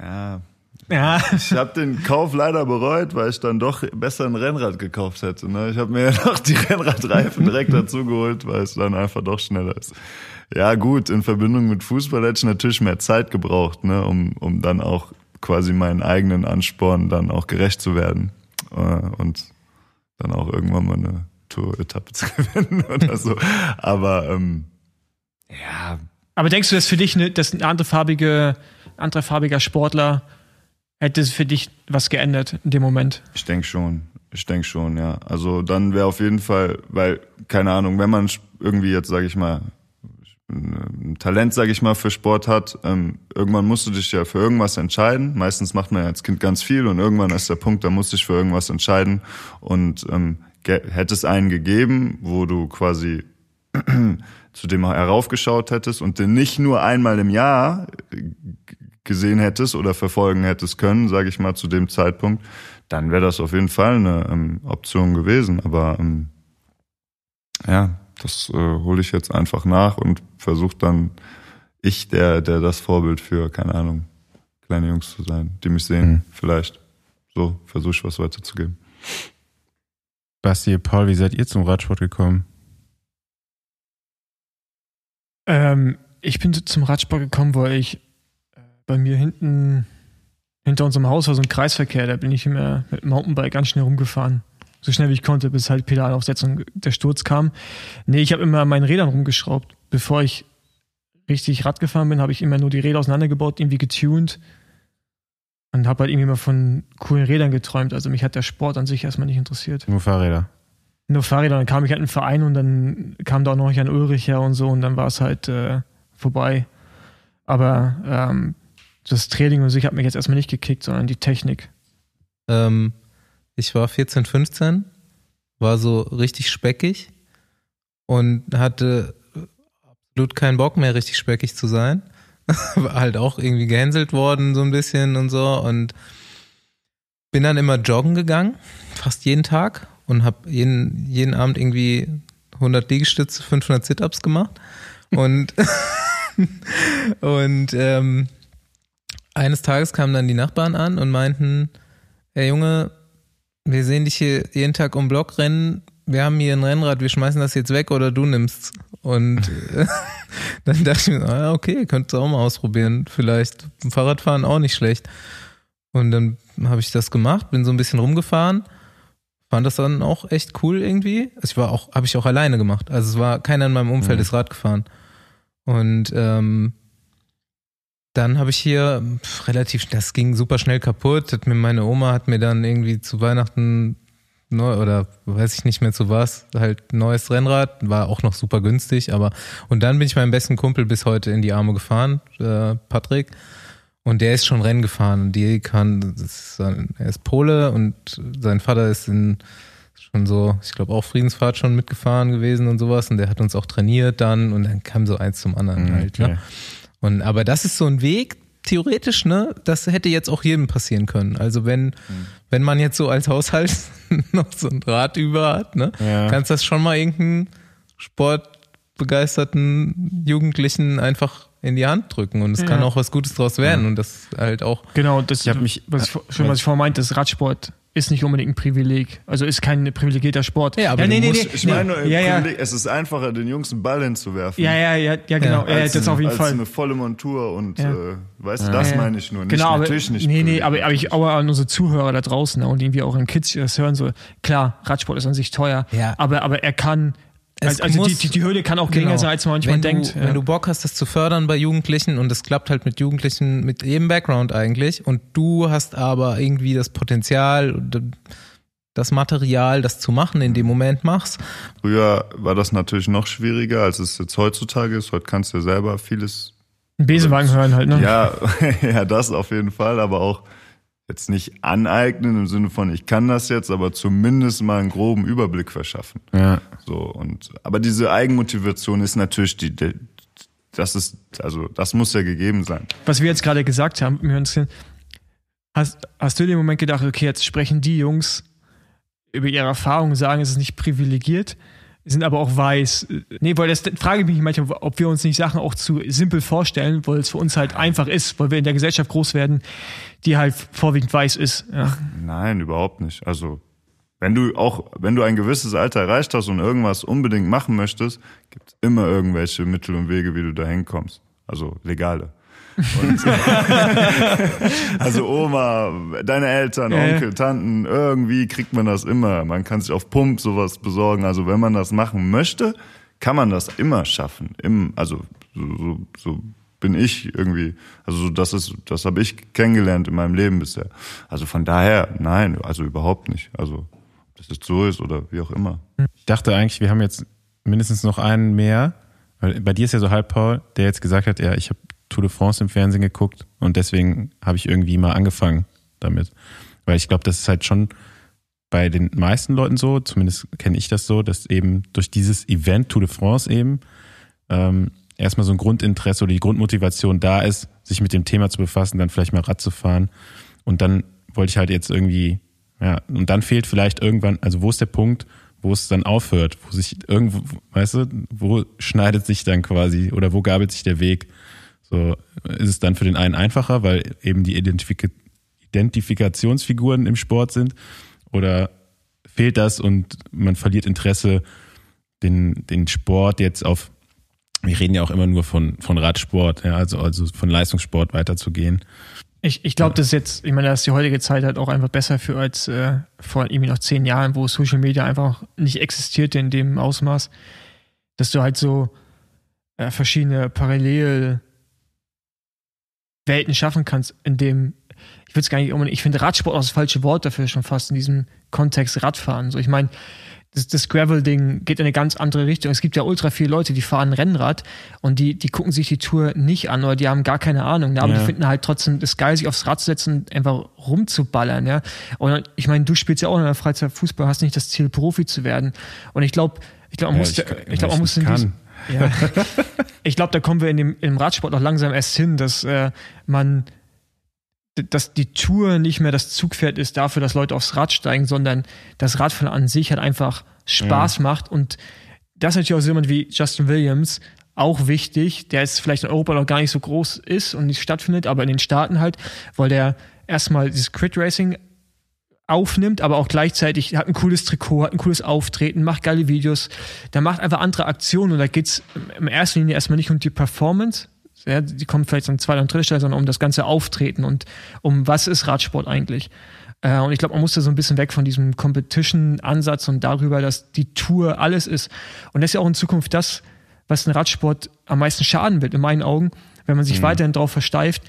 Ja. Ja, Ich habe den Kauf leider bereut, weil ich dann doch besser ein Rennrad gekauft hätte. Ne? Ich habe mir ja noch die Rennradreifen direkt dazu geholt, weil es dann einfach doch schneller ist. Ja gut, in Verbindung mit Fußball hätte ich natürlich mehr Zeit gebraucht, ne? um, um dann auch quasi meinen eigenen Ansporn dann auch gerecht zu werden äh, und dann auch irgendwann mal eine Tour-Etappe zu gewinnen oder so. Aber ähm, ja, Aber denkst du, dass für dich eine, dass ein andere farbige, anderer farbiger Sportler hätte für dich was geändert in dem Moment? Ich denke schon. Ich denke schon, ja. Also dann wäre auf jeden Fall, weil, keine Ahnung, wenn man irgendwie jetzt, sage ich mal, ein Talent, sage ich mal, für Sport hat, ähm, irgendwann musst du dich ja für irgendwas entscheiden. Meistens macht man ja als Kind ganz viel und irgendwann ist der Punkt, da musst du dich für irgendwas entscheiden. Und ähm, hätte es einen gegeben, wo du quasi zu dem heraufgeschaut hättest und den nicht nur einmal im Jahr gesehen hättest oder verfolgen hättest können, sage ich mal, zu dem Zeitpunkt, dann wäre das auf jeden Fall eine ähm, Option gewesen. Aber ähm, ja, das äh, hole ich jetzt einfach nach und versuche dann ich, der, der das Vorbild für, keine Ahnung, kleine Jungs zu sein, die mich sehen, mhm. vielleicht. So versuche ich was weiterzugeben. Basti, Paul, wie seid ihr zum Radsport gekommen? Ähm, ich bin zum Radsport gekommen, weil ich äh, bei mir hinten, hinter unserem Haus war so ein Kreisverkehr, da bin ich immer mit dem Mountainbike ganz schnell rumgefahren. So schnell wie ich konnte, bis halt Pedalaufsetzung der Sturz kam. Nee, ich habe immer an meinen Rädern rumgeschraubt. Bevor ich richtig Rad gefahren bin, habe ich immer nur die Räder auseinandergebaut, irgendwie getuned und habe halt irgendwie mal von coolen Rädern geträumt. Also mich hat der Sport an sich erstmal nicht interessiert. Nur Fahrräder nur Fahrräder. Dann kam ich halt in einen Verein und dann kam da auch noch Jan Ulrich her und so und dann war es halt äh, vorbei. Aber ähm, das Training und sich hat mich jetzt erstmal nicht gekickt, sondern die Technik. Ähm, ich war 14, 15, war so richtig speckig und hatte absolut keinen Bock mehr, richtig speckig zu sein. war halt auch irgendwie gehänselt worden, so ein bisschen und so. Und bin dann immer joggen gegangen, fast jeden Tag und habe jeden, jeden Abend irgendwie 100 Liegestütze, 500 Sit-Ups gemacht. Und, und ähm, eines Tages kamen dann die Nachbarn an und meinten, ey Junge, wir sehen dich hier jeden Tag um Block rennen, wir haben hier ein Rennrad, wir schmeißen das jetzt weg oder du nimmst. Und dann dachte ich mir, ah, okay, könntest du auch mal ausprobieren. Vielleicht Fahrradfahren auch nicht schlecht. Und dann habe ich das gemacht, bin so ein bisschen rumgefahren fand das dann auch echt cool irgendwie. Also ich war auch, habe ich auch alleine gemacht. Also es war keiner in meinem Umfeld mhm. ist Rad gefahren. Und ähm, dann habe ich hier relativ, das ging super schnell kaputt. Hat mir meine Oma hat mir dann irgendwie zu Weihnachten neu oder weiß ich nicht mehr zu was, halt neues Rennrad, war auch noch super günstig, aber und dann bin ich meinem besten Kumpel bis heute in die Arme gefahren, äh, Patrick. Und der ist schon Rennen gefahren. Und die kann, ist, er ist Pole und sein Vater ist in schon so, ich glaube auch Friedensfahrt schon mitgefahren gewesen und sowas. Und der hat uns auch trainiert dann und dann kam so eins zum anderen mhm, halt. Ne? Und aber das ist so ein Weg, theoretisch, ne, das hätte jetzt auch jedem passieren können. Also wenn, mhm. wenn man jetzt so als Haushalt noch so ein Draht über hat, ne, ja. kannst das schon mal irgendeinen sportbegeisterten Jugendlichen einfach in die Hand drücken und es ja. kann auch was Gutes draus werden ja. und das halt auch. Genau, das ich mich, was ich, schon was ich vorhin meinte, das Radsport ist nicht unbedingt ein Privileg. Also ist kein privilegierter Sport. Ja, aber ja, nee, nee, musst, nee, ich meine, ja, ja. es ist einfacher, den Jungs einen Ball hinzuwerfen. Ja, ja, ja, ja genau. Ja, das eine, auf jeden als Fall. eine volle Montur und äh, weißt du, das meine ich nur. Nicht, genau, aber, natürlich nicht. Nee, nee, aber, aber ich aber an unsere Zuhörer da draußen ne, und irgendwie auch in Kids, die das hören, so, klar, Radsport ist an sich teuer, ja. aber, aber er kann es also muss, die, die, Hürde kann auch geringer genau. sein, als man manchmal wenn denkt. Du, ja. Wenn du Bock hast, das zu fördern bei Jugendlichen und es klappt halt mit Jugendlichen mit jedem Background eigentlich und du hast aber irgendwie das Potenzial, das Material, das zu machen, in dem Moment machst. Früher war das natürlich noch schwieriger, als es jetzt heutzutage ist. Heute kannst du ja selber vieles. Ein Besenwagen hören halt, ne? Ja, ja, das auf jeden Fall, aber auch jetzt nicht aneignen im Sinne von, ich kann das jetzt, aber zumindest mal einen groben Überblick verschaffen. Ja. So, und, aber diese Eigenmotivation ist natürlich die, die das ist, also, das muss ja gegeben sein. Was wir jetzt gerade gesagt haben, hast, hast du in dem Moment gedacht, okay, jetzt sprechen die Jungs über ihre Erfahrungen, sagen, es ist nicht privilegiert, sind aber auch weiß. Nee, weil das frage ich mich manchmal, ob wir uns nicht Sachen auch zu simpel vorstellen, weil es für uns halt einfach ist, weil wir in der Gesellschaft groß werden, die halt vorwiegend weiß ist. Ja. Nein, überhaupt nicht. Also wenn du auch, wenn du ein gewisses Alter erreicht hast und irgendwas unbedingt machen möchtest, gibt es immer irgendwelche Mittel und Wege, wie du da hinkommst. Also legale. Und, also Oma, deine Eltern, Onkel, Tanten, irgendwie kriegt man das immer. Man kann sich auf Pump sowas besorgen. Also wenn man das machen möchte, kann man das immer schaffen. Im, also so, so, so bin ich irgendwie. Also so, das ist, das habe ich kennengelernt in meinem Leben bisher. Also von daher, nein, also überhaupt nicht. Also ob das jetzt so ist oder wie auch immer. Ich dachte eigentlich, wir haben jetzt mindestens noch einen mehr. Weil bei dir ist ja so halb Paul, der jetzt gesagt hat, ja, ich habe Tour de France im Fernsehen geguckt und deswegen habe ich irgendwie mal angefangen damit. Weil ich glaube, das ist halt schon bei den meisten Leuten so, zumindest kenne ich das so, dass eben durch dieses Event Tour de France eben ähm, erstmal so ein Grundinteresse oder die Grundmotivation da ist, sich mit dem Thema zu befassen, dann vielleicht mal Rad zu fahren. Und dann wollte ich halt jetzt irgendwie, ja, und dann fehlt vielleicht irgendwann, also wo ist der Punkt, wo es dann aufhört, wo sich irgendwo, weißt du, wo schneidet sich dann quasi oder wo gabelt sich der Weg? So ist es dann für den einen einfacher, weil eben die Identifik Identifikationsfiguren im Sport sind oder fehlt das und man verliert Interesse, den, den Sport jetzt auf, wir reden ja auch immer nur von, von Radsport, ja, also, also von Leistungssport weiterzugehen. Ich, ich glaube, das ist jetzt, ich meine, da ist die heutige Zeit halt auch einfach besser für als äh, vor irgendwie noch zehn Jahren, wo Social Media einfach nicht existierte in dem Ausmaß, dass du halt so äh, verschiedene Parallel Welten schaffen kannst, in dem ich würde es gar nicht, ich finde Radsport auch das falsche Wort dafür schon fast in diesem Kontext Radfahren. So, ich meine, das, das Gravel-Ding geht in eine ganz andere Richtung. Es gibt ja ultra viele Leute, die fahren Rennrad und die, die gucken sich die Tour nicht an oder die haben gar keine Ahnung. Ne? Aber ja. die finden halt trotzdem das geil, sich aufs Rad zu setzen und einfach rumzuballern. Ja? Und ich meine, du spielst ja auch in der Freizeit Fußball, hast nicht das Ziel, Profi zu werden. Und ich glaube, ich glaube, man ja, muss, ich, ich glaube, man muss in diesem, ja. ich glaube, da kommen wir in dem, im Radsport noch langsam erst hin, dass äh, man dass die Tour nicht mehr das Zugpferd ist dafür, dass Leute aufs Rad steigen, sondern das Radfahren an sich halt einfach Spaß ja. macht. Und das ist natürlich auch so jemand wie Justin Williams auch wichtig, der jetzt vielleicht in Europa noch gar nicht so groß ist und nicht stattfindet, aber in den Staaten halt, weil der erstmal dieses Crit Racing aufnimmt, aber auch gleichzeitig hat ein cooles Trikot, hat ein cooles Auftreten, macht geile Videos, der macht einfach andere Aktionen und da geht's in erster Linie erstmal nicht um die Performance, ja, die kommt vielleicht an zweiter und dritter Stelle, sondern um das ganze Auftreten und um was ist Radsport eigentlich. Äh, und ich glaube, man muss da so ein bisschen weg von diesem Competition-Ansatz und darüber, dass die Tour alles ist. Und das ist ja auch in Zukunft das, was den Radsport am meisten schaden wird, in meinen Augen, wenn man sich mhm. weiterhin darauf versteift,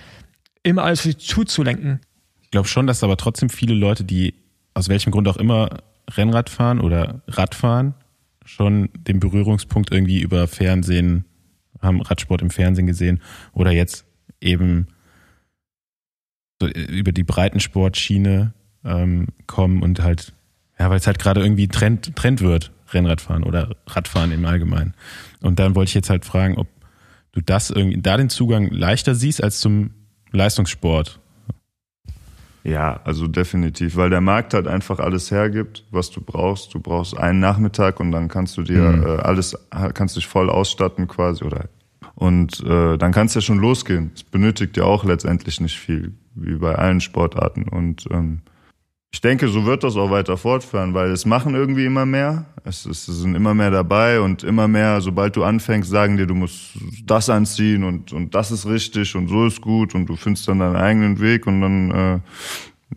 immer alles für die Tour zu lenken. Ich glaube schon, dass aber trotzdem viele Leute, die aus welchem Grund auch immer Rennrad fahren oder Radfahren, schon den Berührungspunkt irgendwie über Fernsehen haben Radsport im Fernsehen gesehen oder jetzt eben so über die Breitensportschiene ähm, kommen und halt, ja, weil es halt gerade irgendwie Trend, Trend wird, Rennradfahren oder Radfahren im Allgemeinen. Und dann wollte ich jetzt halt fragen, ob du das irgendwie, da den Zugang leichter siehst als zum Leistungssport. Ja, also definitiv, weil der Markt halt einfach alles hergibt, was du brauchst. Du brauchst einen Nachmittag und dann kannst du dir mhm. äh, alles, kannst dich voll ausstatten quasi oder und äh, dann kann es ja schon losgehen. Es benötigt ja auch letztendlich nicht viel, wie bei allen Sportarten. Und ähm, ich denke, so wird das auch weiter fortfahren, weil es machen irgendwie immer mehr. Es, es sind immer mehr dabei und immer mehr, sobald du anfängst, sagen dir, du musst das anziehen und, und das ist richtig und so ist gut und du findest dann deinen eigenen Weg und dann äh,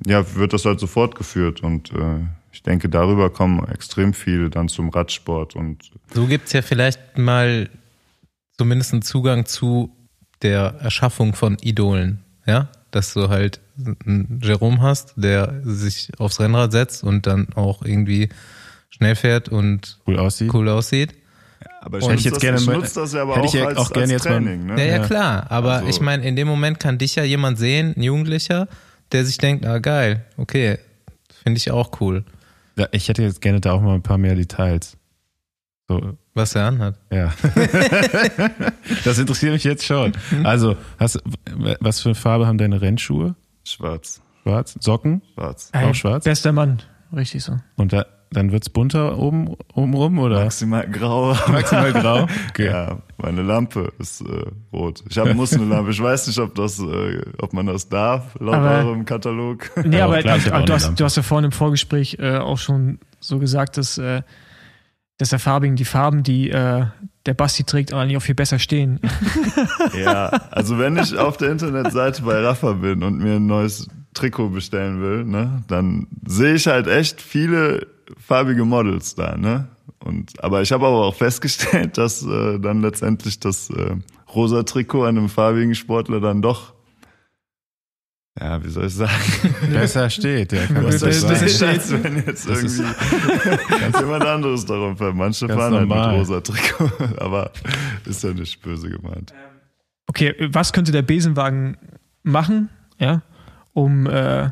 ja, wird das halt so fortgeführt. Und äh, ich denke, darüber kommen extrem viele dann zum Radsport. Und so gibt's ja vielleicht mal zumindest einen Zugang zu der Erschaffung von Idolen, ja, dass du halt einen Jerome hast, der sich aufs Rennrad setzt und dann auch irgendwie schnell fährt und cool aussieht. Cool aussieht. aber ich hätte ich jetzt das, gerne ich nutze das ja aber hätte auch, ich als, auch gerne als Training, jetzt mal, ne? Ja, ja, klar. Aber also. ich meine, in dem Moment kann dich ja jemand sehen, ein Jugendlicher, der sich denkt, ah geil, okay, finde ich auch cool. Ja, ich hätte jetzt gerne da auch mal ein paar mehr Details. So, was er anhat. Ja. das interessiert mich jetzt schon. Also, hast, was für eine Farbe haben deine Rennschuhe? Schwarz. Schwarz. Socken? Schwarz. Auch schwarz? Bester Mann. Richtig so. Und da, dann wird's bunter oben, oben rum, oder? Maximal grau. Maximal grau? Okay. Ja, meine Lampe ist äh, rot. Ich habe muss eine Lampe. Ich weiß nicht, ob das, äh, ob man das darf, laut aber, eurem Katalog. Nee, aber, klar, aber du, hast, du hast ja vorhin im Vorgespräch äh, auch schon so gesagt, dass äh, dass der Farbigen die Farben, die äh, der Basti trägt, eigentlich auch viel besser stehen. ja, also wenn ich auf der Internetseite bei Rafa bin und mir ein neues Trikot bestellen will, ne, dann sehe ich halt echt viele farbige Models da, ne? Und, aber ich habe aber auch festgestellt, dass äh, dann letztendlich das äh, rosa Trikot einem farbigen Sportler dann doch, ja, wie soll ich sagen? Besser steht, ja. Kann man das steht, als wenn jetzt Das irgendwie ganz jemand anderes darum fällt. Manche Ganz fahren halt mit normal. rosa Trikot, aber ist ja nicht böse gemeint. Okay, was könnte der Besenwagen machen, ja, um äh,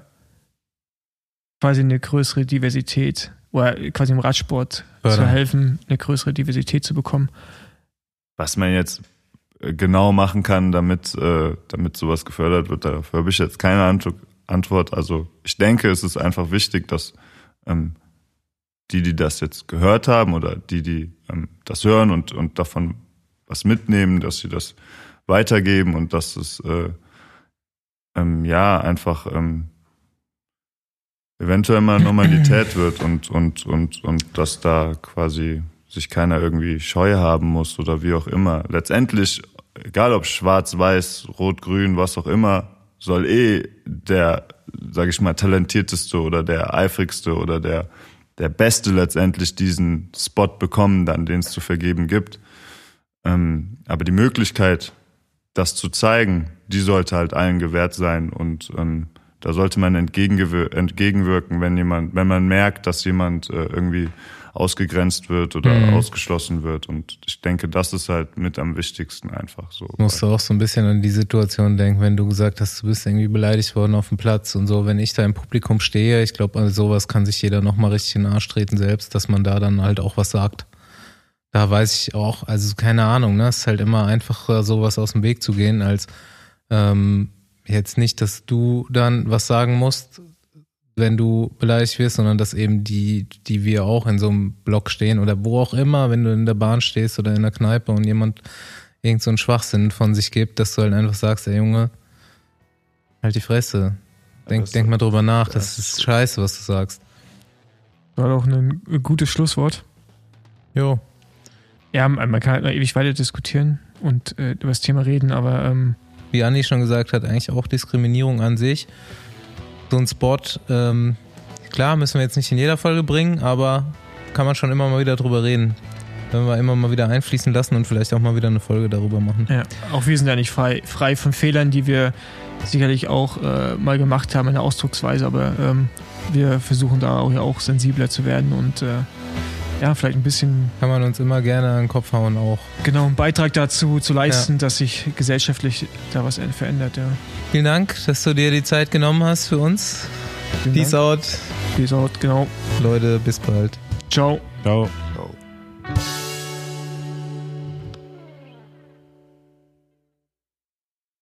quasi eine größere Diversität oder quasi im Radsport zu Fördern. helfen, eine größere Diversität zu bekommen? Was man jetzt genau machen kann, damit, äh, damit sowas gefördert wird, dafür habe ich jetzt keine Ant- Antwort. Also ich denke, es ist einfach wichtig, dass ähm, die, die das jetzt gehört haben oder die, die ähm, das hören und, und davon was mitnehmen, dass sie das weitergeben und dass es äh, ähm, ja einfach ähm, eventuell mal Normalität wird und, und, und, und dass da quasi sich keiner irgendwie scheu haben muss oder wie auch immer. Letztendlich, egal ob schwarz, weiß, rot, grün, was auch immer, soll eh der, sag ich mal, talentierteste oder der eifrigste oder der, der Beste letztendlich diesen Spot bekommen, dann den es zu vergeben gibt. Ähm, aber die Möglichkeit, das zu zeigen, die sollte halt allen gewährt sein und ähm, da sollte man entgegenwirken, wenn jemand, wenn man merkt, dass jemand äh, irgendwie ausgegrenzt wird oder Mhm. ausgeschlossen wird. Und ich denke, das ist halt mit am wichtigsten einfach so. Musst du auch so ein bisschen an die Situation denken, wenn du gesagt hast, du bist irgendwie beleidigt worden auf dem Platz und so. Wenn ich da im Publikum stehe, ich glaube, an sowas kann sich jeder nochmal richtig in den Arsch treten selbst, dass man da dann halt auch was sagt. Da weiß ich auch, also keine Ahnung, ne? Es ist halt immer einfacher, sowas aus dem Weg zu gehen, als ähm, jetzt nicht, dass du dann was sagen musst, wenn du beleidigt wirst, sondern dass eben die, die wir auch in so einem Block stehen oder wo auch immer, wenn du in der Bahn stehst oder in der Kneipe und jemand irgend so einen Schwachsinn von sich gibt, dass du halt einfach sagst, ey Junge, halt die Fresse. Denk, das- denk mal drüber nach, das, das- ist scheiße, was du sagst. War doch ein gutes Schlusswort. Jo. Ja, man kann halt noch ewig weiter diskutieren und äh, über das Thema reden, aber ähm, Wie Andi schon gesagt hat, eigentlich auch Diskriminierung an sich. So ein Spot, ähm, klar, müssen wir jetzt nicht in jeder Folge bringen, aber kann man schon immer mal wieder drüber reden. Wenn wir immer mal wieder einfließen lassen und vielleicht auch mal wieder eine Folge darüber machen. ja, auch wir sind ja nicht frei, frei von Fehlern, die wir sicherlich auch äh, mal gemacht haben in der Ausdrucksweise, aber ähm, wir versuchen da auch, ja auch sensibler zu werden und äh, ja, vielleicht ein bisschen Kann man uns immer gerne an den Kopf hauen auch. genau einen Beitrag dazu zu leisten, dass sich gesellschaftlich da was verändert. Ja. Vielen Dank, dass du dir die Zeit genommen hast für uns. Vielen Peace Dank. out. Peace out, genau. Leute, bis bald. Ciao. Ciao.